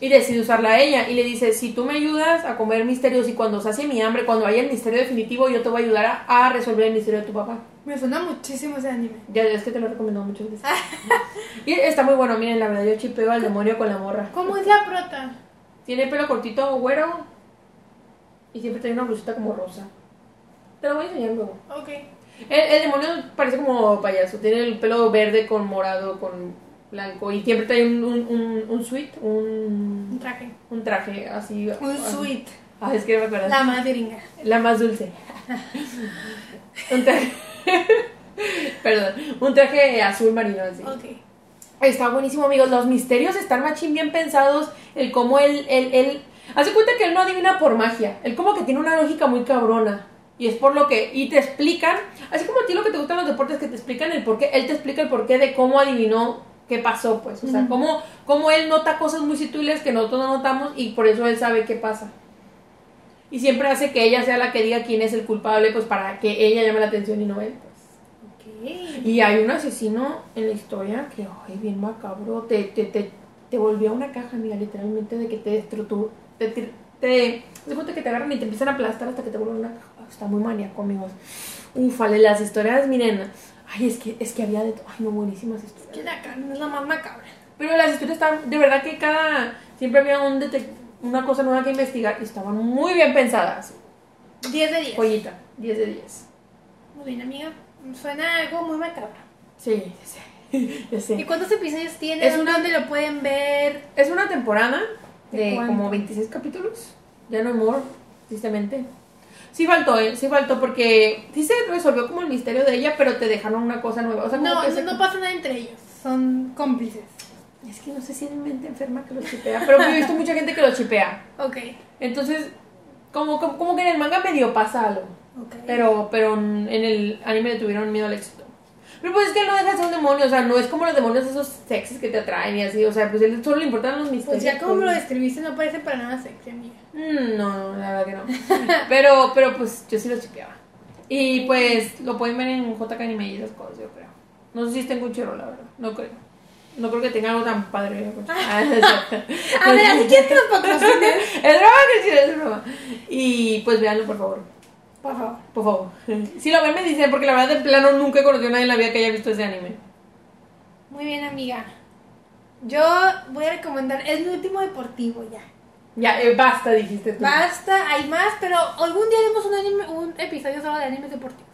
y decide usarla a ella y le dice, si tú me ayudas a comer misterios y cuando sacie mi hambre, cuando haya el misterio definitivo, yo te voy a ayudar a, a resolver el misterio de tu papá. Me suena muchísimo ese anime. Ya es que te lo he recomendado muchas veces. y está muy bueno, miren, la verdad yo chipeo al demonio con la morra. ¿Cómo es la prota? Tiene pelo cortito güero y siempre tiene una blusita como rosa. Te lo voy a enseñar luego. Ok. El, el demonio parece como payaso, tiene el pelo verde con morado, con blanco y siempre trae un, un, un, un suit, Un un, traje. un traje así. Un suite. Ah, es que no me acuerdo. La más gringa. La más dulce. un traje. Perdón, un traje azul marino así. Ok. Está buenísimo, amigos. Los misterios están machín bien pensados. El cómo él, él, él. Hace cuenta que él no adivina por magia. Él como que tiene una lógica muy cabrona. Y es por lo que. Y te explican. Así como a ti lo que te gustan los deportes, que te explican el porqué. Él te explica el porqué de cómo adivinó qué pasó, pues. O sea, Ujú. cómo, cómo él nota cosas muy sutiles que nosotros no notamos y por eso él sabe qué pasa. Y siempre hace que ella sea la que diga quién es el culpable, pues para que ella llame la atención y no él. pues. Y hay un asesino en la historia que, ay, bien macabro, te, te, te, te volvía una caja, mira, literalmente, de que te destruyó, te, te, te, te que te agarran y te empiezan a aplastar hasta que te vuelven una caja. Está muy maníaco, amigos. Ufale, las historias, miren, ay, es que, es que había de todo, ay, no, buenísimas historias. Que la carne es la más macabra. Pero las historias estaban, de verdad que cada, siempre había un una cosa nueva que investigar y estaban muy bien pensadas. 10 de 10. Joyita, 10 de 10. Muy bien, amiga. Suena algo muy macabro. Sí, ya sé, ya ¿Y sé. cuántos episodios tiene? Es una- ¿Dónde lo pueden ver? Es una temporada ¿De de como 26 capítulos. Ya no hay more, tristemente. Sí faltó, ¿eh? Sí faltó porque sí se resolvió como el misterio de ella, pero te dejaron una cosa nueva. O sea, No, no, se- no pasa nada entre ellos. Son cómplices. Es que no sé si es mi mente enferma que los chipea, pero he visto mucha gente que los chipea. Ok. Entonces, como, como, como que en el manga medio pasa algo. Ok. Pero, pero en el anime le tuvieron miedo al éxito. Pero pues es que él no deja de ser un demonio, o sea, no es como los demonios esos sexys que te atraen y así, o sea, pues él solo le importan los misterios. Pues ya como me lo describiste, no parece para nada sexy, amiga. Mm, No, no, la verdad que no. pero, pero pues yo sí lo chipeaba. Y pues lo pueden ver en JK Anime y esas cosas, yo creo. No sé si está en Cuchero, la verdad, no creo. No creo que tenga algo tan padre. Ah. A ver, ¿así quieres que nos patrocinen? Es broma, Cristina, es broma. Y pues véanlo, por favor. Por favor. Por favor. Si lo ven, me dicen, porque la verdad, de plano, nunca he conocido a nadie en la vida que haya visto ese anime. Muy bien, amiga. Yo voy a recomendar, es mi último deportivo ya. Ya, eh, basta, dijiste tú. Basta, hay más, pero algún día haremos un, anime, un episodio solo de animes deportivos.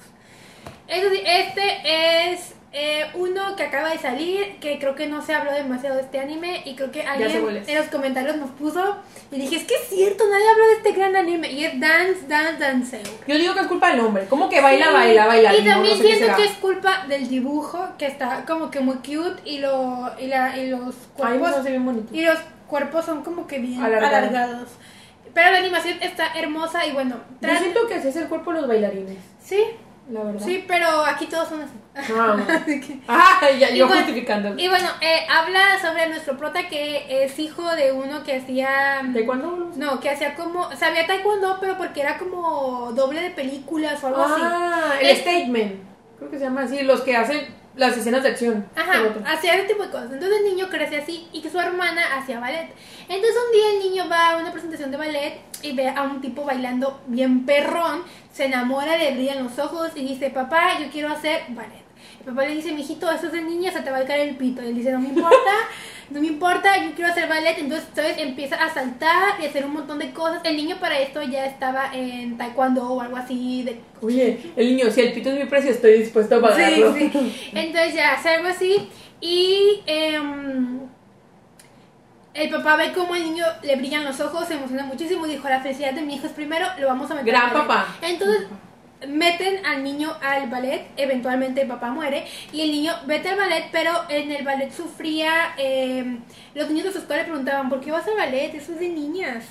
Este es eh, uno que acaba de salir, que creo que no se habló demasiado de este anime y creo que alguien en los comentarios nos puso y dije, es que es cierto, nadie habló de este gran anime y es Dance, Dance, Danceo. Yo digo que es culpa del hombre. ¿Cómo que baila, Sí, baila, baila? Y también no sé siento que es culpa del dibujo, que está como que muy cute y, lo, y, la, y los Ay, cuerpos no, bien y los cuerpos son como que bien Alargados. alargados. Pero la animación está hermosa y bueno, Yo siento que así es el cuerpo de los bailarines, sí, la verdad. sí, pero aquí todos son así. Ah, que- Ah, ya, Y yo bueno- justificando. Y bueno, eh, habla sobre nuestro prota que es hijo de uno que hacía... ¿De cuándo? No, que hacía como... Sabía taekwondo, pero porque era como doble de películas o algo así. Ah, el Es- statement. Creo que se llama así, los que hacen las escenas de acción. Ajá, El hacía ese tipo de cosas. Entonces el niño crece así y que su hermana hacía ballet. Entonces un día el niño va a una presentación de ballet y ve a un tipo bailando bien perrón, se enamora, le brillan los ojos y dice, papá, yo quiero hacer ballet. El papá le dice, mijito, eso es de niña, se te va a caer el pito. Y él dice, no me importa, no me importa, yo quiero hacer ballet. Entonces, ¿sabes? Empieza a saltar y a hacer un montón de cosas. El niño para esto ya estaba en taekwondo o algo así de Oye, el niño, si el pito es mi precio, estoy dispuesto a pagarlo. Sí, sí. Entonces ya hace algo así y em, el papá ve cómo el niño le brillan los ojos, se emociona muchísimo y dijo, la felicidad de mi hijo es primero, lo vamos a meter Gran al ballet". papá. Entonces meten al niño al ballet, eventualmente el papá muere y el niño vete al ballet, pero en el ballet sufría, em, los niños de su escuela le preguntaban, ¿por qué vas al ballet? Eso es de niñas,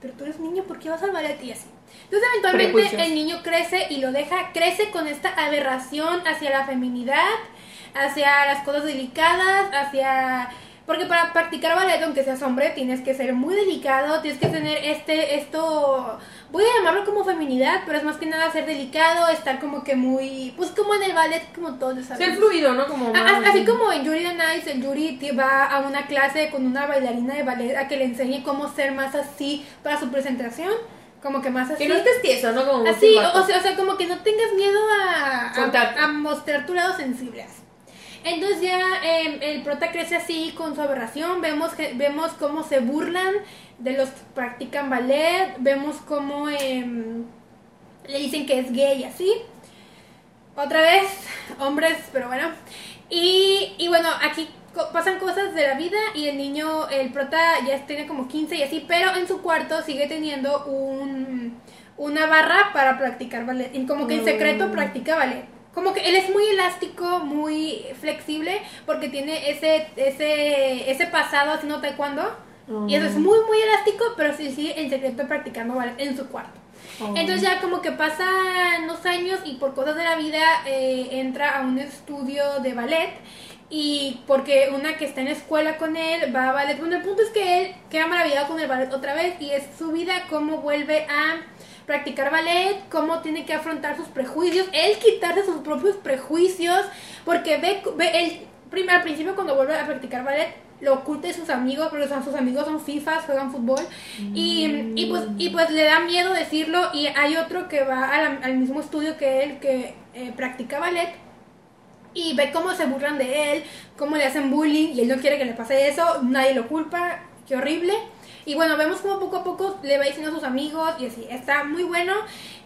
pero tú eres niño, ¿por qué vas al ballet? Y así. Entonces eventualmente Prejuicios. el niño crece y lo deja, crece con esta aberración hacia la feminidad, hacia las cosas delicadas, hacia... Porque para practicar ballet, aunque seas hombre, tienes que ser muy delicado, tienes que tener este, esto, voy a llamarlo como feminidad, pero es más que nada ser delicado, estar como que muy, pues como en el ballet, como todos Ser sabemos. fluido, ¿no? Como A- Así como en Yuri on Ice, el Yuri te va a una clase con una bailarina de ballet a que le enseñe cómo ser más así para su presentación, como que más así. Que no estés tieso, ¿no? Como Así, o, sea, o sea, como que no tengas miedo a, a mostrar tu lado sensible. así. Entonces ya eh, el prota crece así con su aberración, vemos, vemos cómo se burlan de los que practican ballet, vemos cómo em, le dicen que es gay así. Otra vez, hombres, pero bueno. Y, y bueno, aquí co- pasan cosas de la vida y el niño, el prota ya tiene como 15 y así, pero en su cuarto sigue teniendo un, una barra para practicar ballet. Y como que en secreto practica ballet. Como que él es muy elástico, muy flexible, porque tiene ese, ese, ese pasado haciendo taekwondo. Y eso es Mm. muy, muy elástico, pero sí sigue en secreto practicando ballet en su cuarto. Oh. Entonces ya como que pasan unos años y por cosas de la vida eh, entra a un estudio de ballet y porque una que está en la escuela con él va a ballet. Bueno, el punto es que él queda maravillado con el ballet otra vez y es su vida cómo vuelve a practicar ballet, cómo tiene que afrontar sus prejuicios, él quitarse sus propios prejuicios, porque ve, ve él, al principio cuando vuelve a practicar ballet, lo oculta de sus amigos, son- sus amigos son FIFAs, juegan fútbol, y, y, pues, y pues le da miedo decirlo, y hay otro que va al mismo estudio que él, que eh, practica ballet, y ve cómo se burlan de él, cómo le hacen bullying y él no quiere que le pase eso, nadie lo culpa, qué horrible. Y bueno, vemos como poco a poco le va diciendo a sus amigos y así, está muy bueno.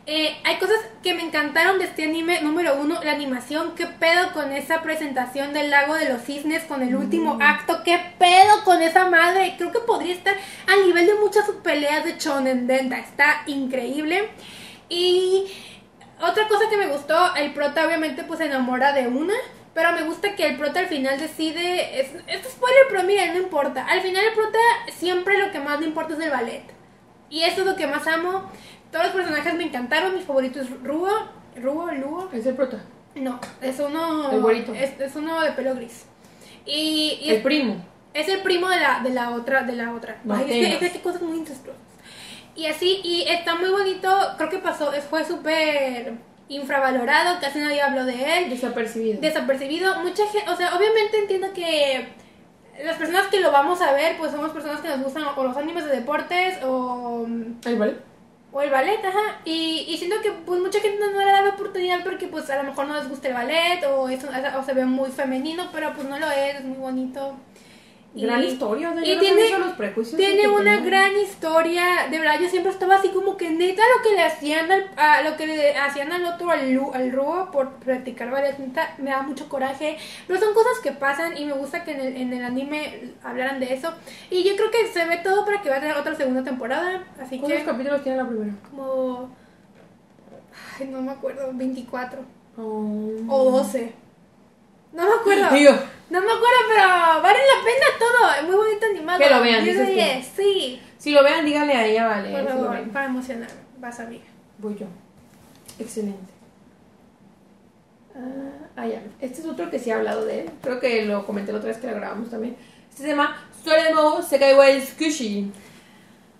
Eh, hay cosas que me encantaron de este anime, número uno, la animación, qué pedo con esa presentación del lago de los cisnes con el último acto, qué pedo con esa madre, creo que podría estar al nivel de muchas peleas de Shonen Denta, está increíble. Y otra cosa que me gustó, el prota obviamente pues se enamora de una, pero me gusta que el prota al final decide, es, esto es spoiler, pero miren, no importa, al final el prota siempre lo que más le importa es el ballet. Y eso es lo que más amo. Todos los personajes me encantaron, mi favorito es Ruo, Ruo, Luo. Es el prota. No, es uno El güerito. Es, es uno de pelo gris. Y, y El es, primo. es el primo de la, de la otra, de la otra. Ay, es que, es que hay cosas muy incestuosas. Y así, y está muy bonito, creo que pasó, fue súper infravalorado, casi nadie habló de él, Desapercibido. desapercibido. Mucha gente, o sea, obviamente entiendo que las personas que lo vamos a ver, pues somos personas que nos gustan o los animes de deportes o, ¿El ballet? o el ballet, ajá. Y, y siento que pues mucha gente no le da la oportunidad porque pues a lo mejor no les gusta el ballet o, es, o se ve muy femenino, pero pues no lo es, es muy bonito. Gran Y- historia, o sea, y yo tiene- los prejuicios Tiene una gran historia, de verdad yo siempre estaba así como que neta lo que le hacían al, a lo que le hacían al otro al, al Ruo por practicar neta, me da mucho coraje, pero son cosas que pasan y me gusta que en el, en el anime hablaran de eso y yo creo que se ve todo para que va a tener otra segunda temporada, así ¿Cuántos que capítulos tiene la primera? como ay, no me acuerdo, 24 Oh. o 12. No me acuerdo. Yo, No me acuerdo, pero vale la pena todo. Es muy bonito animado. Que lo vean, 10 de dices tú. 10, Sí. si lo vean, díganle a ella, vale. Por favor, para emocionar. Vas a ver. Voy yo. Excelente. Ah, ah, ya. Este es otro que sí he hablado de él. Creo que lo comenté la otra vez que lo grabamos también. Este se llama Soremo Sekai wa.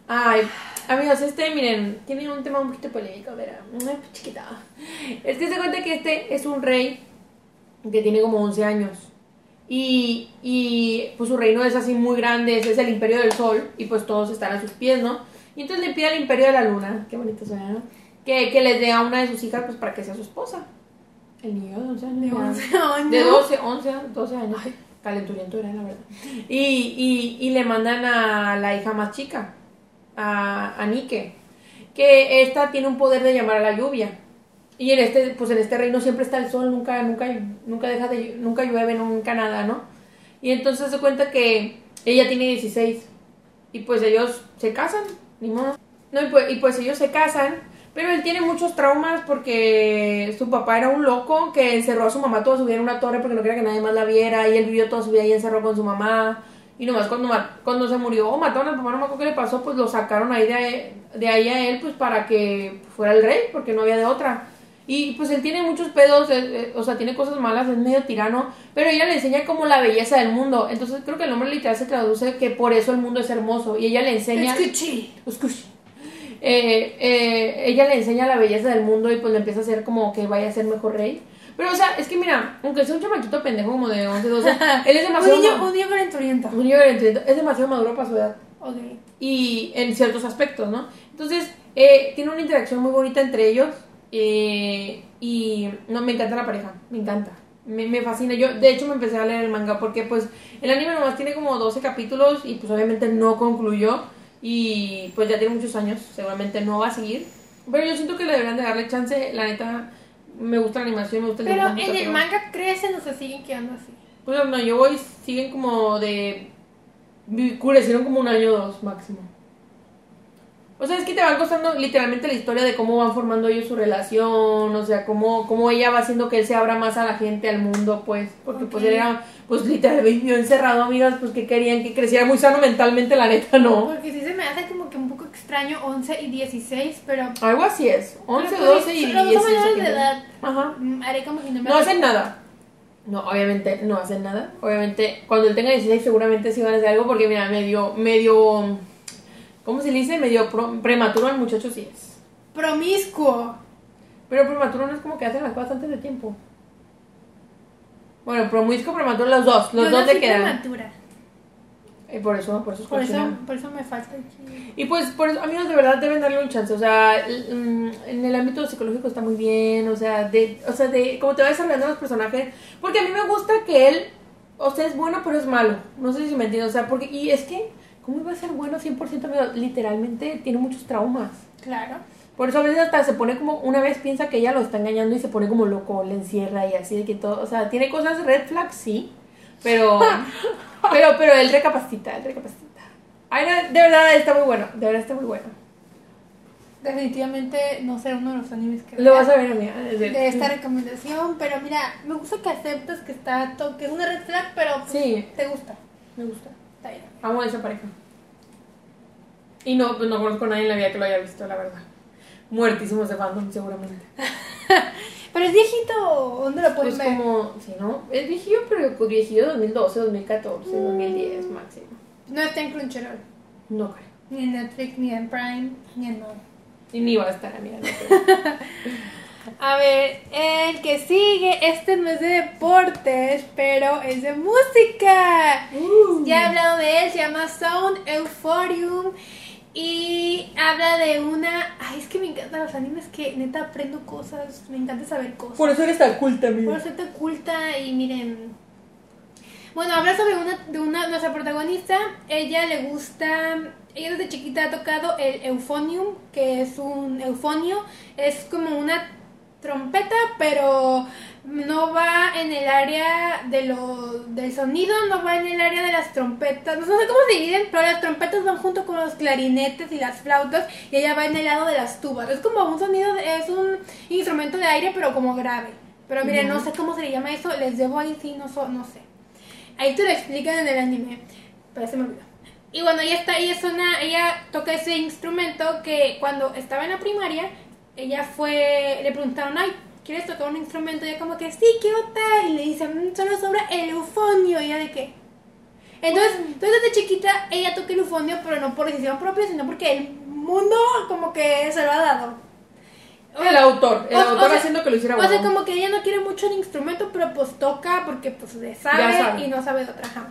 Ay, amigos, este, miren, tiene un tema un poquito polémico, verá. Ay, chiquita. Es que se cuenta que este es un rey que tiene como 11 años. Y, y pues su reino es así muy grande, es el imperio del sol, y pues todos están a sus pies, ¿no? Y entonces le pide al imperio de la luna, qué bonito suena, ¿no? Que, que les dé a una de sus hijas pues para que sea su esposa. El niño de 11 años. De ya. 11 años. De 12, 11, 12 años. Calenturiento era, la verdad. Y, y, y le mandan a la hija más chica, a, a Nike, que esta tiene un poder de llamar a la lluvia. Y en este, pues en este reino siempre está el sol, nunca, nunca, nunca deja de, nunca llueve, nunca nada, ¿no? Y entonces se cuenta que ella tiene 16 y pues ellos se casan, ni modo. No, y pues, y pues ellos se casan, pero él tiene muchos traumas porque su papá era un loco que encerró a su mamá toda su vida en una torre porque no quería que nadie más la viera y él vivió toda su vida ahí encerrado con su mamá. Y nomás cuando, cuando se murió o mataron al papá, no me acuerdo qué le pasó, pues lo sacaron ahí de, de ahí a él pues para que fuera el rey porque no había de otra. Y pues él tiene muchos pedos, eh, eh, o sea, tiene cosas malas, es medio tirano, pero ella le enseña como la belleza del mundo. Entonces creo que el nombre literal se traduce que por eso el mundo es hermoso. Y ella le enseña... Escuchi. Escuche. Eh, ella le enseña la belleza del mundo y pues le empieza a hacer como que vaya a ser mejor rey. Pero, o sea, es que mira, aunque sea un chamaquito pendejo como de 11, 12, él es Un demasiado... niño, ma- un niño calenturiento. un niño 30, es demasiado maduro para su edad Ok. y en ciertos aspectos, ¿no? Entonces, eh, tiene una interacción muy bonita entre ellos eh, y no, me encanta la pareja, me encanta, me, me fascina. Yo, de hecho, me empecé a leer el manga porque, pues, el anime nomás tiene como 12 capítulos y, pues, obviamente no concluyó y, pues, ya tiene muchos años, seguramente no va a seguir. Pero yo siento que le deberían de darle chance, la neta, me gusta la animación, me gusta el Pero dibujo, en el pero- manga crecen o se siguen quedando así. Pues no, yo voy, siguen como de. Curecieron como un año o dos máximo. O sea, es que te van contando literalmente la historia de cómo van formando ellos su relación, o sea, cómo, cómo ella va haciendo que él se abra más a la gente, al mundo, pues. Porque pues él era, pues literal, vivió encerrado, amigas, pues que querían que creciera muy sano mentalmente, la neta, no. Porque sí se me hace como que un poco extraño 11 y 16, pero... Algo así es. 11, pero, 12 y Los dos 16. son menores de edad. Ajá. Mm, Haré como si no me No hacen nada. No, obviamente no hacen nada. Obviamente, cuando él tenga 16 seguramente sí van a hacer algo porque mira, medio, medio, ¿cómo se le dice? Medio prematuro al muchacho sí es. promiscuo. Pero prematuro no es como que hacen las cosas antes de tiempo. Bueno, promiscuo, prematuro, los dos. Los Yo dos nací le quedan. prematura. Y por eso, por eso es Por eso, por eso me falta aquí. Y pues, por eso, amigos, de verdad deben darle un chance. O sea, mm, en el ámbito psicológico está muy bien. O sea, de, o sea, de cómo te va desarrollando los personajes. Porque a mí me gusta que él, o sea, es bueno, pero es malo. No sé si me entiendes. O sea, porque, y es que, ¿cómo iba a ser bueno 100%? Amigo? Literalmente tiene muchos traumas. Claro. Por eso a veces hasta se pone como, una vez piensa que ella lo está engañando y se pone como loco, le encierra y así de que todo, o sea, tiene cosas red flags, sí, pero, pero, pero él recapacita, él recapacita. Ay, no, de verdad está muy bueno, de verdad está muy bueno. Definitivamente no será uno de los animes que Lo vas a ver, amiga. de esta recomendación, pero mira, me gusta que aceptas que está que es una red flag, pero pues, Sí. te gusta. Me gusta. Está bien. Amo a esa pareja. Y no, pues no conozco a nadie en la vida que lo haya visto, la verdad. Muertísimos de fandom, seguramente. Pero es viejito, ¿dónde lo pueden Pues ver? como, sí, ¿no? Es viejillo, pero pues viejillo 2012, 2014, 2010 máximo. No está en Crunchyroll, No creo. ni en Netflix, ni en Prime, ni en nada. Y ni va a estar, amiga. No creo. A ver, el que sigue, este no es de deportes, pero es de música. Ya he hablado de él, se llama Sound Euphorium y habla de una... Ay, es que me encantan los animes que neta aprendo cosas, me encanta saber cosas. Por eso eres tan culta, Por amiga. ser tan culta y miren... Bueno, habla sobre una, de una, nuestra protagonista, ella le gusta, ella desde chiquita ha tocado el euphonium, que es un eufonio, es como una trompeta, pero no va en el área de lo, del sonido, no va en el área de las trompetas, no sé cómo se dividen, pero las trompetas van junto con los clarinetes y las flautas, y ella va en el lado de las tubas. Es como un sonido, es un instrumento de aire, pero como grave. Pero miren, no sé cómo se le llama eso, les debo ahí sí, no, so- no sé. Ahí te lo explican en el anime, pero se me olvidó. Y bueno, ella está, ella es una, ella toca ese instrumento que cuando estaba en la primaria, ella fue, le preguntaron, ay, ¿quieres tocar un instrumento? Y ella como que, sí, quiero tal, y le dicen, "Mm, solo sobra el eufonio, y ella de qué. Entonces, entonces desde chiquita ella toca el eufonio, pero no por decisión propia, sino porque el mundo como que se lo ha dado. El autor, el O- o autor sea- haciendo que lo hiciera O sea, como que ella no quiere mucho el instrumento, pero pues toca porque pues le sabe, y no sabe de otra ajá.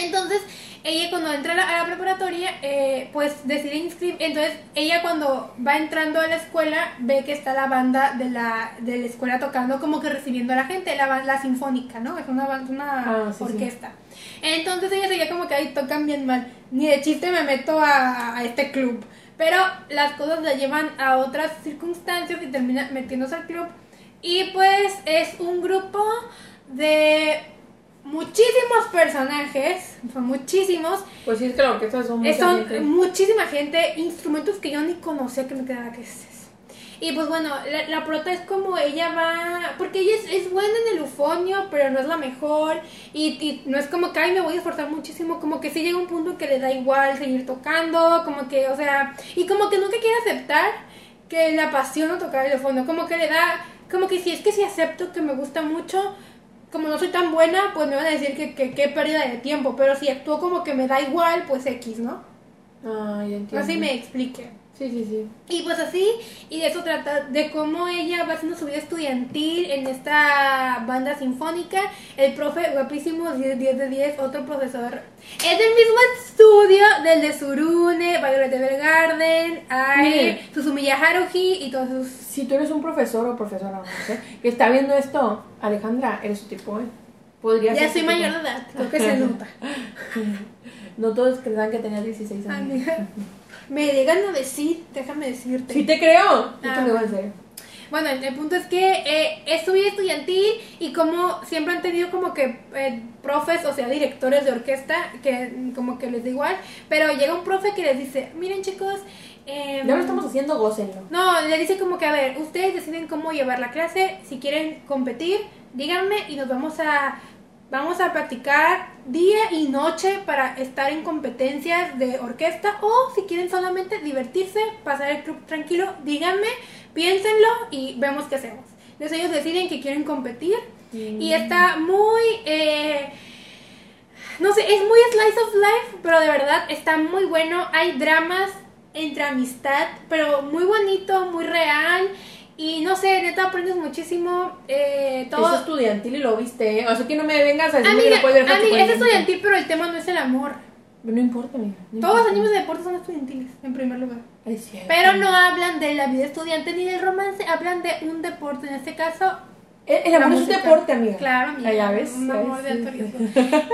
Entonces, ella cuando entra a la, a la preparatoria, eh, pues decide inscribir. Entonces, ella cuando va entrando a la escuela, ve que está la banda de la, de la escuela tocando, como que recibiendo a la gente, la, la sinfónica, ¿no? Es una, una Ah, sí, sí. orquesta. Entonces, ella seguía como que ahí tocan bien mal. Ni de chiste me meto a, a este club. Pero las cosas la llevan a otras circunstancias y termina metiéndose al club. Y pues es un grupo de muchísimos personajes, son muchísimos, Pues sí, es que la orquesta son son gente. muchísima gente, instrumentos que yo ni conocía que me quedaba que es eso. Y pues bueno, la, la prota es como ella va, porque ella es, es buena en el eufonio, pero no es la mejor, y, y no es como que, ay, me voy a esforzar muchísimo, como que sí llega un punto que le da igual seguir tocando, como que, o sea, y como que nunca quiere aceptar que le apasiona tocar el eufonio, como que le da, como que si es que si acepto que me gusta mucho, como no soy tan buena, pues me van a decir que que qué pérdida de tiempo, pero si actúo como que me da igual, pues X, ¿no? Ah, ya entiendo. Así me explique. Sí, sí, sí. Y pues así, y de eso trata, de cómo ella va haciendo su vida estudiantil en esta banda sinfónica. El profe, guapísimo, 10, 10 de 10, otro profesor. Es del mismo estudio del de Surune, Violet Evergarden, Ai, Mire. Susumiya Haruhi y todos sus... Si tú eres un profesor o profesora, no sé, que está viendo esto, Alejandra, eres su tipo, ¿eh? Podría Ya soy mayor de edad, creo que se nota. No todos crean que tenía 16 años. Amiga, me llegan a decir, déjame decirte. Sí te creo. Ah, bueno. serio. Bueno, el, el punto es que eh, es su vida estudiantil y como siempre han tenido como que eh, profes, o sea, directores de orquesta, que como que les da igual, pero llega un profe que les dice, miren chicos, eh, Ya lo estamos haciendo, gócenlo. no, le dice como que, a ver, ustedes deciden cómo llevar la clase, si quieren competir, díganme y nos vamos a vamos a practicar día y noche para estar en competencias de orquesta o si quieren solamente divertirse, pasar el club tranquilo, díganme, piénsenlo y vemos qué hacemos. Entonces ellos deciden que quieren competir y está muy eh, no sé, es muy slice of life, pero de verdad está muy bueno. Hay dramas entre amistad, pero muy bonito, muy real. Y no sé, neta aprendes muchísimo. Eh, todo. Es estudiantil y lo viste, ¿eh? O sea, que no me vengas a decir que lo puedes ver amiga, es estudiantil, pero el tema no es el amor. No importa, no Todos los animes de deporte son estudiantiles, en primer lugar. Es cierto. Pero no hablan de la vida estudiante ni del romance, hablan de un deporte, en este caso. El, el amor es un deporte, amiga. Claro, amiga. Ya ves, Un amor de alto riesgo.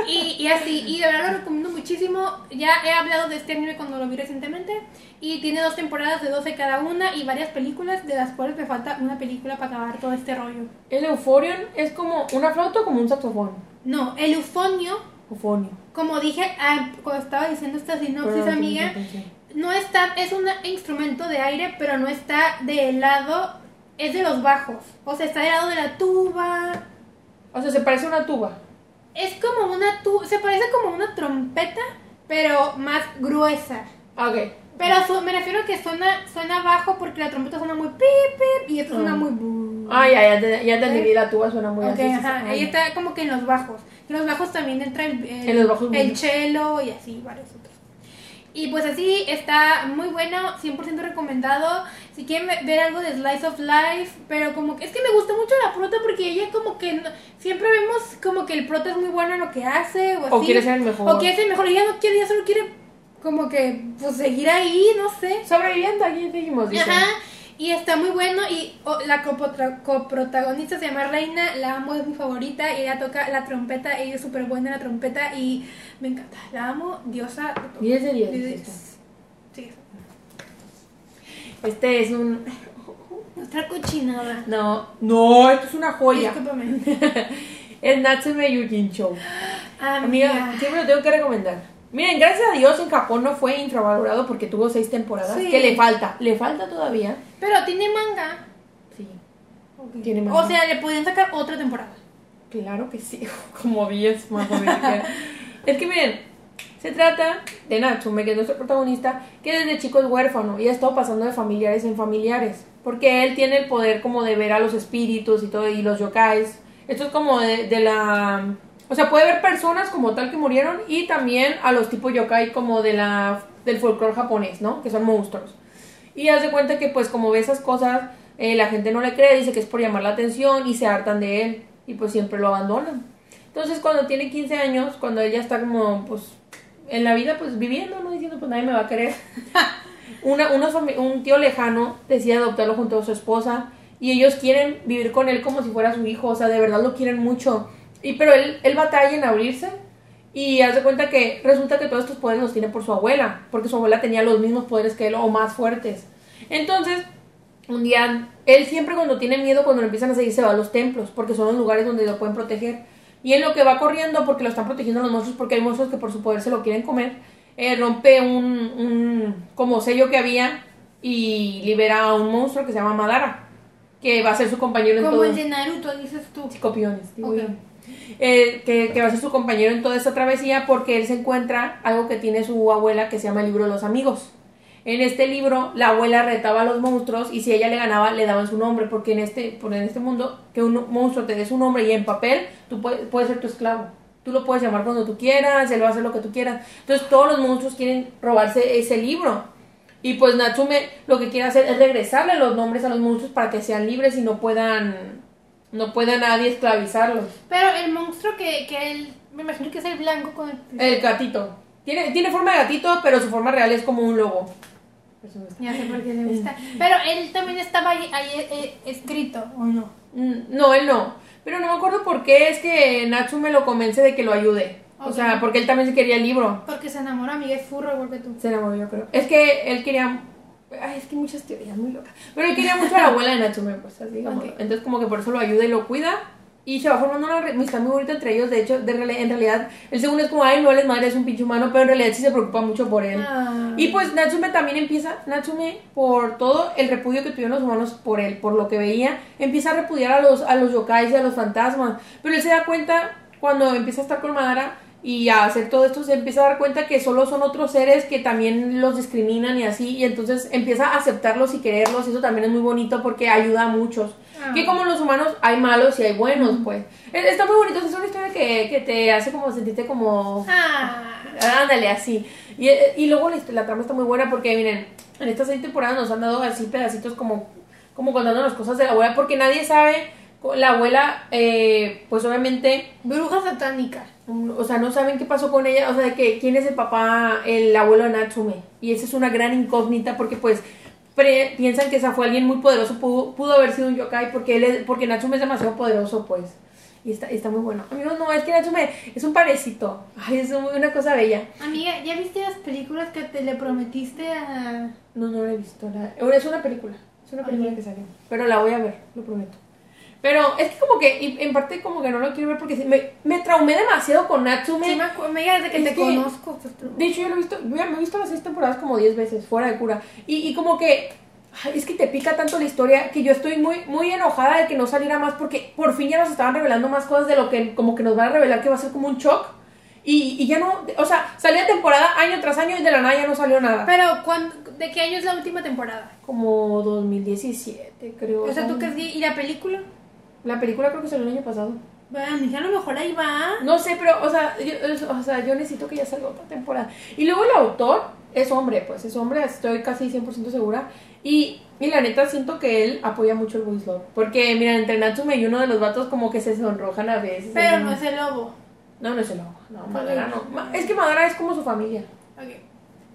Y, y así, y de verdad lo recomiendo muchísimo. Ya he hablado de este anime cuando lo vi recientemente. Y tiene dos temporadas de 12 cada una y varias películas, de las cuales me falta una película para acabar todo este rollo. El Euphorion es como una flauta o como un saxofón. No, el eufonio, Eufonio. como dije ah, cuando estaba diciendo esta sinopsis, amiga, no está, es un instrumento de aire, pero no está del lado, es de los bajos. O sea, está del lado de la tuba. O sea, se parece a una tuba. Es como una tuba, se parece como una trompeta, pero más gruesa. Ah, ok. Pero su- me refiero a que suena, suena bajo porque la trompeta suena muy pip, pip, y esto suena Ah. muy. Ah, ya, ya, te- ya te la tuba suena muy Ok, así. sí, sí, ajá, ah, ahí está como que en los bajos. En los bajos también entra el, el, En los bajos el cello y así, varios otros. Y pues así está muy bueno, 100% recomendado. Si quieren ve- ver algo de Slice of Life, pero como que es que me gusta mucho la prota porque ella como que no- siempre vemos como que el prota es muy bueno en lo que hace o así. O quiere ser el mejor. O quiere ser el mejor. Ella no quiere, ella solo quiere como que pues seguir ahí, no sé. Sobreviviente, aquí dijimos, dice. Ajá. Y está muy bueno y oh, la coprotagonista se llama Reina, la amo, es mi favorita y ella toca la trompeta, ella es súper buena en la trompeta y me encanta, la amo, diosa. de todo. 10 de 10. Sí, dice sí. esto. Este es un... Nuestra cochinada. No, no, esto es una joya. Discúlpame. Es Natsume Yujin Show. Amiga. Amiga, siempre lo tengo que recomendar. Miren, gracias a Dios en Japón no fue infravalorado porque tuvo seis temporadas. Sí. Que le falta, le falta todavía. Pero tiene manga. Sí, tiene manga. O sea, le podían sacar otra temporada. Claro que sí, como 10 más o menos. es que miren, se trata de Natsume, que es nuestro protagonista, que desde chico es huérfano y ha estado pasando de familiares en familiares. Porque él tiene el poder como de ver a los espíritus y todo, y los yokais. Esto es como de, la... O sea, puede ver personas como tal que murieron y también a los tipos yokai como de la, del folclore japonés, ¿no? Que son monstruos. Y hace cuenta que pues como ve esas cosas, eh, la gente no le cree, dice que es por llamar la atención y se hartan de él y pues siempre lo abandonan. Entonces cuando tiene 15 años, cuando ella está como pues en la vida pues viviendo, no diciendo pues nadie me va a querer, una, una un tío lejano decide adoptarlo junto a su esposa y ellos quieren vivir con él como si fuera su hijo, o sea, de verdad lo quieren mucho. Y pero él, él batalla en abrirse y hace cuenta que resulta que todos estos poderes los tiene por su abuela, porque su abuela tenía los mismos poderes que él o más fuertes. Entonces, un día, él siempre cuando tiene miedo, cuando lo empiezan a seguir, se va a los templos, porque son los lugares donde lo pueden proteger. Y en lo que va corriendo, porque lo están protegiendo los monstruos, porque hay monstruos que por su poder se lo quieren comer, eh, rompe un, un como sello que había y libera a un monstruo que se llama Madara, que va a ser su compañero en Como el de Naruto, dices tú. Copiones, digo Ok. yo. Eh, que, que va a ser su compañero en toda esta travesía porque él se encuentra algo que tiene su abuela que se llama el libro de los amigos. En este libro la abuela retaba a los monstruos y si ella le ganaba le daban su nombre porque en este, por en este mundo que un monstruo te dé su nombre y en papel tú puedes, puedes ser tu esclavo. Tú lo puedes llamar cuando tú quieras, él va a hacer lo que tú quieras. Entonces todos los monstruos quieren robarse ese libro. Y pues Natsume lo que quiere hacer es regresarle los nombres a los monstruos para que sean libres y no puedan no pueda nadie esclavizarlos. Pero el monstruo que, que él, me imagino que es el blanco con el... El gatito. Tiene, tiene forma de gatito, pero su forma real es como un lobo. Ya sé por qué le gusta. Pero él también estaba ahí, ahí, eh, escrito, ¿o no? Mm, No, él no. Pero no me acuerdo por qué es que Natsume lo convence de que lo ayude. O sea, porque él también se quería el libro. Porque se enamora, amiga, es furro igual que tú. Se enamoró, yo creo. Es que él quería. Ay, es que hay muchas teorías muy locas. Pero él quería mucho a la abuela de Natsume, pues así digamos. Entonces, como que por eso lo ayuda y lo cuida. Y se va formando una amistad muy bonita entre ellos. De hecho, de en realidad, el segundo es como, ay, no, él es madre, es un pinche humano. Pero en realidad sí se preocupa mucho por él. Ah. Y pues Natsume también empieza, Natsume, por todo el repudio que tuvieron los humanos por él, por lo que veía, empieza a repudiar a los, a los yokais y a los fantasmas. Pero él se da cuenta, cuando empieza a estar con Madara y a hacer todo esto, se empieza a dar cuenta que solo son otros seres que también los discriminan y así, y entonces empieza a aceptarlos y quererlos, y eso también es muy bonito porque ayuda a muchos. Ah. Que como los humanos hay malos y hay buenos, pues. Está muy bonito, es una historia que, que te hace como sentirte como... Ah. Ándale, así. Y, y luego la, la trama está muy buena porque, miren, en estas seis temporadas nos han dado así pedacitos como, como contando las cosas de la abuela, porque nadie sabe, la abuela, eh, pues obviamente, Bruja satánica. mm, o sea, no saben qué pasó con ella, o sea, de que quién es el papá, el abuelo de Natsume, y esa es una gran incógnita porque pues pre- piensan que esa fue alguien muy poderoso, pudo, pudo haber sido un yokai porque él es, porque Natsume es demasiado poderoso, pues. Y está, está muy bueno. Amigos, no, es que Natsume es un parecito. Ay, es un- una cosa bella. Amiga, ¿ya viste las películas que te le prometiste a... No, no la he visto. La... Es una película. Es una película que salió. Pero la voy a ver, lo prometo. Pero es que como que, y en parte como que no lo quiero ver porque me, me traumé demasiado con Natsume. Sí, me desde que Es te que- conozco. De hecho, yo lo he visto, yo me he visto las seis temporadas como 10 veces, fuera de cura. Y, y como que, ay, es que te pica tanto la historia que yo estoy muy, muy enojada de que no saliera más porque por fin ya nos estaban revelando más cosas de lo que como que nos van a revelar que va a ser como un shock. Y, y ya no, o sea, salía temporada año tras año y de la nada ya no salió nada. Pero, ¿cuándo- ¿de qué año es la última temporada? Como 2017, creo. O sea, ¿tú que crees. ¿Y la película? La película creo que salió el año pasado. Bueno, amiga, a lo mejor ahí va. No sé, pero, o sea, yo, o sea, yo necesito que ya salga otra temporada. Y luego el autor es hombre, pues es hombre, estoy casi 100% segura. Y, y la neta siento que él apoya mucho el love. Porque, mira, entre Natsume y uno de los vatos como que se sonrojan a veces. Pero no es el lobo. No, no es el lobo. No, Madara no. Es que Madara es como su familia. Ok.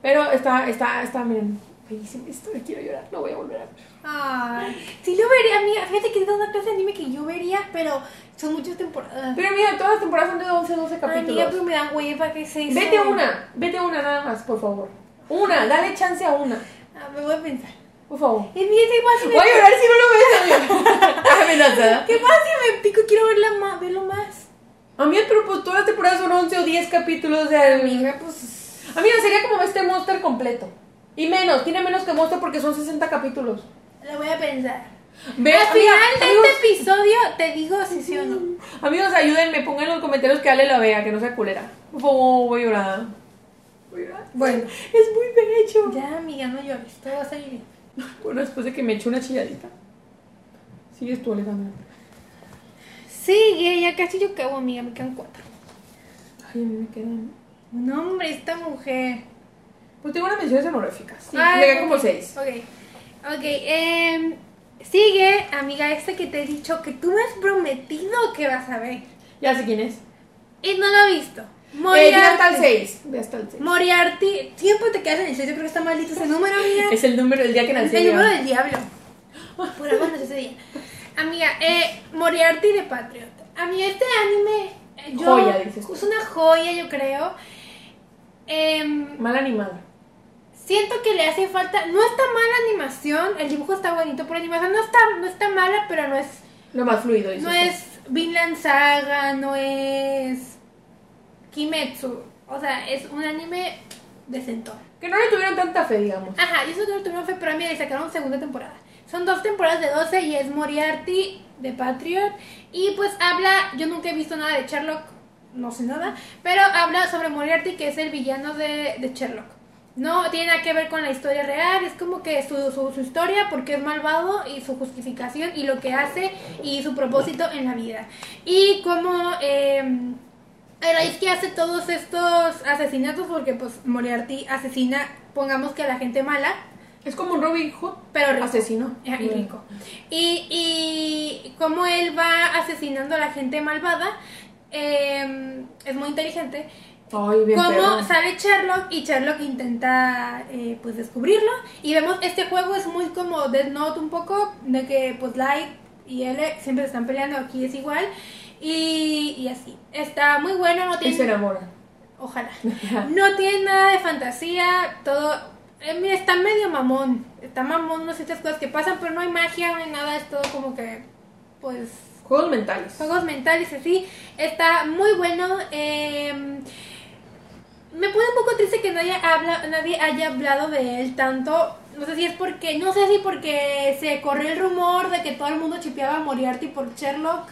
Pero está, está, está, miren, bellísima historia, quiero llorar, no voy a volver a ver. Ay, sí lo vería, amiga. Fíjate que es una clase de anime que yo vería, pero son muchas temporadas. Pero mira, todas las temporadas son de 11, 12 Ay, capítulos. amiga, pero me da hueva que se Vete una, vete una nada más, por favor. Una, dale chance a una, Ah, me voy a pensar. por favor. Es mi si me... Voy a llorar si no lo ves, amiga. Amenazada. ¿Qué pasa si me pico? Quiero verla más, verlo más. Amiga, pero pues todas las temporadas son 11 o 10 capítulos de Amiga, pues... Amiga, sería como este Monster completo. Y menos, tiene menos que Monster porque son 60 capítulos. Lo voy a pensar. Ve, Al final de amigos, este episodio te digo si sí o no. amigos, ayúdenme, pongan en los comentarios que Ale la vea, que no sea culera. Favor, voy a llorar. Voy a llorar. Bueno. Es muy bello. Ya, amiga, no llores. Todo va a salir bien. Bueno, después de que me eché una chilladita. Sigues tú, Alejandra. Sigue, ya casi yo acabo, amiga. Me quedan cuatro. Ay, a mí me quedan. No, hombre, esta mujer. Pues tengo unas menciones honoríficas. Sí, Ay, me quedan como seis. Ok. Ok, em, sigue, amiga, esta que te he dicho que tú me has prometido que vas a ver. Ya sé quién es. Y no lo he visto. Eh, ya hasta el 6. Ya hasta el 6. Moriarty. Siempre te quedas en el 6. Yo creo que está maldito ese número, amiga. Es el número del día que nací. el número del diablo. Por algo no ese día. Amiga, eh, Moriarty de Patriot. Amiga, este anime. eh, Yo, Joya, dices. Es una joya, yo creo. Em, Mal animada. Siento que le hace falta. No está mala animación. El dibujo está bonito. Por animación no está, no está mala, pero no es. Lo más fluido. No es Vinland Saga, no es. Kimetsu. O sea, es un anime decentón. Que no le tuvieron tanta fe, digamos. Ajá, y eso que lo tuvieron fue, pero mira, le sacaron segunda temporada. Son dos temporadas de 12 y es Moriarty de Patriot. Y pues habla, yo nunca he visto nada de Sherlock, no sé nada, pero habla sobre Moriarty, que es el villano de, de Sherlock. No tiene nada que ver con la historia real, es como que su, su, su historia, porque es malvado, y su justificación, y lo que hace, y su propósito en la vida. Y como... Eh, a raíz que hace todos estos asesinatos, porque pues Moriarty asesina, pongamos que a la gente mala, Es como un Robin Hood. pero rico. Asesino. Y rico. Y, y como él va asesinando a la gente malvada, eh, es muy inteligente. Ay, bien sale Sherlock y Sherlock intenta eh, pues descubrirlo y vemos este juego es muy como Death Note un poco de que pues Light y L siempre se están peleando aquí es igual y, y así está muy bueno no Y tiene se enamoran. Ojalá. No tiene nada de fantasía, todo. eh, mira, está medio mamón. Está mamón, no sé ciertas cosas que pasan, pero no hay magia, no hay nada, es todo como que. Pues. Juegos mentales. Juegos mentales así. Está muy bueno. eh, me pone un poco triste que nadie, habla, nadie haya hablado de él tanto. No sé si es porque. No sé si porque se corrió el rumor de que todo el mundo chipeaba a Moriarty por Sherlock.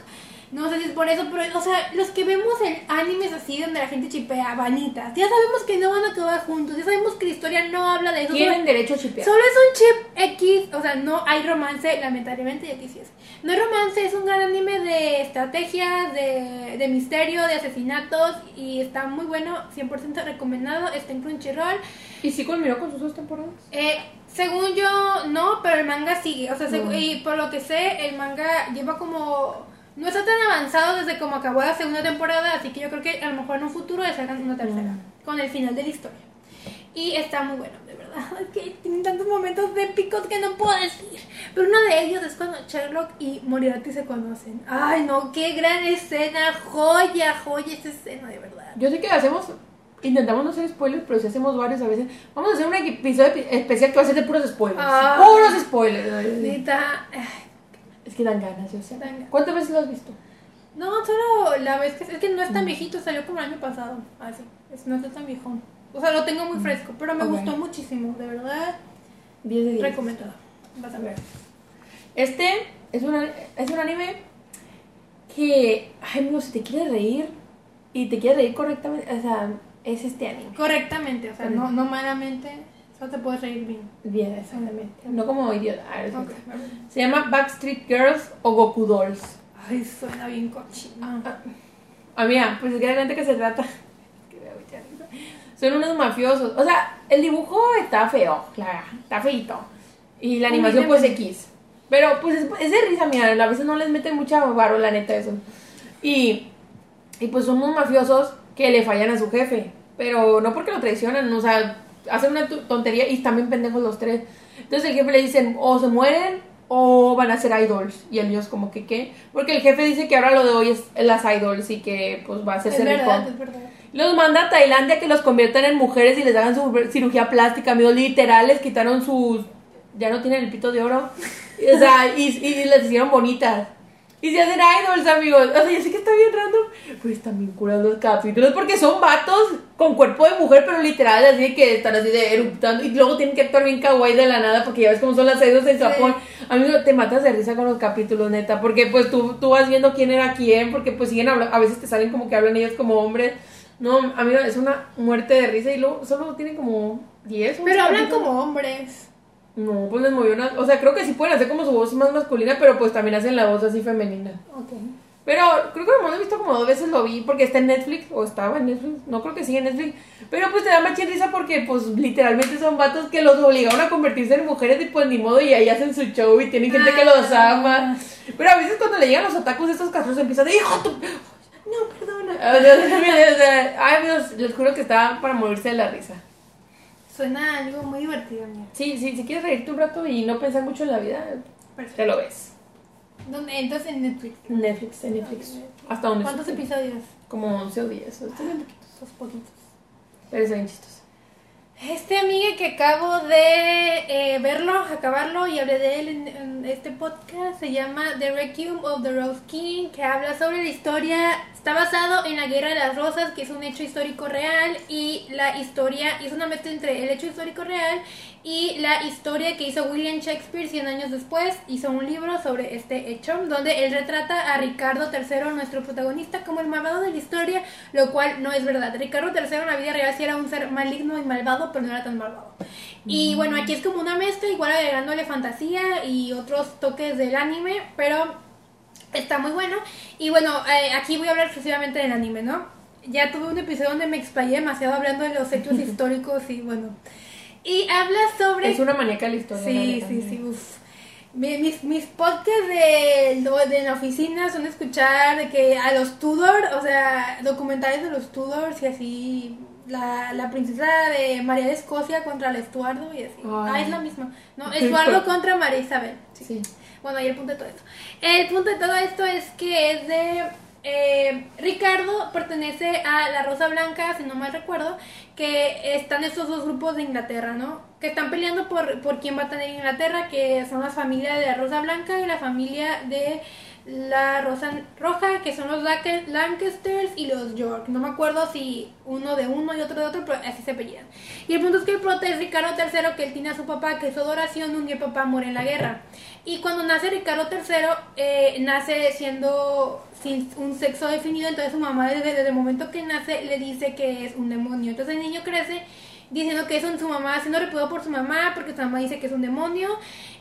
No sé si es por eso, pero, o sea, los que vemos en animes así donde la gente chipea vanitas, ya sabemos que no van a acabar juntos, ya sabemos que la historia no habla de eso. Tienen solo- derecho a chipear. Solo es un chip X, o sea, no hay romance, lamentablemente, y aquí sí es. No hay romance, es un gran anime de estrategias, de, de misterio, de asesinatos, y está muy bueno, 100% recomendado, está en Crunchyroll. ¿Y sí culminó con sus dos temporadas? Eh, según yo, no, pero el manga sigue. O sea, Mm. y por lo que sé, el manga lleva como. No está tan avanzado desde como acabó la segunda temporada, así que yo creo que a lo mejor en un futuro le salgan una tercera, Mm. con el final de la historia. Y está muy bueno, de verdad. Es que tienen tantos momentos épicos que no puedo decir. Pero uno de ellos es cuando Sherlock y Moriarty se conocen. Ay, no, qué gran escena. Joya, joya esa escena, de verdad. Yo sé que hacemos, intentamos no hacer spoilers, pero si hacemos varios a veces. Vamos a hacer un episodio epi- especial que va a ser de puros spoilers. Ah. Puros spoilers. Neta. Es que dan ganas, yo sé. Dan. ¿Cuántas veces lo has visto? No, solo la vez que... Es que no es tan viejito, salió como el año pasado. Así, es, no está tan viejón. O sea, lo tengo muy fresco, pero me gustó muchísimo, de verdad. 10 de 10. Recomendado. Vas a ver. Este es un, es un anime que, ay, amigo, si te quiere reír y te quiere reír correctamente, o sea, es este anime. Correctamente, o sea, no, no malamente. Solo te puedes reír bien. Bien, exactamente. No como idiota. Ah, es Ok, cierto. a ver. Se llama Backstreet Girls o Goku Dolls. Ay, suena bien cochino. Ah, mira, pues es que realmente que se trata. Son unos mafiosos. O sea, el dibujo está feo, claro, está feito. Y la animación, pues X. Pero pues es, es de risa, mira, a veces no les meten mucha varo, la neta, eso. Y, y pues son unos mafiosos que le fallan a su jefe. Pero no porque lo traicionan, o sea, hacen una tontería y bien pendejos los tres. Entonces el jefe le dicen, o se mueren o van a ser idols. Y ellos como que, ¿qué? Porque el jefe dice que ahora lo de hoy es las idols y que pues va a Es hacerse verdad, rico. es verdad. Los manda a Tailandia que los conviertan en mujeres y les hagan su cirugía plástica, amigos. Literal, les quitaron sus. Ya no tienen el pito de oro. O sea, y, y les hicieron bonitas. Y se hacen idols, amigos. O sea, yo sé que está bien random. Pues están bien curados los capítulos porque son vatos con cuerpo de mujer, pero literal, así que están así de eruptando. Y luego tienen que actuar bien kawaii de la nada porque ya ves cómo son las idols en Sí. Japón. Amigo, te matas de risa con los capítulos, neta. Porque pues tú, tú vas viendo quién era quién, porque pues siguen hablando. A veces te salen como que hablan ellos como hombres. No, amigo, es una muerte de risa y luego solo tienen como 10. 11 Pero hablan capítulos. como hombres. No, pues les movió una. O sea, creo que sí pueden hacer como su voz más masculina, pero pues también hacen la voz así femenina. Ok. Pero creo que lo he visto como dos veces lo vi porque está en Netflix o estaba en Netflix. No creo que siga en Netflix. Pero pues te da más risa porque pues literalmente son vatos que los obligaron a convertirse en mujeres y pues ni modo y ahí hacen su show y tienen gente que los Ah. ama. Pero a veces cuando le llegan los atacos estos castros empiezan de hijo tu... No, perdona. O sea, ay, amigos, les juro que está para morirse de la risa. Suena algo muy divertido, mira. Sí, sí, si quieres reírte un rato y no pensar mucho en la vida, te lo ves. ¿Dónde? Entonces en Netflix. Netflix, en Netflix. Hasta donde ¿Cuántos episodios? Como 11 o 10. Están bien poquitos. Esos poquitos. Pero están chistosos. Este amiga que acabo de eh, verlo, acabarlo y hablé de él en, en este podcast se llama The Requiem of the Rose King, que habla sobre la historia, está basado en la Guerra de las Rosas, que es un hecho histórico real y la historia, es una mezcla entre el hecho histórico real y la historia que hizo William Shakespeare 100 años después, hizo un libro sobre este hecho, donde él retrata a Ricardo III, nuestro protagonista, como el malvado de la historia, lo cual no es verdad. Ricardo III en la vida real sí era un ser maligno y malvado, pero no era tan malvado. Y bueno, aquí es como una mezcla, igual agregándole fantasía y otros toques del anime, pero está muy bueno. Y bueno, eh, aquí voy a hablar exclusivamente del anime, ¿no? Ya tuve un episodio donde me explayé demasiado hablando de los hechos históricos y bueno. Y habla sobre... Es una maníaca la historia. la Sí, neta. sí, sí, uf. Mi- Mis, mis podcasts de, de la oficina son escuchar de que a los Tudor, o sea, documentales de los Tudors y así, la, la princesa de María de Escocia contra el Estuardo y así. Ay. Ah, es la misma. No, Estuardo fuerte. contra María Isabel. Sí. Sí. Bueno, y el punto de todo esto. El punto de todo esto es que es de... eh, Ricardo pertenece a la Rosa Blanca, si no mal recuerdo, que están estos dos grupos de Inglaterra, ¿no? Que están peleando por, por quién va a tener Inglaterra, que son la familia de la Rosa Blanca y la familia de la Rosa Roja, que son los Lanc- Lancasters y los York. No me acuerdo si uno de uno y otro de otro, pero así se apellidan. Y el punto es que el prota es Ricardo III, que él tiene a su papá, que su adoración, un día papá muere en la guerra. Y cuando nace Ricardo III, eh, nace siendo sin un sexo definido, entonces su mamá desde, desde el momento que nace le dice que es un demonio. Entonces el niño crece diciendo que es un- su mamá, siendo repudiado por su mamá, porque su mamá dice que es un demonio,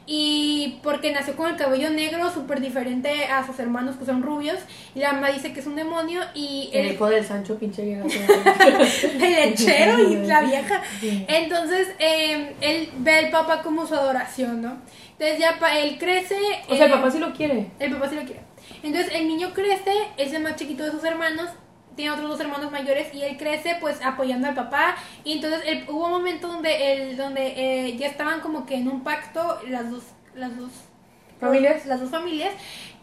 y porque nació con el cabello negro, súper diferente a sus hermanos que son rubios, y la mamá dice que es un demonio, y El hijo del Sancho pinche llega. el lechero y la vieja. Entonces, eh, él ve al papá como su adoración, ¿no? Entonces ya él crece. O sea, el eh, papá sí lo quiere. el papá sí lo quiere. Entonces el niño crece, es el más chiquito de sus hermanos, tiene otros dos hermanos mayores y él crece pues apoyando al papá. Y entonces él- hubo un momento donde, él, donde eh, ya estaban como que en un pacto las dos, las dos ¿Familias? las dos familias.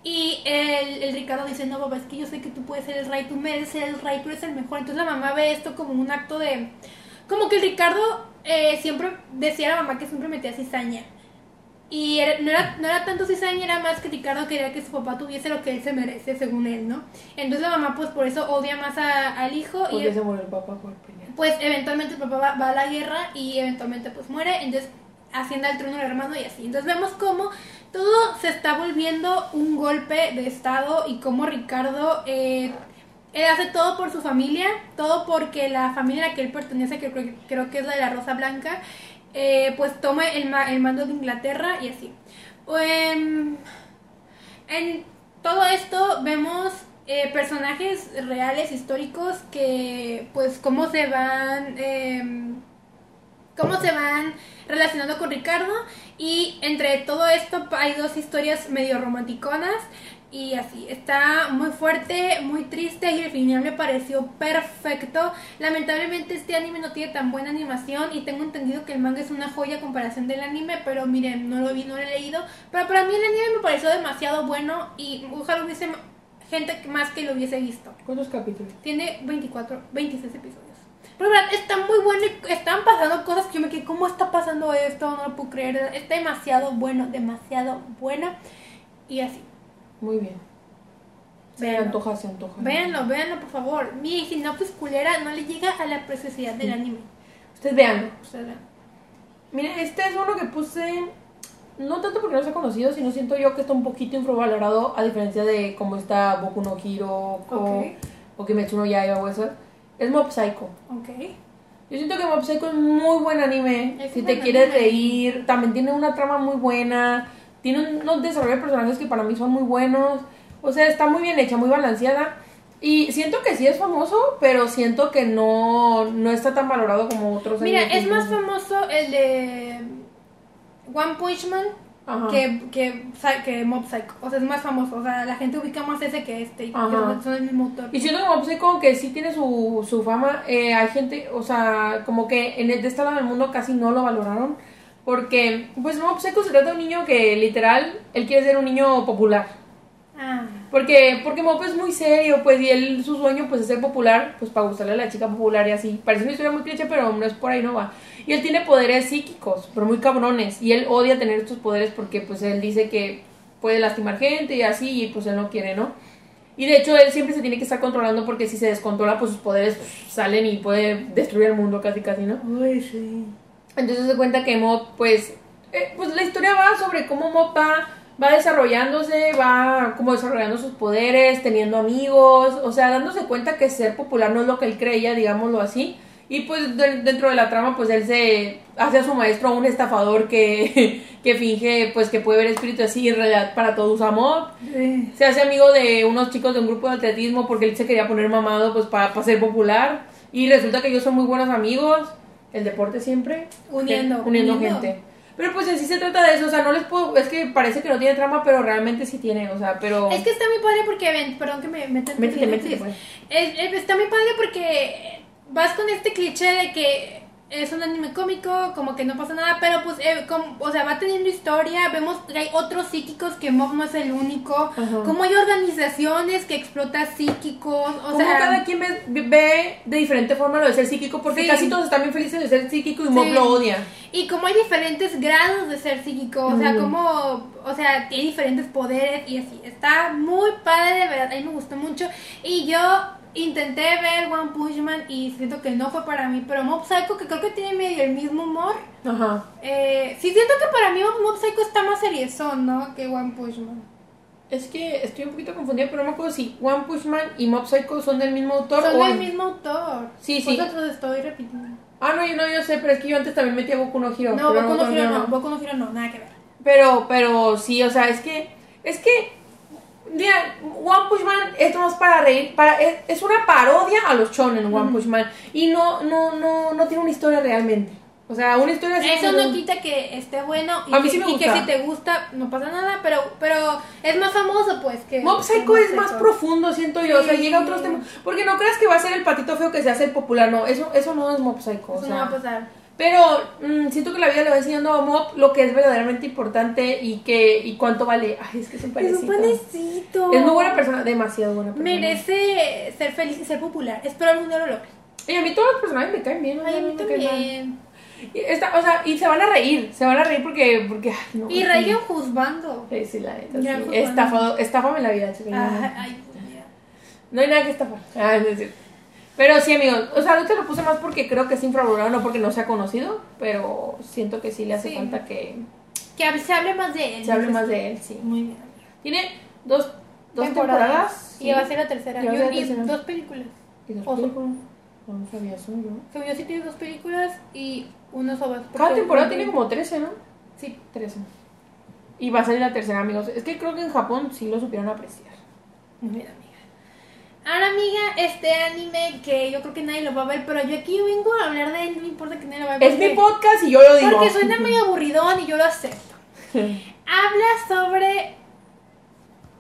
Y el, el Ricardo dice, no, papá, es que yo sé que tú puedes ser el rey, tú mereces ser el rey, tú eres el mejor. Entonces la mamá ve esto como un acto de... Como que el Ricardo eh, siempre decía a la mamá que siempre metía cizaña. Y era- no, era, no era tanto cizaña, era más que Ricardo quería que su papá tuviese lo que él se merece, según él, ¿no? Entonces la mamá pues por eso odia más a- al hijo y Porque se murió el papá pues eventualmente el papá va, va a la guerra y eventualmente pues muere, entonces asciende al trono del hermano y así. Entonces vemos cómo todo se está volviendo un golpe de estado y cómo Ricardo eh, él hace todo por su familia, todo porque la familia a la que él pertenece, que creo, creo que es la de la Rosa Blanca, eh, pues toma el, ma- el mando de Inglaterra y así. Em, en todo esto vemos eh, personajes reales, históricos, que pues cómo se van... em, cómo se van relacionando con Ricardo y entre todo esto hay dos historias medio romanticonas y así, está muy fuerte, muy triste y el final me pareció perfecto. Lamentablemente este anime no tiene tan buena animación y tengo entendido que el manga es una joya a comparación del anime, pero miren, no lo vi, no lo he leído. Pero para mí el anime me pareció demasiado bueno y ojalá hubiese gente más que lo hubiese visto. ¿Cuántos capítulos? Tiene 24, 26 episodios. Pero verdad, está muy bueno y están pasando cosas que yo me quedé, ¿cómo está pasando esto? No lo puedo creer. Está demasiado bueno, demasiado bueno. Y así. Muy bien. Se Véanlo. antoja, se antoja. Véanlo, véanlo, por favor. Mi sinopsis culera no le llega a la preciosidad del anime. Ustedes vean. Ustedes vean. Mira, este es uno que puse. No tanto porque no sea conocido, sino siento yo que está un poquito infravalorado a diferencia de cómo está Boku no Hero o, Ok. o Kimetsu no Yaiba o eso. Es Mob Psycho. Ok. Yo siento que Mob Psycho es muy buen anime. Es si te quieres anime. reír, también tiene una trama muy buena. Tiene un- unos desarrollos de personajes que para mí son muy buenos. O sea, está muy bien hecha, muy balanceada. Y siento que sí es famoso, pero siento que no, no está tan valorado como otros Mira, es más famoso el de One Punch Man Ajá. que, que, que Mob Psycho. O sea, es más famoso. O sea, la gente ubica más ese que este. y Ajá. Son el mismo autor. Y siento que Mob Psycho, que sí tiene su, su fama, eh, hay gente, o sea, como que en el, de este lado del mundo casi no lo valoraron. Porque, pues, Psycho se trata de un niño que, literal, él quiere ser un niño popular. Ah. Porque, porque Mop es muy serio, pues, y él, su sueño, pues, es ser popular, pues, para gustarle a la chica popular y así. Parece una historia muy cliché, pero no es por ahí, no va. Y él tiene poderes psíquicos, pero muy cabrones, y él odia tener estos poderes porque, pues, él dice que puede lastimar gente y así, y pues, él no quiere, ¿no? Y de hecho, él siempre se tiene que estar controlando porque si se descontrola, pues, sus poderes pues, salen y puede destruir el mundo casi, casi, ¿no? Uy, sí. Entonces se cuenta que Mop, pues, eh, pues la historia va sobre cómo Mop va, va desarrollándose, va como desarrollando sus poderes, teniendo amigos, o sea, dándose cuenta que ser popular no es lo que él creía, digámoslo así. Y pues de- dentro de la trama, pues él se hace a su maestro un estafador que, que finge pues que puede ver espíritus así, y en realidad para todo usa Mop. Sí. Se hace amigo de unos chicos de un grupo de atletismo porque él se quería poner mamado pues para, para ser popular. Y resulta que ellos son muy buenos amigos. El deporte siempre. Uniendo, Uniendo, uniendo. gente. Pero pues en sí se trata de eso, o sea, no les puedo, es que parece que no tiene trama, pero realmente sí tiene, o sea, pero... Es que está muy padre porque, ven, perdón que me meta en tu Métete, métete, pues. Es- es- está muy padre porque vas con este cliché de que es un anime cómico, como que no pasa nada, pero pues, eh, com- o sea, va teniendo historia, vemos que hay otros psíquicos, que Mob no es el único, Ajá. como hay organizaciones que explotan psíquicos, o Como sea... cada quien ve, ve de diferente forma lo de ser psíquico, porque Sí. casi todos están bien felices de ser psíquico y Mob Sí. lo odia. Y como hay diferentes grados de ser psíquico, o sea, como, o sea, tiene diferentes poderes y así. Está muy padre, de verdad, a mí me gustó mucho. Y yo intenté ver One Punch Man y siento que no fue para mí, pero Mob Psycho, que creo que tiene medio el mismo humor. Ajá. Eh, sí siento que para mí Mob Psycho está más seriezón, ¿no? Que One Punch Man. Es que estoy un poquito confundida, pero no me acuerdo si One Punch Man y Mob Psycho son del mismo autor Son o... del mismo autor. Sí, sí. los estoy repitiendo. Ah, no, yo no, yo sé, pero es que yo antes también metía Boku no Hero. No, Boku no Hero no, Boku no Hero no, nada que ver. Pero, pero sí, o sea, es que, es que, mira, One Punch Man es más para reír, para, es, es una parodia a los shonen, One Punch Man, y no, no, no, no tiene una historia realmente. O sea, una historia así Eso no quita que esté bueno y, A mí que, y si te gusta no pasa nada, pero pero es más famoso pues que Mob Psycho es más profundo, siento yo, o sea, llega a otros temas, porque no creas que va a ser el patito feo que se hace el popular, no, eso, eso no es Mob Psycho, o Eso sea, no va a pasar. Pero mm, siento que la vida le va enseñando a Mob lo que es verdaderamente importante y que y cuánto vale. Ay, es que es un Es panecito. un panecito. Es muy buena persona, demasiado buena persona. Merece ser feliz y ser popular. Espero algún día lo logre. Y a mí todos los personajes me caen bien. Ay, a mí me caen también. Y, esta- o sea, y se van a reír, se van a reír porque, porque ay, no. Y sí. Reagan juzgando. Sí, sí, la neta, sí. Estafado, estáfame la vida, chica. Ay, ay. No hay nada que estafar. Ah, es cierto. Pero sí, amigos, o sea, ahorita lo puse más porque creo que es infravalorado, no porque no sea conocido, pero siento que sí le hace Sí. falta que Que se hable más de él. se hable más de él, sí. Muy bien. Tiene dos, dos temporadas. Y va a ser la tercera. Y la y tercera. dos películas. ¿Y dos películas? No, no sabía eso yo. Según yo sí tiene dos películas y unos ovas. Cada temporada tiene como 13, ¿no? Sí. 13. Y va a salir la tercera, amigos. Es que creo que en Japón sí lo supieron apreciar. Muy bien. Ahora, amiga, este anime que yo creo que nadie lo va a ver, pero yo aquí vengo a hablar de él, no importa que nadie lo vea. Es porque- mi podcast y yo lo digo. Porque suena muy aburridón y yo lo acepto. Habla sobre.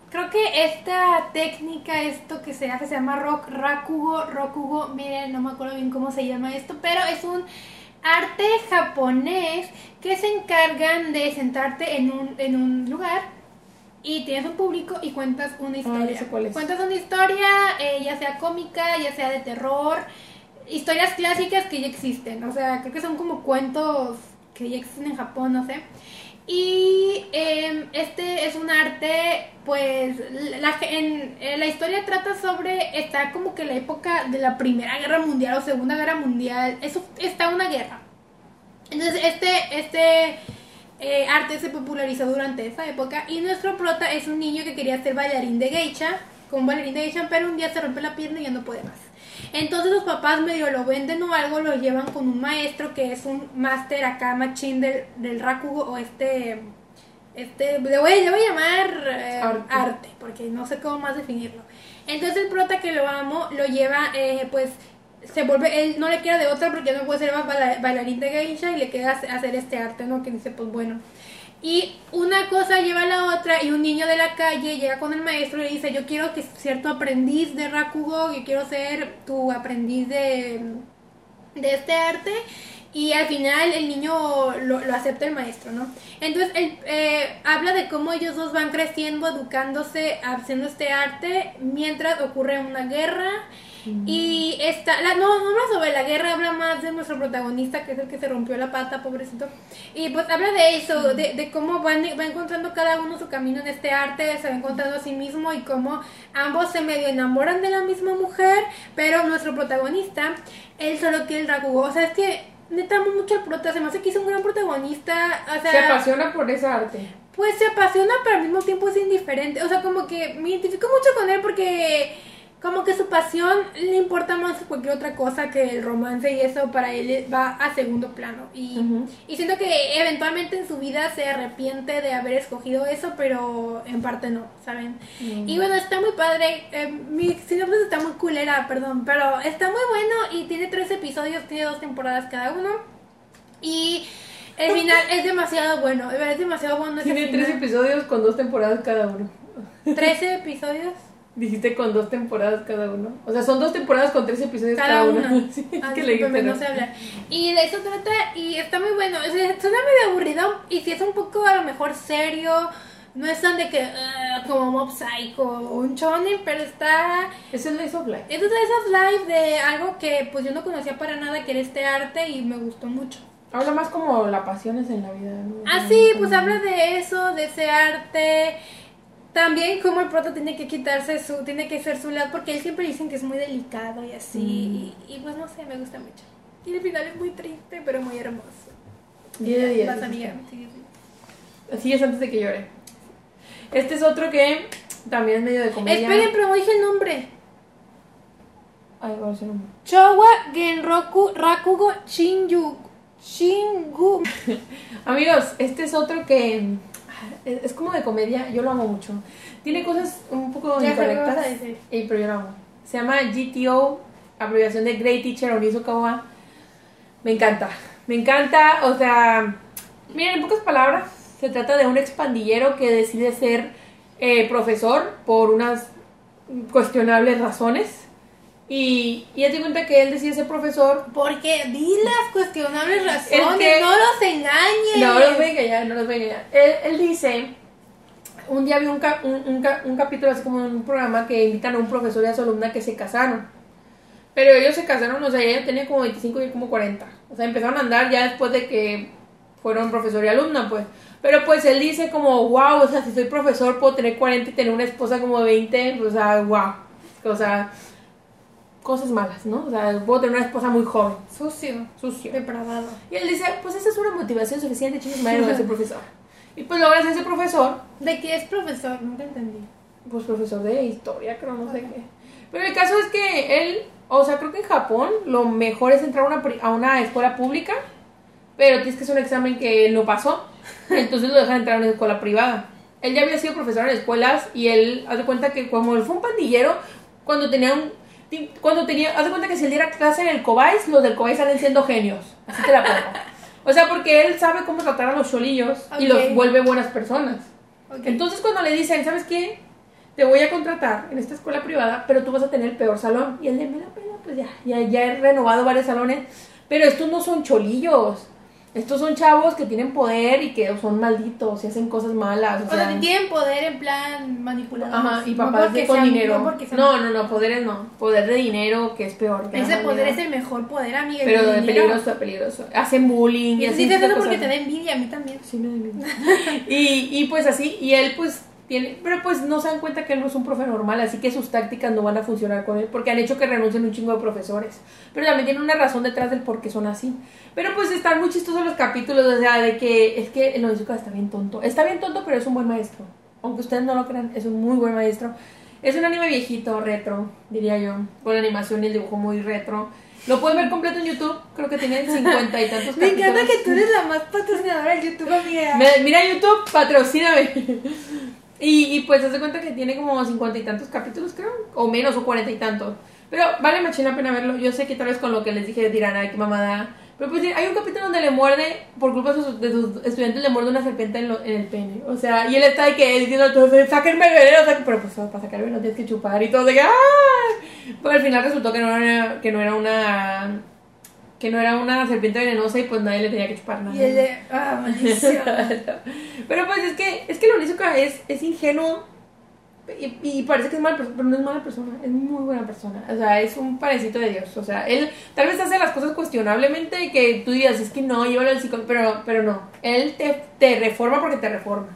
Creo que esta técnica, esto que se hace, se llama rock, rakugo, rokugo. Miren, no me acuerdo bien cómo se llama esto, pero es un arte japonés que se encargan de sentarte en un, en un lugar y tienes un público y cuentas una historia. ya sé cuál es. Cuentas una historia, eh, ya sea cómica, ya sea de terror, historias clásicas que ya existen. O sea, creo que son como cuentos que ya existen en Japón, no sé. Y eh, este es un arte, pues, la, en, eh, la historia trata sobre, está como que la época de la Primera Guerra Mundial o Segunda Guerra Mundial, eso está una guerra. Entonces, este, este eh, arte se popularizó durante esa época y nuestro prota es un niño que quería ser bailarín de geisha, con bailarín de geisha, pero un día se rompe la pierna y ya no puede más. Entonces los papás medio lo venden o algo, lo llevan con un maestro que es un máster acá machín del, del Rakugo o este... Este, le voy, le voy a llamar eh, Arte. arte. porque no sé cómo más definirlo. Entonces el prota que lo amo lo lleva, eh, pues se vuelve, él no le queda de otra porque no puede ser baila- bailarín de geisha y le queda hace- hacer este arte, ¿no? Que dice, pues bueno. Y una cosa lleva a la otra y un niño de la calle llega con el maestro y le dice, yo quiero que ser tu aprendiz de Rakugo, yo quiero ser tu aprendiz de, de este arte. Y al final el niño lo, lo acepta el maestro, ¿no? Entonces él eh, habla de cómo ellos dos van creciendo, educándose, haciendo este arte, mientras ocurre una guerra. Y esta, la, no, no habla sobre la guerra, habla más de nuestro protagonista, que es el que se rompió la pata, pobrecito. Y pues habla de eso, de, de cómo van, va encontrando cada uno su camino en este arte, se va encontrando a sí mismo y cómo ambos se medio enamoran de la misma mujer, pero nuestro protagonista, él solo quiere el Rakugo. O sea, es que neta amo mucho al prota, se me hace que es un gran protagonista. O sea, Se apasiona por esa arte. pues se apasiona, pero al mismo tiempo es indiferente. O sea, como que me identifico mucho con él porque como que su pasión le importa más cualquier otra cosa que el romance y eso para él va a segundo plano. Y, y siento que eventualmente en su vida se arrepiente de haber escogido eso, pero en parte no, ¿saben? Y bueno, está muy padre. eh, mi sinopsis está muy culera, perdón, pero está muy bueno y tiene tres episodios, tiene dos temporadas cada uno. Y el final es demasiado bueno, es demasiado bueno Tiene tres episodios con dos temporadas cada uno. 13 episodios. Dijiste con dos temporadas cada uno. O sea, son dos temporadas con tres episodios cada, Cada una. una. Sí, es Ah, que le no sé hablar. Y de eso trata, y está muy bueno. O sea, suena medio aburrido, y si es un poco a lo mejor serio, no es tan de que, ah, como Mob Psycho o un shonen, pero está... Es el Life of Life. Es de esos live de algo que pues yo no conocía para nada, que era este arte, y me gustó mucho. Habla más como la pasión es en la vida, ¿no? Ah, sí, pues habla de eso, de ese arte. También como el prota tiene que quitarse su, tiene que ser su lado, porque él siempre dicen que es muy delicado y así. Mm. Y, y, pues no sé, me gusta mucho. Y el final es muy triste, pero muy hermoso. 10 de 10. Vas, amiga. Sí, sí. Así es antes de que llore. Este es otro que también es medio de comedia. Esperen, pero dije el nombre. Ay, ¿cuál es el nombre? Showa Genroku Rakugo Shinju. Shingu. Amigos, este es otro que es como de comedia, yo lo amo mucho. Tiene cosas un poco incorrectas, eh, pero yo lo amo. Se llama GTO, abreviación de Great Teacher Onizukawa. Me encanta, me encanta, o sea, miren, en pocas palabras, se trata de un expandillero que decide ser eh, profesor por unas cuestionables razones. Y, y ya te cuenta que él decide ser profesor Porque di las cuestionables razones, que- no los engañes. No los voy a engañar, no los voy a engañar. Él, él dice, un día vi un, ca- un, un un capítulo así como en un programa que invitan a un profesor y a su alumna que se casaron. Pero ellos se casaron, o sea, ella tenía como 25 y como 40. O sea, empezaron a andar ya después de que fueron profesor y alumna, pues. Pero pues él dice como, wow, o sea, si soy profesor puedo tener 40 y tener una esposa como de 20, o sea, wow. O sea, cosas malas, ¿no? O sea, puedo tener una esposa muy joven, Sucio, sucio. depravado. Y él dice, pues esa es una motivación suficiente, chicos, madre, a ser profesor. Y pues logra ser profesor, ¿De qué es profesor? Nunca entendí. pues profesor de historia, creo, no sé qué. Pero el caso es que él, o sea, creo que en Japón lo mejor es entrar a una, a una escuela pública, pero tienes que hacer un examen que él no pasó, entonces lo dejan entrar a una escuela privada. Él ya había sido profesor en escuelas y él, haz de cuenta que como él fue un pandillero, cuando tenía un... Cuando tenía, haz de cuenta que si él diera clase en el Cobais, los del Cobais salen siendo genios. Así te la pongo. O sea, porque él sabe cómo tratar a los cholillos y los vuelve buenas personas. Ok. Entonces cuando le dicen, ¿sabes qué? Te voy a contratar en esta escuela privada, pero tú vas a tener el peor salón. Y él de, me la pena, pues ya, ya, ya he renovado varios salones. Pero estos no son cholillos. Estos son chavos que tienen poder y que son malditos y hacen cosas malas. O O sea, sea, tienen poder en plan manipulador. Ajá, y No papás de con sean- dinero. No, sean- No, no, no, poderes no. Poder de dinero que es peor. que Ese poder es el mejor poder, amiga. Pero de de dinero. peligroso, peligroso. Hacen bullying y Y así. eso cosas. porque te da envidia, a mí también. Sí, me da envidia. y, y pues así, y él pues tiene, pero pues no se dan cuenta que él no es un profe normal, así que sus tácticas no van a funcionar con él, porque han hecho que renuncien un chingo de profesores. Pero también tiene una razón detrás del por qué son así. Pero pues están muy chistosos los capítulos, o sea, de que es que el Onizuka está bien tonto. Está bien tonto, pero es un buen maestro. Aunque ustedes no lo crean, es un muy buen maestro. Es un anime viejito, retro, diría yo, con la animación y el dibujo muy retro. Lo pueden ver completo en YouTube, creo que tiene cincuenta y tantos Me capítulos. encanta que tú eres la más patrocinadora del YouTube, amiga. Me- mira YouTube, patrocíname. Y, y pues se cuenta que tiene como cincuenta y tantos capítulos, creo, o menos, o cuarenta y tantos. Pero vale machín la pena verlo. Yo sé que tal vez con lo que les dije dirán, ay, qué mamada. Pero pues hay un capítulo donde le muerde, por culpa de sus, de estudiantes, le muerde una serpiente en, lo- en el pene. O sea, y él está de que diciendo, sáquenme el veneno, saquen-". pero pues para sacar el veneno tienes que chupar y todo, de que, ¡ay! Pero al final resultó que no era, que no era una. Que no era una serpiente venenosa y pues nadie le tenía que chupar nada. Y el de. Ah, maldición. Pero pues es que es que lo Onizuka es, es ingenuo y, y parece que es mala persona, pero no es mala persona, es muy buena persona. O sea, es un parecito de Dios. O sea, él tal vez hace las cosas cuestionablemente que tú digas, es que no, llévalo al psicólogo, pero, pero no. Él te, te reforma porque te reforma.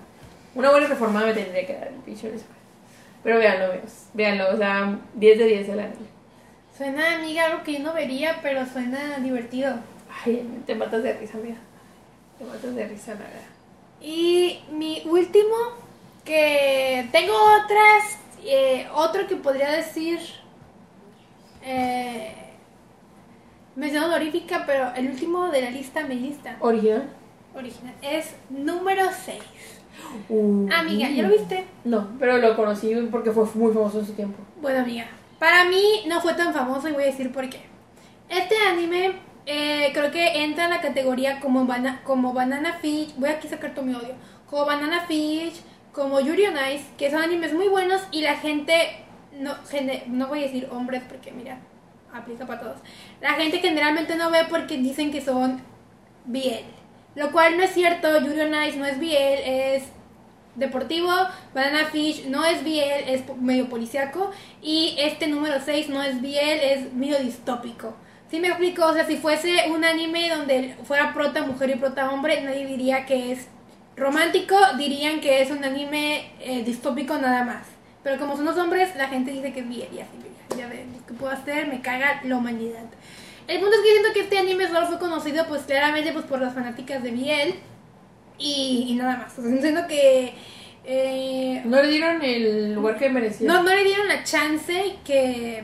Una buena reformada me tendría que dar el pinche. Pero véanlo. Véanlo, o sea, 10 de 10 el anime. Suena, amiga, algo que yo no vería, pero suena divertido. Ay, te matas de risa, mira. Te matas de risa, la verdad. Y mi último, que tengo otras, eh, otro que podría decir, eh, mención honorífica, pero el último de la lista, mi lista ¿Original? original, es número 6. Uh. Amiga, ¿ya lo viste? No, pero lo conocí porque fue muy famoso en su tiempo. Bueno, amiga, para mí no fue tan famoso y voy a decir por qué. Este anime eh, creo que entra en la categoría como, como Banana Fish. Voy aquí a sacar todo mi odio. Como Banana Fish, como Yuri on Ice, que son animes muy buenos y la gente no, no voy a decir hombres porque mira, aplica para todos. La gente generalmente no ve porque dicen que son BL. Lo cual no es cierto, Yuri on Ice no es BL, es deportivo, Banana Fish no es BL, es medio policiaco y este número 6 no es BL, es medio distópico. ¿Sí me explico? O sea, si fuese un anime donde fuera prota mujer y prota hombre, nadie diría que es romántico, dirían que es un anime eh, distópico nada más. Pero como son los hombres, la gente dice que es BL y así, ya, ya ven, ¿qué puedo hacer? Me caga la humanidad. El punto es que siento que este anime solo fue conocido pues claramente pues por las fanáticas de BL y, y nada más. O sea, siento que eh, No le dieron el lugar que merecía. no, no le dieron la chance que,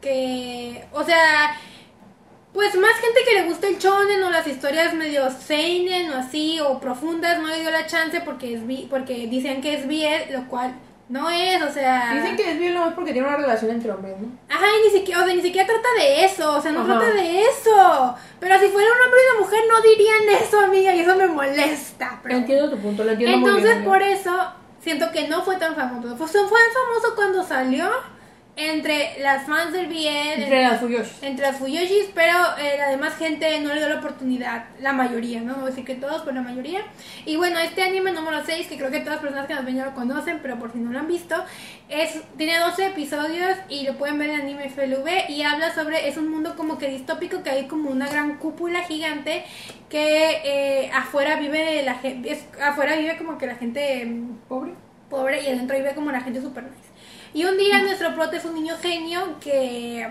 que, o sea, pues más gente que le gusta el shonen o las historias medio seinen o así o profundas no le dio la chance porque es porque dicen que es bien, lo cual no es, o sea, Dicen que es bien nomás porque tiene una relación entre hombres, ¿no? Ajá, y ni siquiera, o sea, ni siquiera trata de eso, o sea, no Ajá. trata de eso. Pero si fuera un hombre y una mujer no dirían eso, amiga, y eso me molesta. Pero... Entiendo tu punto, lo entiendo muy Entonces, bien. por eso, siento que no fue tan famoso. Fue, fue famoso cuando salió entre las fans del BL, Entre las Fuyoshi. entre las Fuyoshis, pero eh, la demás gente no le dio la oportunidad, la mayoría, ¿no? Voy a decir que todos, pero la mayoría. Y bueno, este anime número 6, que creo que todas las personas que nos ven ya lo conocen, pero por si no lo han visto, es, tiene 12 episodios y lo pueden ver en Anime FLV y habla sobre, es un mundo como que distópico, que hay como una gran cúpula gigante que eh, afuera vive la gente, afuera vive como que la gente... mm, Pobre. pobre y adentro vive como la gente super nice. Y un día nuestro prota es un niño genio que,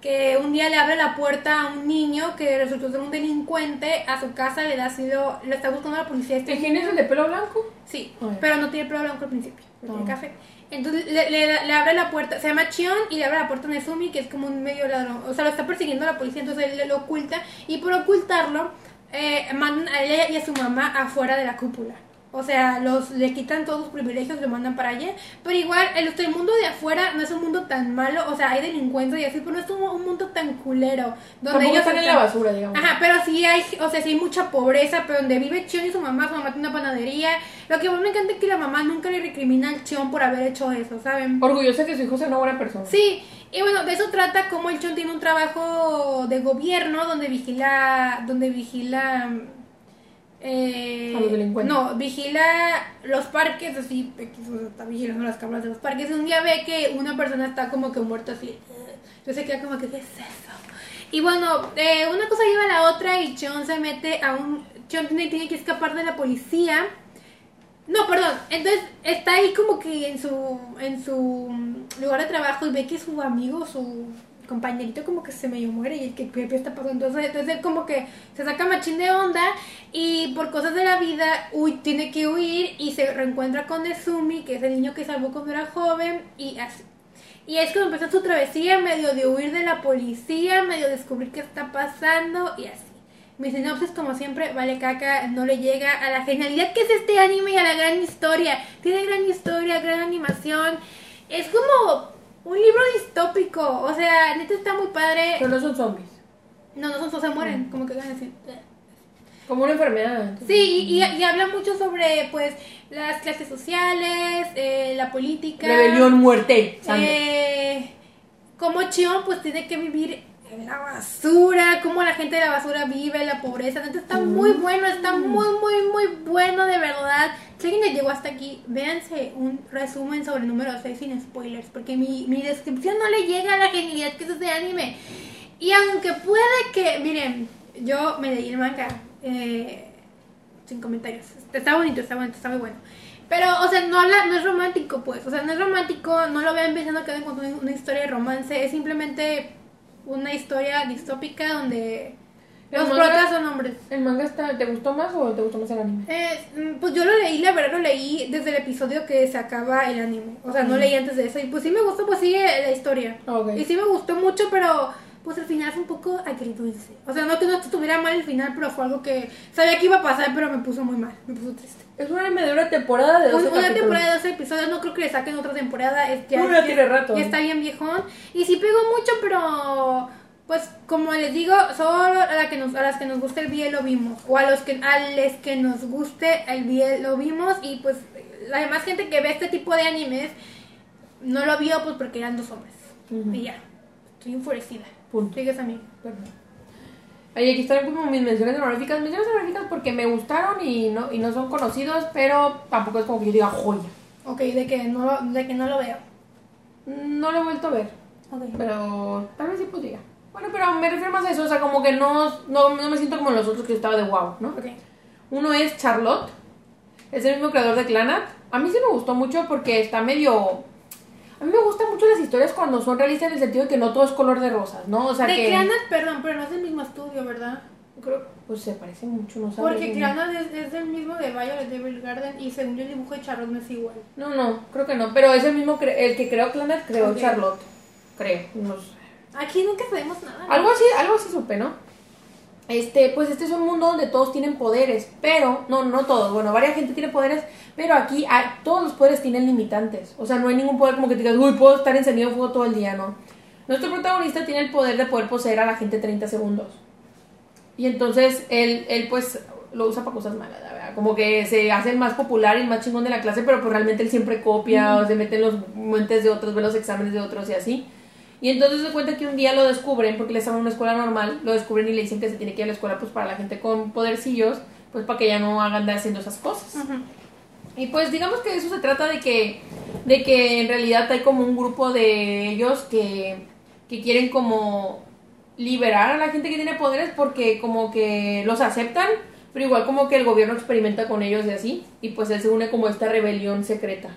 que un día le abre la puerta a un niño que resultó ser un delincuente a su casa, le da sido, lo está buscando la policía. Este ¿El es el de pelo blanco? Sí, Ay. pero no tiene pelo blanco al principio, no tiene Ah. café. Entonces le, le- le abre la puerta, se llama Chion y le abre la puerta a Nezumi, que es como un medio ladrón. O sea, lo está persiguiendo la policía, entonces él lo oculta y por ocultarlo eh, mandan a ella y a su mamá afuera de la cúpula. O sea, los le quitan todos sus privilegios, lo mandan para allá. Pero igual, el, el mundo de afuera no es un mundo tan malo. O sea, hay delincuencia y así, pero no es un, un mundo tan culero. Donde Tampoco ellos están en la basura, digamos. Ajá, pero sí hay, o sea, sí hay mucha pobreza, pero donde vive Chion y su mamá, su mamá tiene una panadería. Lo que más me encanta es que la mamá nunca le recrimina al Chion por haber hecho eso, ¿saben? Orgullosa que su hijo sea una buena persona. Sí, y bueno, de eso trata como el Chion tiene un trabajo de gobierno donde vigila, donde vigila... eh, A los delincuentes. No, vigila los parques, así, X, o sea, está vigilando las cámaras de los parques. Y un día ve que una persona está como que muerta así. Entonces se queda como que, ¿qué es eso? Y bueno, eh, una cosa lleva a la otra y Chon se mete a un... Chon tiene, tiene que escapar de la policía. No, perdón. Entonces está ahí como que en su, en su lugar de trabajo y ve que su amigo, su compañerito como que se medio muere y el que qué está pasando. Entonces, entonces él como que se saca machín de onda y por cosas de la vida uy, tiene que huir y se reencuentra con Nezumi, que es el niño que salvó cuando era joven y así. Y es cuando empieza su travesía, medio de huir de la policía, medio descubrir qué está pasando y así. Mi sinopsis, como siempre, vale caca, no le llega a la genialidad que es este anime y a la gran historia. Tiene gran historia, gran animación. Es como un libro distópico. O sea, neta está muy padre. Pero no son zombies. No, no son, se mueren, como que van a decir. Como una enfermedad. Sí, y, y, y habla mucho sobre, pues, las clases sociales, eh, la política. Rebelión, muerte, sangre. Eh, como Chion pues tiene que vivir en la basura, cómo la gente de la basura vive, la pobreza. Entonces está muy bueno, está muy, muy, muy bueno de verdad. Si alguien le llegó hasta aquí, véanse un resumen sobre el número 6 sin spoilers, porque mi, mi descripción no le llega a la genialidad que es este anime. Y aunque puede que, miren, yo me leí el manga, eh, sin comentarios. Está bonito, está bonito, está muy bueno. Pero, o sea, no habla, no es romántico, pues. O sea, no es romántico, no lo vean pensando que con una, una historia de romance. Es simplemente una historia distópica donde ¿El los manga? protas son hombres. ¿El manga está, te gustó más o te gustó más el anime? Eh, mm, pues yo lo leí, la verdad lo leí desde el episodio que se acaba el anime. O sea, no leí antes de eso. Y pues sí me gustó, pues sigue la historia. Ah, ok. Y sí me gustó mucho, pero pues el final fue un poco agridulce. O sea, no que no estuviera mal el final, pero fue algo que sabía que iba a pasar, pero me puso muy mal. Me puso triste. Es una anime de una temporada de 12 Un- una capítulos. temporada de 12 episodios, no creo que le saquen otra temporada. Es, No, ya tiene rato. Ya está bien viejón. Y sí pegó mucho, pero pues como les digo, solo a, la que nos, a las que nos gusta el BL lo vimos. O a los que a los que nos guste el BL lo vimos. Y pues la demás gente que ve este tipo de animes no lo vio pues porque eran dos hombres. Ujú. Y ya, estoy enfurecida. Punto. Sigues a mí. Ahí aquí están como mis menciones honoríficas. Menciones honoríficas porque me gustaron y no, y no son conocidos, pero tampoco es como que yo diga joya. Ok, de que no lo, de que no lo veo. No lo he vuelto a ver, Ok. pero tal vez sí podría. Bueno, pero me refiero más a eso, o sea, como que no, no, no me siento como los otros que yo estaba de wow, ¿no? Ok. Uno es Charlotte, es el mismo creador de Clanat. A mí sí me gustó mucho porque está medio... A mí me gustan mucho las historias cuando son realistas en el sentido de que no todo es color de rosas, ¿no? O sea de que... Clanat, perdón, pero no es del mismo estudio, ¿verdad? Creo, pues se parece mucho, no sé. Porque Clanat es, es del mismo de Violet Evergarden y según yo el dibujo de Charlotte no es igual. No, no, creo que no. Pero es el mismo, cre- el que creó Clanat, creó Ok. Charlotte. Creo, no sé. Aquí nunca sabemos nada. ¿no? Algo así, algo así supe, ¿no? Este, pues este es un mundo donde todos tienen poderes, pero, no, no todos, bueno, varias gente tiene poderes, pero aquí hay- todos los poderes tienen limitantes. O sea, no hay ningún poder como que te digas, uy, puedo estar encendido en fuego todo el día, no. Nuestro protagonista tiene el poder de poder poseer a la gente 30 segundos. Y entonces él, él pues lo usa para cosas malas, la verdad. Como que se hace el más popular y el más chingón de la clase, pero pues realmente él siempre copia o se mete en los mentes de otros, ve los exámenes de otros y así. Y entonces se cuenta que un día lo descubren, porque le estaban en una escuela normal, lo descubren y le dicen que se tiene que ir a la escuela pues para la gente con podercillos, pues para que ya no hagan de haciendo esas cosas. Ujú. Y pues digamos que eso se trata de que, de que en realidad hay como un grupo de ellos que, que quieren como liberar a la gente que tiene poderes porque como que los aceptan, pero igual como que el gobierno experimenta con ellos y así, y pues él se une como a esta rebelión secreta.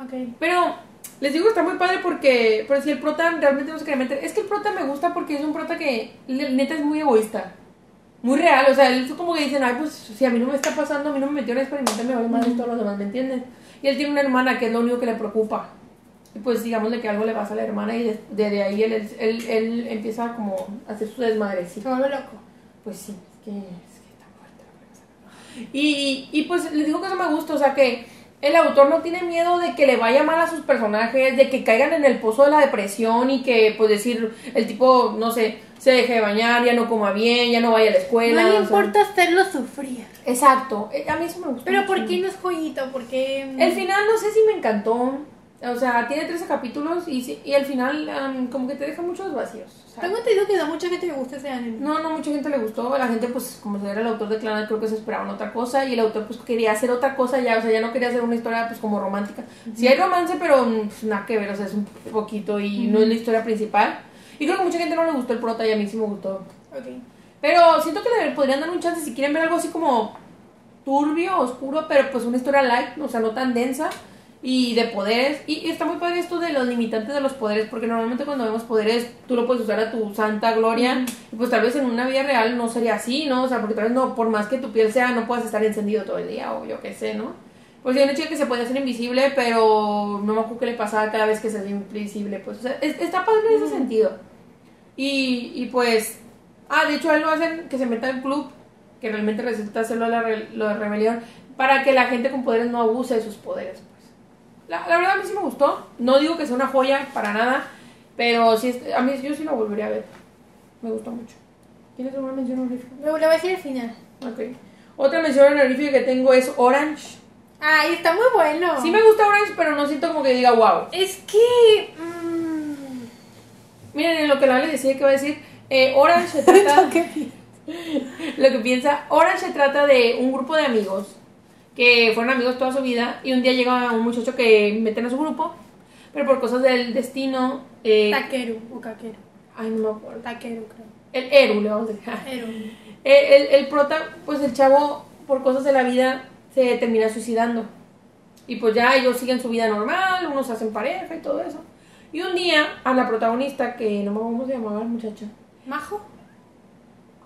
Ok. Pero les digo, está muy padre porque, pero si el prota realmente no se quiere meter, es que el prota me gusta porque es un prota que neta es muy egoísta. Muy real, o sea, él es como que dicen, ay, pues si a mí no me está pasando, a mí no me metieron a experimentar, me vale más todos los demás, ¿me entienden? Y él tiene una hermana que es lo único que le preocupa. Y pues digámosle que algo le pasa a la hermana y de- desde ahí él, él, él empieza como a hacer su desmadrecito. Se vuelve loco. Pues sí, es que, es que está fuerte la. Y, y pues les digo que eso me gusta, o sea que el autor no tiene miedo de que le vaya mal a sus personajes, de que caigan en el pozo de la depresión y que, pues decir, el tipo, no sé, se deje de bañar, ya no coma bien, ya no vaya a la escuela. no le o sea. importa hacerlo sufrir. Exacto, eh, a mí eso me gusta. Pero mucho. ¿por qué no es joyito? Porque El final no sé si me encantó. O sea, tiene 13 capítulos y, y el final am, como que te deja muchos vacíos. Tengo entendido que a mucha gente le gusta ese anime. No, no, mucha gente le gustó. La gente, pues, como se era el autor de Clan, creo que se esperaban otra cosa. Y el autor, pues, quería hacer otra cosa ya. O sea, ya no quería hacer una historia, pues, como romántica. Sí hay romance, pero mm, pues, nada que ver. O sea, es un poquito y no es la historia principal. Y creo que mucha gente no le gustó el prota y a mí sí me gustó. Ok. Pero siento que le podrían dar un chance si quieren ver algo así como turbio, oscuro, pero pues una historia light, o sea, no tan densa y de poderes. Y, está muy padre esto de los limitantes de los poderes, porque normalmente cuando vemos poderes tú lo puedes usar a tu santa gloria, y pues tal vez en una vida real no sería así, ¿no? O sea, porque tal vez no, por más que tu piel sea, no puedas estar encendido todo el día, o yo qué sé, ¿no? Pues hay una chica que se puede hacer invisible, pero no me acuerdo qué le pasaba cada vez que se hacía invisible, pues, o sea, es- está padre en ese sentido. Y, y pues, ah, de hecho, a él lo hacen que se meta al club, que realmente resulta hacerlo la, re- lo de rebelión, para que la gente con poderes no abuse de sus poderes. La, la verdad, a mí sí me gustó. No digo que sea una joya para nada, pero sí, a mí yo sí lo volvería a ver. Me gustó mucho. ¿Tienes alguna mención honorífica? Me le voy a decir al final. Ok. Otra mención honorífica que tengo es Orange. Ay, está muy bueno. Sí me gusta Orange, pero no siento como que diga wow. Es que. mm, Miren, en lo que la le decía que va a decir, eh, Orange se trata... Lo que piensa, Orange se trata de un grupo de amigos que fueron amigos toda su vida y un día llega un muchacho que meten a su grupo, pero por cosas del destino, eh, Takeru o Kakeru. ay no me acuerdo, Takeru, creo. el Eru le vamos a decir, Eru. el, el, el prota, pues el chavo por cosas de la vida se termina suicidando y pues ya ellos siguen su vida normal, unos hacen pareja y todo eso. Y un día a la protagonista, que no me acuerdo cómo se llamaba el muchacho, ¿Majo?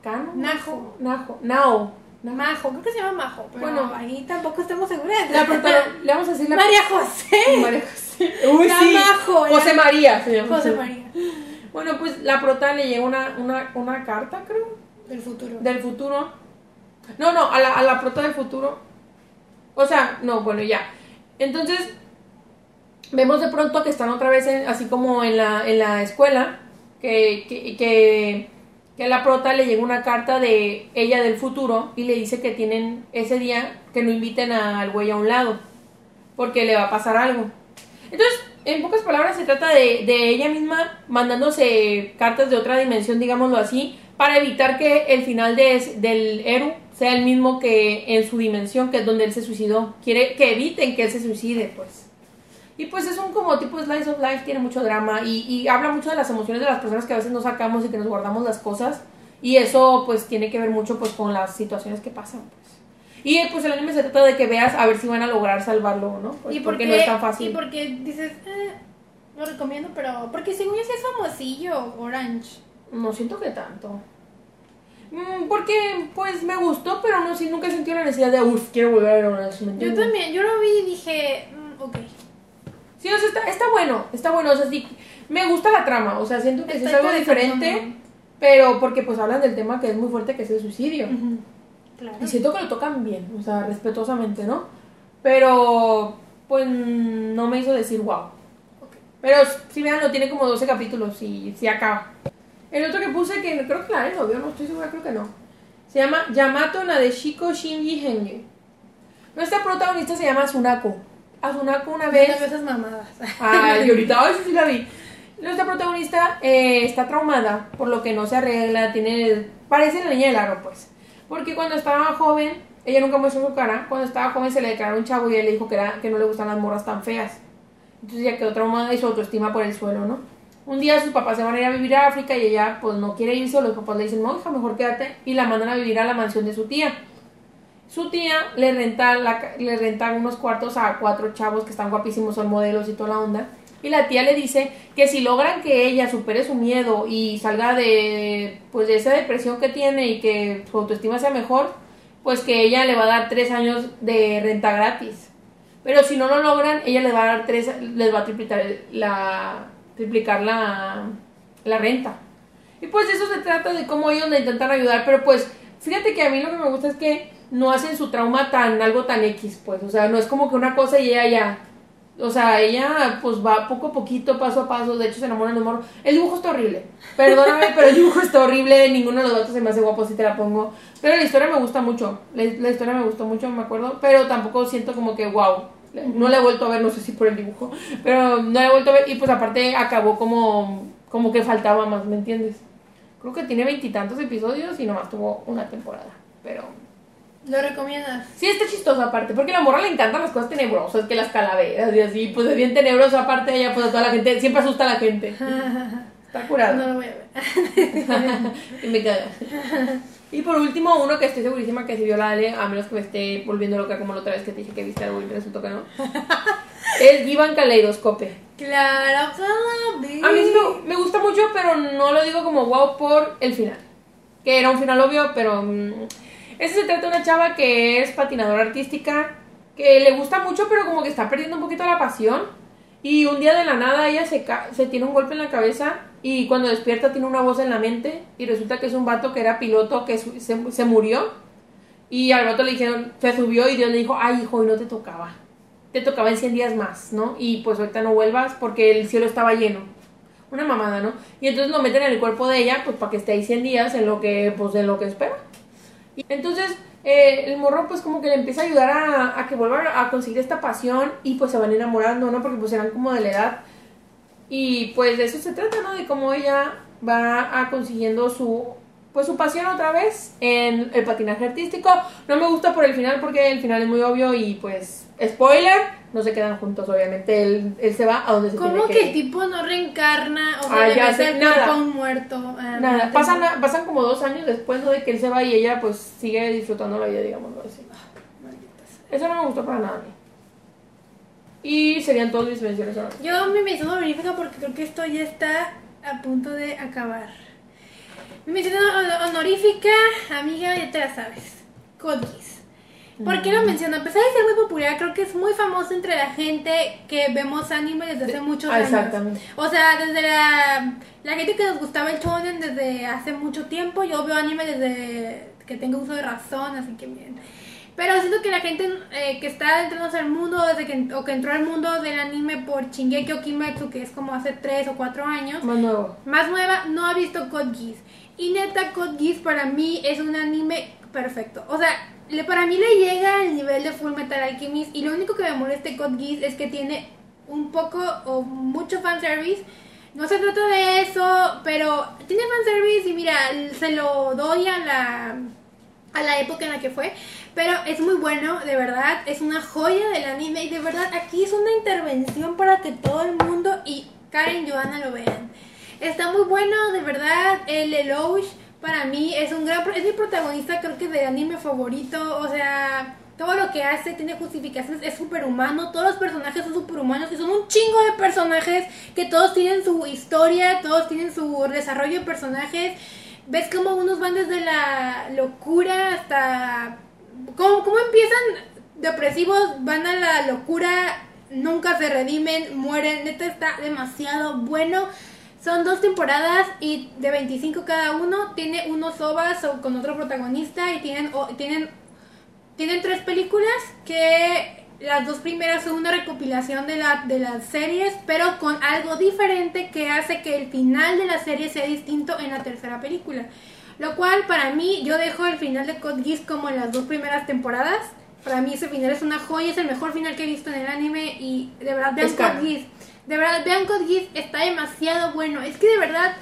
Cano, Najo. Najo, Nao, Majo, creo que se llama Majo. Pero Bueno. ahí tampoco estamos seguras. La le vamos a decir la María José. María José. Uy, La sí. Majo, José la- María se llama. José María. Bueno, pues la prota le llega una, una, una carta, creo, Del futuro. del futuro. No, no, a la, a la prota del futuro. O sea, no, bueno, ya. Entonces, vemos de pronto que están otra vez en- así como en la, en la escuela, que, que, que, que a la prota le llega una carta de ella del futuro y le dice que tienen ese día que no inviten al güey a un lado, porque le va a pasar algo. Entonces, en pocas palabras se trata de, de ella misma mandándose cartas de otra dimensión, digámoslo así, para evitar que el final de, del Eru sea el mismo que en su dimensión, que es donde él se suicidó. Quiere que eviten que él se suicide, pues. Y pues es un como tipo Slice of Life, tiene mucho drama y, y habla mucho de las emociones de las personas que a veces no sacamos y que nos guardamos las cosas. Y eso pues tiene que ver mucho pues con las situaciones que pasan, pues. Y pues el anime se trata de que veas a ver si van a lograr salvarlo o no. Pues, ¿Y porque por no qué- es tan fácil. Y porque dices, eh, lo recomiendo, pero. Porque según yo es famosillo, Orange. No siento que tanto. Mm, porque, pues, me gustó, pero no, sí, nunca sentido la necesidad de, uff, quiero volver a ver Orange, ¿me Yo también, yo lo vi y dije, mm, ok. Sí, o sea, está, está bueno, está bueno, o sea, sí, me gusta la trama, o sea, siento que es algo diferente, pero porque, pues, hablan del tema que es muy fuerte, que es el suicidio. Claro. Y siento que lo tocan bien, o sea, respetuosamente, ¿no? Pero, pues, no me hizo decir wow. Pero si vean, lo tiene como 12 capítulos y se acaba. El otro que puse, que creo que la es obvio, no estoy segura, creo que no. Se llama Yamato Nadeshiko Shinji Henge. Nuestra protagonista se llama Tsunako. A Tsunako una vez. no veo esas mamadas. Ay, y ahorita, ay, sí, la vi. Nuestra protagonista eh, está traumada, por lo que no se arregla, tiene... Parece la niña del aro, pues. Porque cuando estaba joven, ella nunca mostró su cara, cuando estaba joven se le declaró un chavo y él le dijo que, era, que no le gustan las morras tan feas. Entonces ella quedó traumada y su autoestima por el suelo, ¿no? Un día sus papás se van a ir a vivir a África y ella pues no quiere irse, o los papás le dicen, no, hija, mejor quédate, y la mandan a vivir a la mansión de su tía. Su tía le renta, la, le renta unos cuartos a cuatro chavos que están guapísimos, son modelos y toda la onda. Y la tía le dice que si logran que ella supere su miedo y salga de, pues, de esa depresión que tiene y que su autoestima sea mejor, pues que ella le va a dar tres años de renta gratis. Pero si no lo logran, ella les va a dar tres, les va a triplicar la, triplicar la, la renta. Y pues de eso se trata de cómo ellos le intentan ayudar, pero pues fíjate que a mí lo que me gusta es que no hacen su trauma tan algo tan X, pues, o sea, no es como que una cosa y ella ya, o sea, ella pues va poco a poquito, paso a paso, de hecho se enamora del morro. El dibujo está horrible, perdóname, pero el dibujo está horrible, ninguno de los datos se me hace guapo si te la pongo, pero la historia me gusta mucho, la, la historia me gustó mucho, me acuerdo, pero tampoco siento como que wow. No la he vuelto a ver, no sé si por el dibujo, pero no la he vuelto a ver y pues aparte acabó como, como que faltaba más, ¿me entiendes? Creo que tiene veintitantos episodios y nomás tuvo una temporada. Pero ¿Lo recomiendas? sí está chistoso aparte, porque a la morra le encantan las cosas tenebrosas, que las calaveras y así, pues es bien tenebroso aparte ella, pues a toda la gente, siempre asusta a la gente. Está curado. No lo voy a ver. y me caga. Y por último, uno que estoy segurísima que si vio la Ale, a menos que me esté volviendo loca como la otra vez que te dije que viste algo y resultó que no. es Givan Kaleidoscope. Claro que lo vi. A mí sí me, me gusta mucho, pero no lo digo como wow por el final. Que era un final obvio, pero. mm, ese se trata de una chava que es patinadora artística, que le gusta mucho, pero como que está perdiendo un poquito la pasión. Y un día de la nada ella se, ca- se tiene un golpe en la cabeza y cuando despierta tiene una voz en la mente y resulta que es un vato que era piloto que se, se murió. Y al vato le dijeron, se subió y Dios le dijo, ay hijo, y no te tocaba. Te tocaba en 100 días más, ¿no? Y pues ahorita no vuelvas porque el cielo estaba lleno una mamada, ¿no? Y entonces lo meten en el cuerpo de ella, pues para que esté ahí 100 días en lo que, pues en lo que espera. Y entonces eh, el morro pues como que le empieza a ayudar a, a que vuelva a conseguir esta pasión y pues se van enamorando, ¿no? Porque pues eran como de la edad. Y pues de eso se trata, ¿no? De cómo ella va a consiguiendo su pues su pasión otra vez en el patinaje artístico. No me gusta por el final porque el final es muy obvio y pues spoiler, no se quedan juntos obviamente. Él, él se va a donde se ¿Cómo tiene que que el tipo no reencarna o Ah, ya el nada. un muerto? Ah, Nada, pasan, pasan como dos años después de que él se va y ella pues sigue disfrutando la vida, digamos así. Eso no me gustó para nada a mí. Y serían todas mis menciones ahora. Yo mi mención honorífica porque creo que esto ya está a punto de acabar. Mi mención hon- honorífica, amiga, ya te la sabes. Code Geass. ¿Por qué lo menciono? A pesar de ser muy popular, creo que es muy famoso entre la gente que vemos anime desde hace muchos Ah, años. exactamente. O sea, desde la, la gente que nos gustaba el shonen desde hace mucho tiempo, yo veo anime desde que tengo uso de razón, así que bien. Pero siento que la gente eh, que está entrándose al mundo, desde que, o que entró al mundo del anime por Shingeki o Kimetsu, que es como hace 3 o 4 años, Más nuevo. más nueva, no ha visto Code Geass. Y neta, Code Geass para mí es un anime perfecto. O sea, le, para mí le llega al nivel de Full Metal Alchemist. Y lo único que me molesta de Geass es que tiene un poco o mucho fanservice. No se trata de eso, pero tiene fanservice y mira, se lo doy a la, a la época en la que fue. Pero es muy bueno, de verdad, es una joya del anime y de verdad aquí es una intervención para que todo el mundo y Karen y Johanna lo vean. Está muy bueno, de verdad, el Eloge para mí es un gran, es mi protagonista creo que de anime favorito, o sea todo lo que hace tiene justificaciones, es superhumano, todos los personajes son superhumanos y son un chingo de personajes que todos tienen su historia, todos tienen su desarrollo de personajes. Ves cómo unos van desde la locura hasta... ¿Cómo, cómo empiezan depresivos? Van a la locura, nunca se redimen, mueren. Neta está demasiado bueno. Son dos temporadas y de 25 cada uno. Tiene unos ovas o con otro protagonista y tienen, o, tienen tienen tres películas que las dos primeras son una recopilación de, la, de las series, pero con algo diferente que hace que el final de la serie sea distinto en la tercera película. Lo cual para mí, yo dejo el final de Code Geass como en las dos primeras temporadas. Para mí ese final es una joya, es el mejor final que he visto en el anime y de verdad vean Code Geass. De verdad vean Geass, está demasiado bueno. Es que de verdad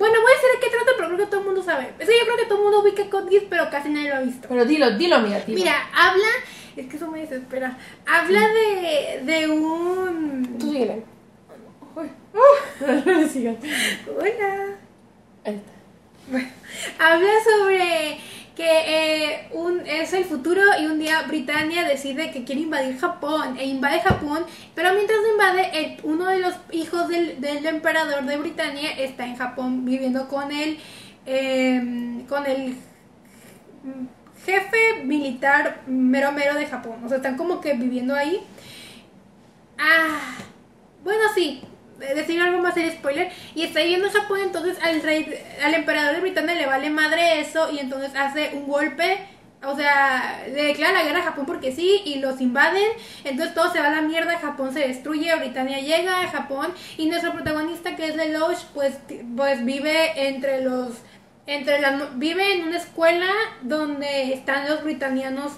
bueno, voy a decir de qué trata, pero creo que todo el mundo sabe. Es que yo creo que todo el mundo ubica Geass, pero casi nadie lo ha visto. Pero dilo, dilo, amiga, dilo. Mira, habla... Es que eso me desespera. Habla de, de un... Tú síguele. Hola. Ahí está. Bueno, habla sobre que eh, un, es el futuro y un día Britannia decide que quiere invadir Japón e invade Japón, pero mientras invade, uno de los hijos del, del, emperador de Britannia está en Japón viviendo con el, eh, con el jefe militar mero mero de Japón. O sea, están como que viviendo ahí. Ah, bueno, sí, decir algo más el spoiler y está viviendo en Japón entonces al rey al emperador de Britania le vale madre eso y entonces hace un golpe o sea, le declara la guerra a Japón porque sí y los invaden, entonces todo se va a la mierda, Japón se destruye, Britania llega a Japón y nuestro protagonista que es Lelouch pues pues vive entre los entre las vive en una escuela donde están los britanianos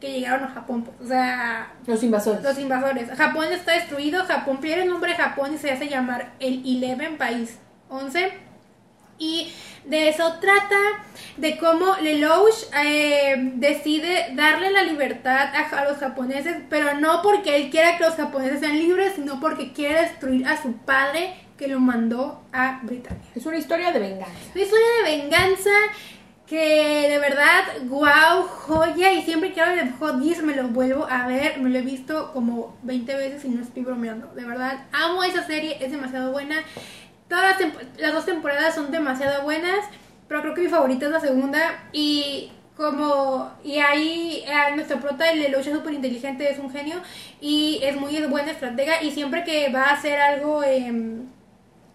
que llegaron a Japón. O sea... Los invasores. Los invasores. Japón está destruido, Japón pierde el nombre de Japón y se hace llamar el Eleven País 11. Y de eso trata, de cómo Lelouch eh, decide darle la libertad a, a, los japoneses, pero no porque él quiera que los japoneses sean libres, sino porque quiere destruir a su padre que lo mandó a Britania. Es una historia de venganza. Una historia de venganza que de verdad, wow, joya. Y siempre que hablo de Hot me lo vuelvo a ver. Me lo he visto como 20 veces y no estoy bromeando. De verdad, amo esa serie, es demasiado buena. Todas las, las dos temporadas son demasiado buenas, pero creo que mi favorita es la segunda. Y como y ahí eh, nuestro prota el Lelouch es súper inteligente es un genio y es muy buena estratega y siempre que va a hacer algo eh,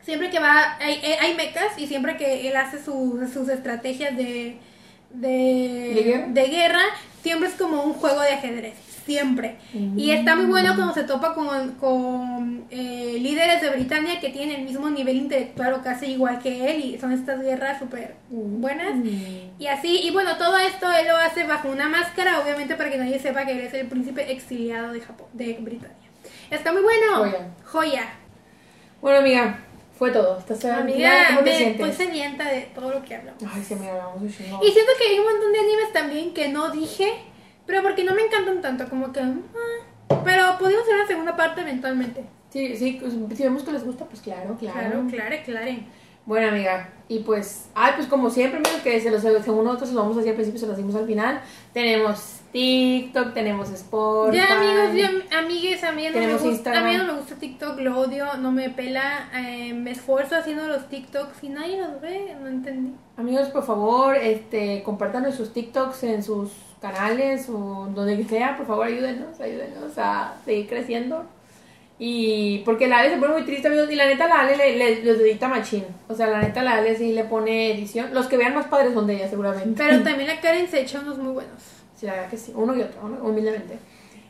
siempre que va, hay, hay mechas y siempre que él hace su, sus estrategias de, de, ¿De guerra? de guerra, siempre es como un juego de ajedrez, siempre. Mm. Y está muy bueno cuando se topa con, con eh, líderes de Britania que tienen el mismo nivel intelectual o casi igual que él y son estas guerras súper buenas. Mm. Y así, y bueno, todo esto él lo hace bajo una máscara, obviamente para que nadie sepa que él es el príncipe exiliado de Japón, de Britania. Está muy bueno. Joya. Joya. Bueno, amiga, fue todo. ¿Estás Amiga, ¿Cómo te me sientes? sedienta de todo lo que hablamos. Ay, se me hablamos un chingo. Y siento que hay un montón de animes también que no dije, pero porque no me encantan tanto, como que... ah, pero podemos hacer una segunda parte eventualmente. Sí, sí, pues, si vemos que les gusta, pues claro, claro. Claro, claro, claro. Bueno, amiga, y pues, ay, pues como siempre, amigos, que se los, según nosotros lo vamos a hacer al principio, se los dimos al final. Tenemos TikTok, tenemos Spotify. Ya amigos, amigues, a mí, no me gusta, a Instagram. mí no me gusta TikTok, lo odio, no me pela, eh, me esfuerzo haciendo los TikToks y nadie los ve, no entendí. Amigos, por favor, este, compartan sus TikToks en sus canales o donde sea, por favor, ayúdenos, ayúdenos a seguir creciendo. Y porque la Ale se pone muy triste, amigos, y la neta la Ale le, le, los edita machín. O sea, la neta la Ale sí le pone edición. Los que vean más padres son de ella, seguramente. Pero también la Karen se echa unos muy buenos. Sí, la verdad que sí, uno y otro, humildemente.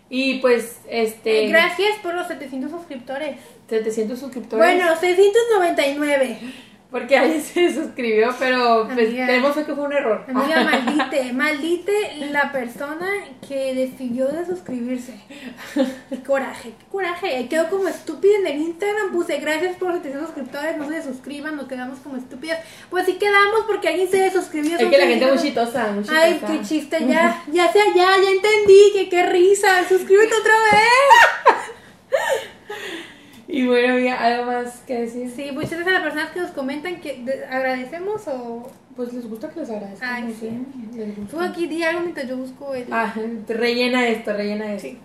Y pues, este... Eh, Gracias por los 700 suscriptores. 700 suscriptores. Bueno, 699. Porque alguien se suscribió, pero pues, Amiga. tenemos fe que fue un error. Amiga, maldite, maldite la persona que decidió de suscribirse. Qué coraje, qué coraje. Quedó como estúpida en el Instagram. Puse gracias por los 700 suscriptores, no se suscriban, nos quedamos como estúpidas. Pues sí quedamos porque alguien se suscribió. Es que la gente muy seguidores. chitosa, muy chitosa. Ay, qué chiste, ya, ya sea, ya, ya entendí, que qué risa. Suscríbete otra vez. Y bueno, amiga, ¿algo más que decir? Sí, muchas gracias a las personas que nos comentan que de- agradecemos o. Pues les gusta que les agradezca. Ay, gusta. aquí di algo mientras yo busco el. Ah, rellena esto, rellena esto. Sí.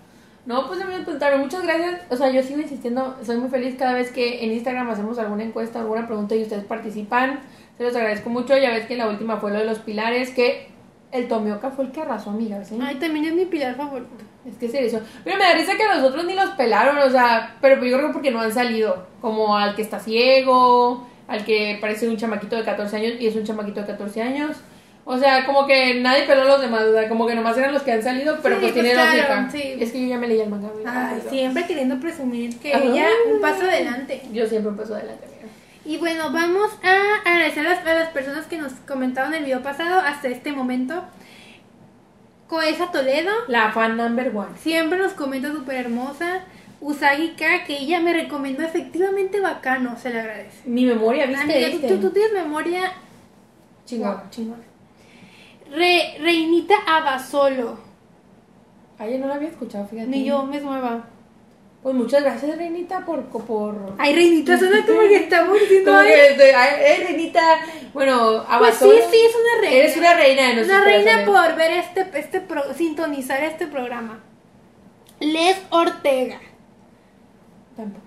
No, pues también preguntarme, muchas gracias. O sea, yo sigo insistiendo, soy muy feliz cada vez que en Instagram hacemos alguna encuesta, alguna pregunta y ustedes participan. Se los agradezco mucho. Ya ves que la última fue lo de los pilares, que el Tomioka fue el que arrasó, amigas. ¿sí? Ay, también es mi pilar favorito. Es que se hizo. Pero me da risa que a los otros ni los pelaron, o sea, pero yo creo que porque no han salido. Como al que está ciego, al que parece un chamaquito de 14 años y es un chamaquito de 14 años. O sea, como que nadie peló a los demás, o sea, como que nomás eran los que han salido, pero Sí, pues pues tiene claro, lógica. sí. Es que yo ya me leí el manga. Ay, siempre queriendo presumir que Ajá. ella un paso adelante. Yo siempre paso adelante, amiga. Y bueno, vamos a agradecer a las, a las personas que nos comentaron el video pasado hasta este momento. Coesa Toledo, La fan number one. siempre nos comenta súper hermosa. Usagi K, que ella me recomendó efectivamente bacano, se le agradece. Mi memoria, ¿viste? Amiga, tú, ¿Viste? tú- tú tienes memoria. Chingón, Wow. chingón. Re- Reinita Abasolo. Ay, yo no la había escuchado, fíjate. Ni yo me nueva. Pues muchas gracias, Reinita, por... por... Ay, Reinita, suena como que estamos diciendo. Como que, ay, eh, Reinita, bueno, Pues sí, Abasolo. sí, es una reina. Eres una reina de nuestros Una reina por ver este, este pro- sintonizar este programa. Les Ortega. Tampoco.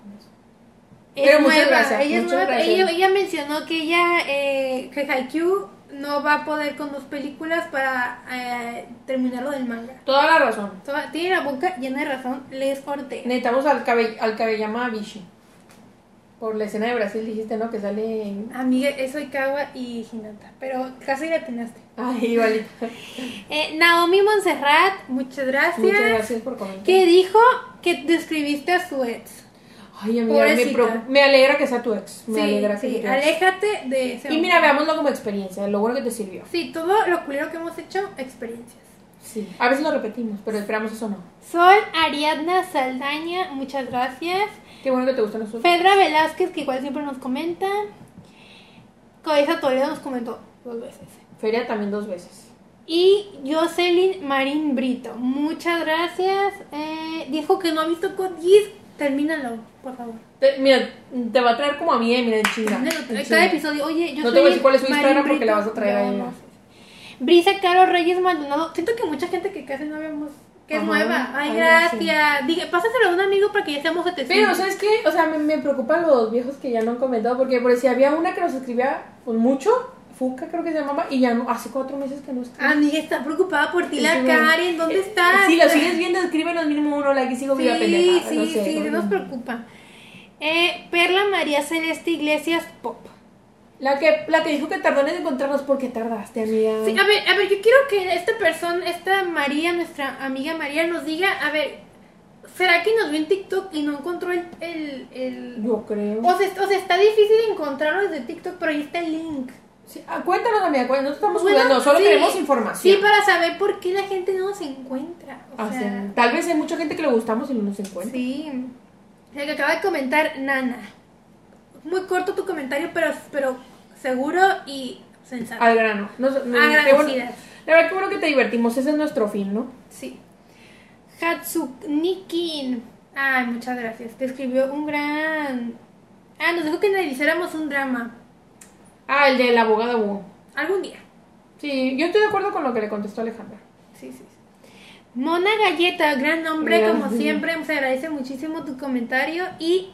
Es Pero muchas gracias, Ella, es muchas nueva. gracias. Ella, ella mencionó que ella, eh, que Haikyuu no va a poder con dos películas para eh, terminar lo del manga. Toda la razón. Toda- Tiene la boca llena de razón, Les Ortega. Necesitamos al, cabe, al Kabeyama Bishi. Por la escena de Brasil dijiste, ¿no? Que sale en... Amiga, es Oikawa y Hinata, pero casi la atinaste. Ay, igualito. Eh, Naomi Montserrat, muchas gracias. Muchas gracias por comentar. Que dijo que describiste a su ex. Ay, amiga, me, alegra que sea tu ex. Me sí, alegra que sí, ex. aléjate de ese Y mira, veámoslo como experiencia, lo bueno que te sirvió. Sí, todo lo culero que hemos hecho, experiencias. Sí. A veces lo repetimos, pero esperamos eso no. Sol Ariadna Saldaña, muchas gracias. Qué bueno que te gustan los otros. Fedra Velázquez, que igual siempre nos comenta. Coesa Toledo nos comentó dos veces. Feria también dos veces. Y Jocelyn Marín Brito, muchas gracias. Eh, dijo que no ha visto Code Geass. Termínalo, por favor. Te- mira, te va a traer como a mí, mira, en chinga. Cada episodio, oye, yo No te voy a decir cuál es su Instagram porque la vas a traer ahí. no sé. Brisa Caro Reyes Maldonado. Siento que mucha gente que casi no vemos. Que es Ajá. nueva. Ay, Ay, gracias. Pásaselo a un amigo para que ya seamos 700. Pero, ¿sabes qué? O sea, me, me preocupan los viejos que ya no han comentado, porque por si había una que nos escribía pues, mucho, Fuca creo que se llamaba, y ya no, hace cuatro meses que no escribe. Amiga, está preocupada por ti, la Sí, Karen. ¿Dónde eh, estás? Si lo sigues viendo, escríbenos mínimo uno like y sigo viva Sí, pendeja. sí, no sé, sí, porque- nos preocupa. Eh, Perla María Celeste Iglesias Pop. La que, la que dijo que tardó en encontrarnos porque tardaste, amiga. Sí, a ver, a ver, yo quiero que esta persona, esta María, nuestra amiga María, nos diga, a ver, ¿será que nos vio en TikTok y no encontró el... el, el- Yo creo. O, sea, o sea, está difícil encontrarlo desde TikTok, pero ahí está el link. Sí, ah, cuéntanos, amiga, cuéntanos, no estamos Bueno, jugando, solo sí. queremos información. Sí, para saber por qué la gente no nos encuentra. O Ah, sea, Tal vez hay mucha gente que le gustamos y no nos encuentra. sí. El que acaba de comentar, Nana. Muy corto tu comentario, pero, pero seguro y sensato. Al grano. Nos- nos- qué bueno- Agradecidas. la verdad, que bueno que te divertimos, ese es nuestro fin, ¿no? Sí. Hatsunikin. Ay, muchas gracias. Te escribió un gran. Ah, nos dijo que analizáramos un drama. Ah, el del abogado Wu. Algún día. Sí, yo estoy de acuerdo con lo que le contestó Alejandra. Sí, sí. Mona Galleta, gran nombre, Gracias. como siempre. Se agradece muchísimo tu comentario. Y.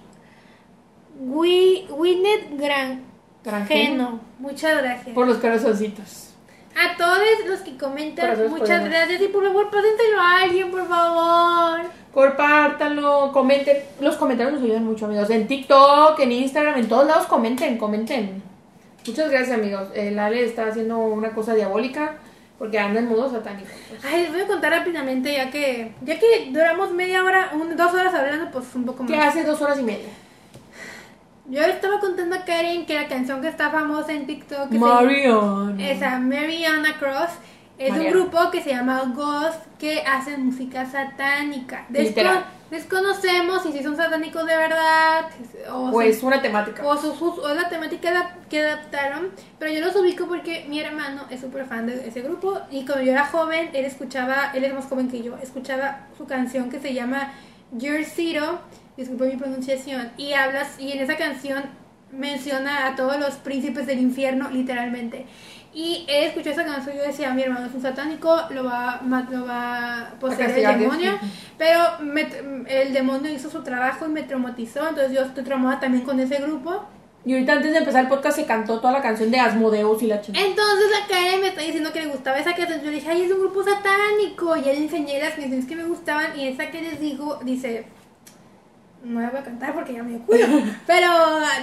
Wi- Winnet Gran. Granjeno. Geno. Muchas gracias. Por los corazoncitos. A todos los que comentan, Corazones muchas podemos. gracias. Y por favor, pásenselo a alguien, por favor. Compártanlo, comenten. Los comentarios nos ayudan mucho, amigos. En TikTok, en Instagram, en todos lados, comenten, comenten. Muchas gracias, amigos. El Ale está haciendo una cosa diabólica porque anda en modo satánico. pues. Ay, les voy a contar rápidamente, ya que ya que duramos media hora, un- dos horas hablando, pues un poco ¿Qué más. hace dos horas y media? Yo le estaba contando a Karen que la canción que está famosa en TikTok que se- Marion. esa Mariana Cross es un grupo que se llama Ghost que hacen música satánica. Desco- desconocemos si son satánicos de verdad o, O es una temática. o, su- su- o es la temática que adaptaron, pero yo los ubico porque mi hermano es súper fan de ese grupo y cuando yo era joven, él escuchaba, él es más joven que yo, escuchaba su canción que se llama Your Zero, disculpa mi pronunciación, y hablas, y en esa canción menciona a todos los príncipes del infierno, literalmente. Y él escuchó esa canción y yo decía, mi hermano es un satánico, lo va, lo va a poseer el demonio. Pero me- el demonio hizo su trabajo y me traumatizó, entonces yo estoy traumada también con ese grupo. Y ahorita antes de empezar el podcast se cantó toda la canción de Asmodeus y la chingada. Entonces la Karen me está diciendo que le gustaba esa canción. Yo le dije, ay, es un grupo satánico. Y le enseñé las canciones que me gustaban. Y esa que les digo, dice, no la voy a cantar porque ya me dio culo. Pero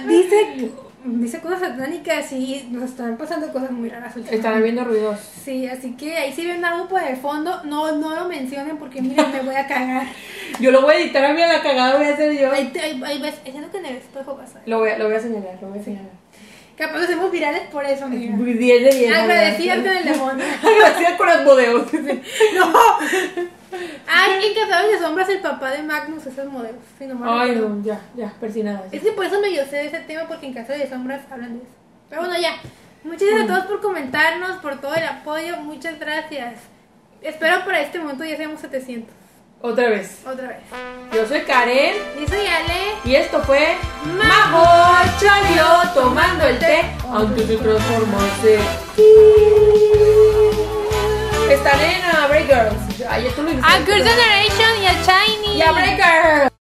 dice, dice cosas satánicas y nos están pasando cosas muy raras. últimamente. Están viendo ruidos. Sí, así que ahí si ven algo por el fondo, no, no lo mencionen porque miren, me voy a cagar. Yo lo voy a editar a mí a la cagada, voy a hacer yo. Ahí, ahí, ahí ves, es lo que en el espejo pasa. Lo voy a, lo voy a señalar, lo voy a señalar. Capaz hacemos virales por eso, amiga. 10 de 10. Agradecidas con el demonio. Agradecida con Asmodeus. No. Ay, en Casados de Sombras el papá de Magnus es el modelo. Si no mal Ay, no, ya, ya, persinada. Es que por eso me yo sé de ese tema porque en Casa de Sombras hablan de eso. Pero bueno, ya. Muchas gracias a todos por comentarnos, por todo el apoyo. Muchas gracias. Espero para este momento ya seamos 700. Otra vez. Otra vez. Yo soy Karen Y soy Ale. y esto fue Majo Chalio tomando el té antes de transformarse. Están en uh, Breakers. Ayer tú lo. A Girls Generation y a Shiny. Y a Breakers.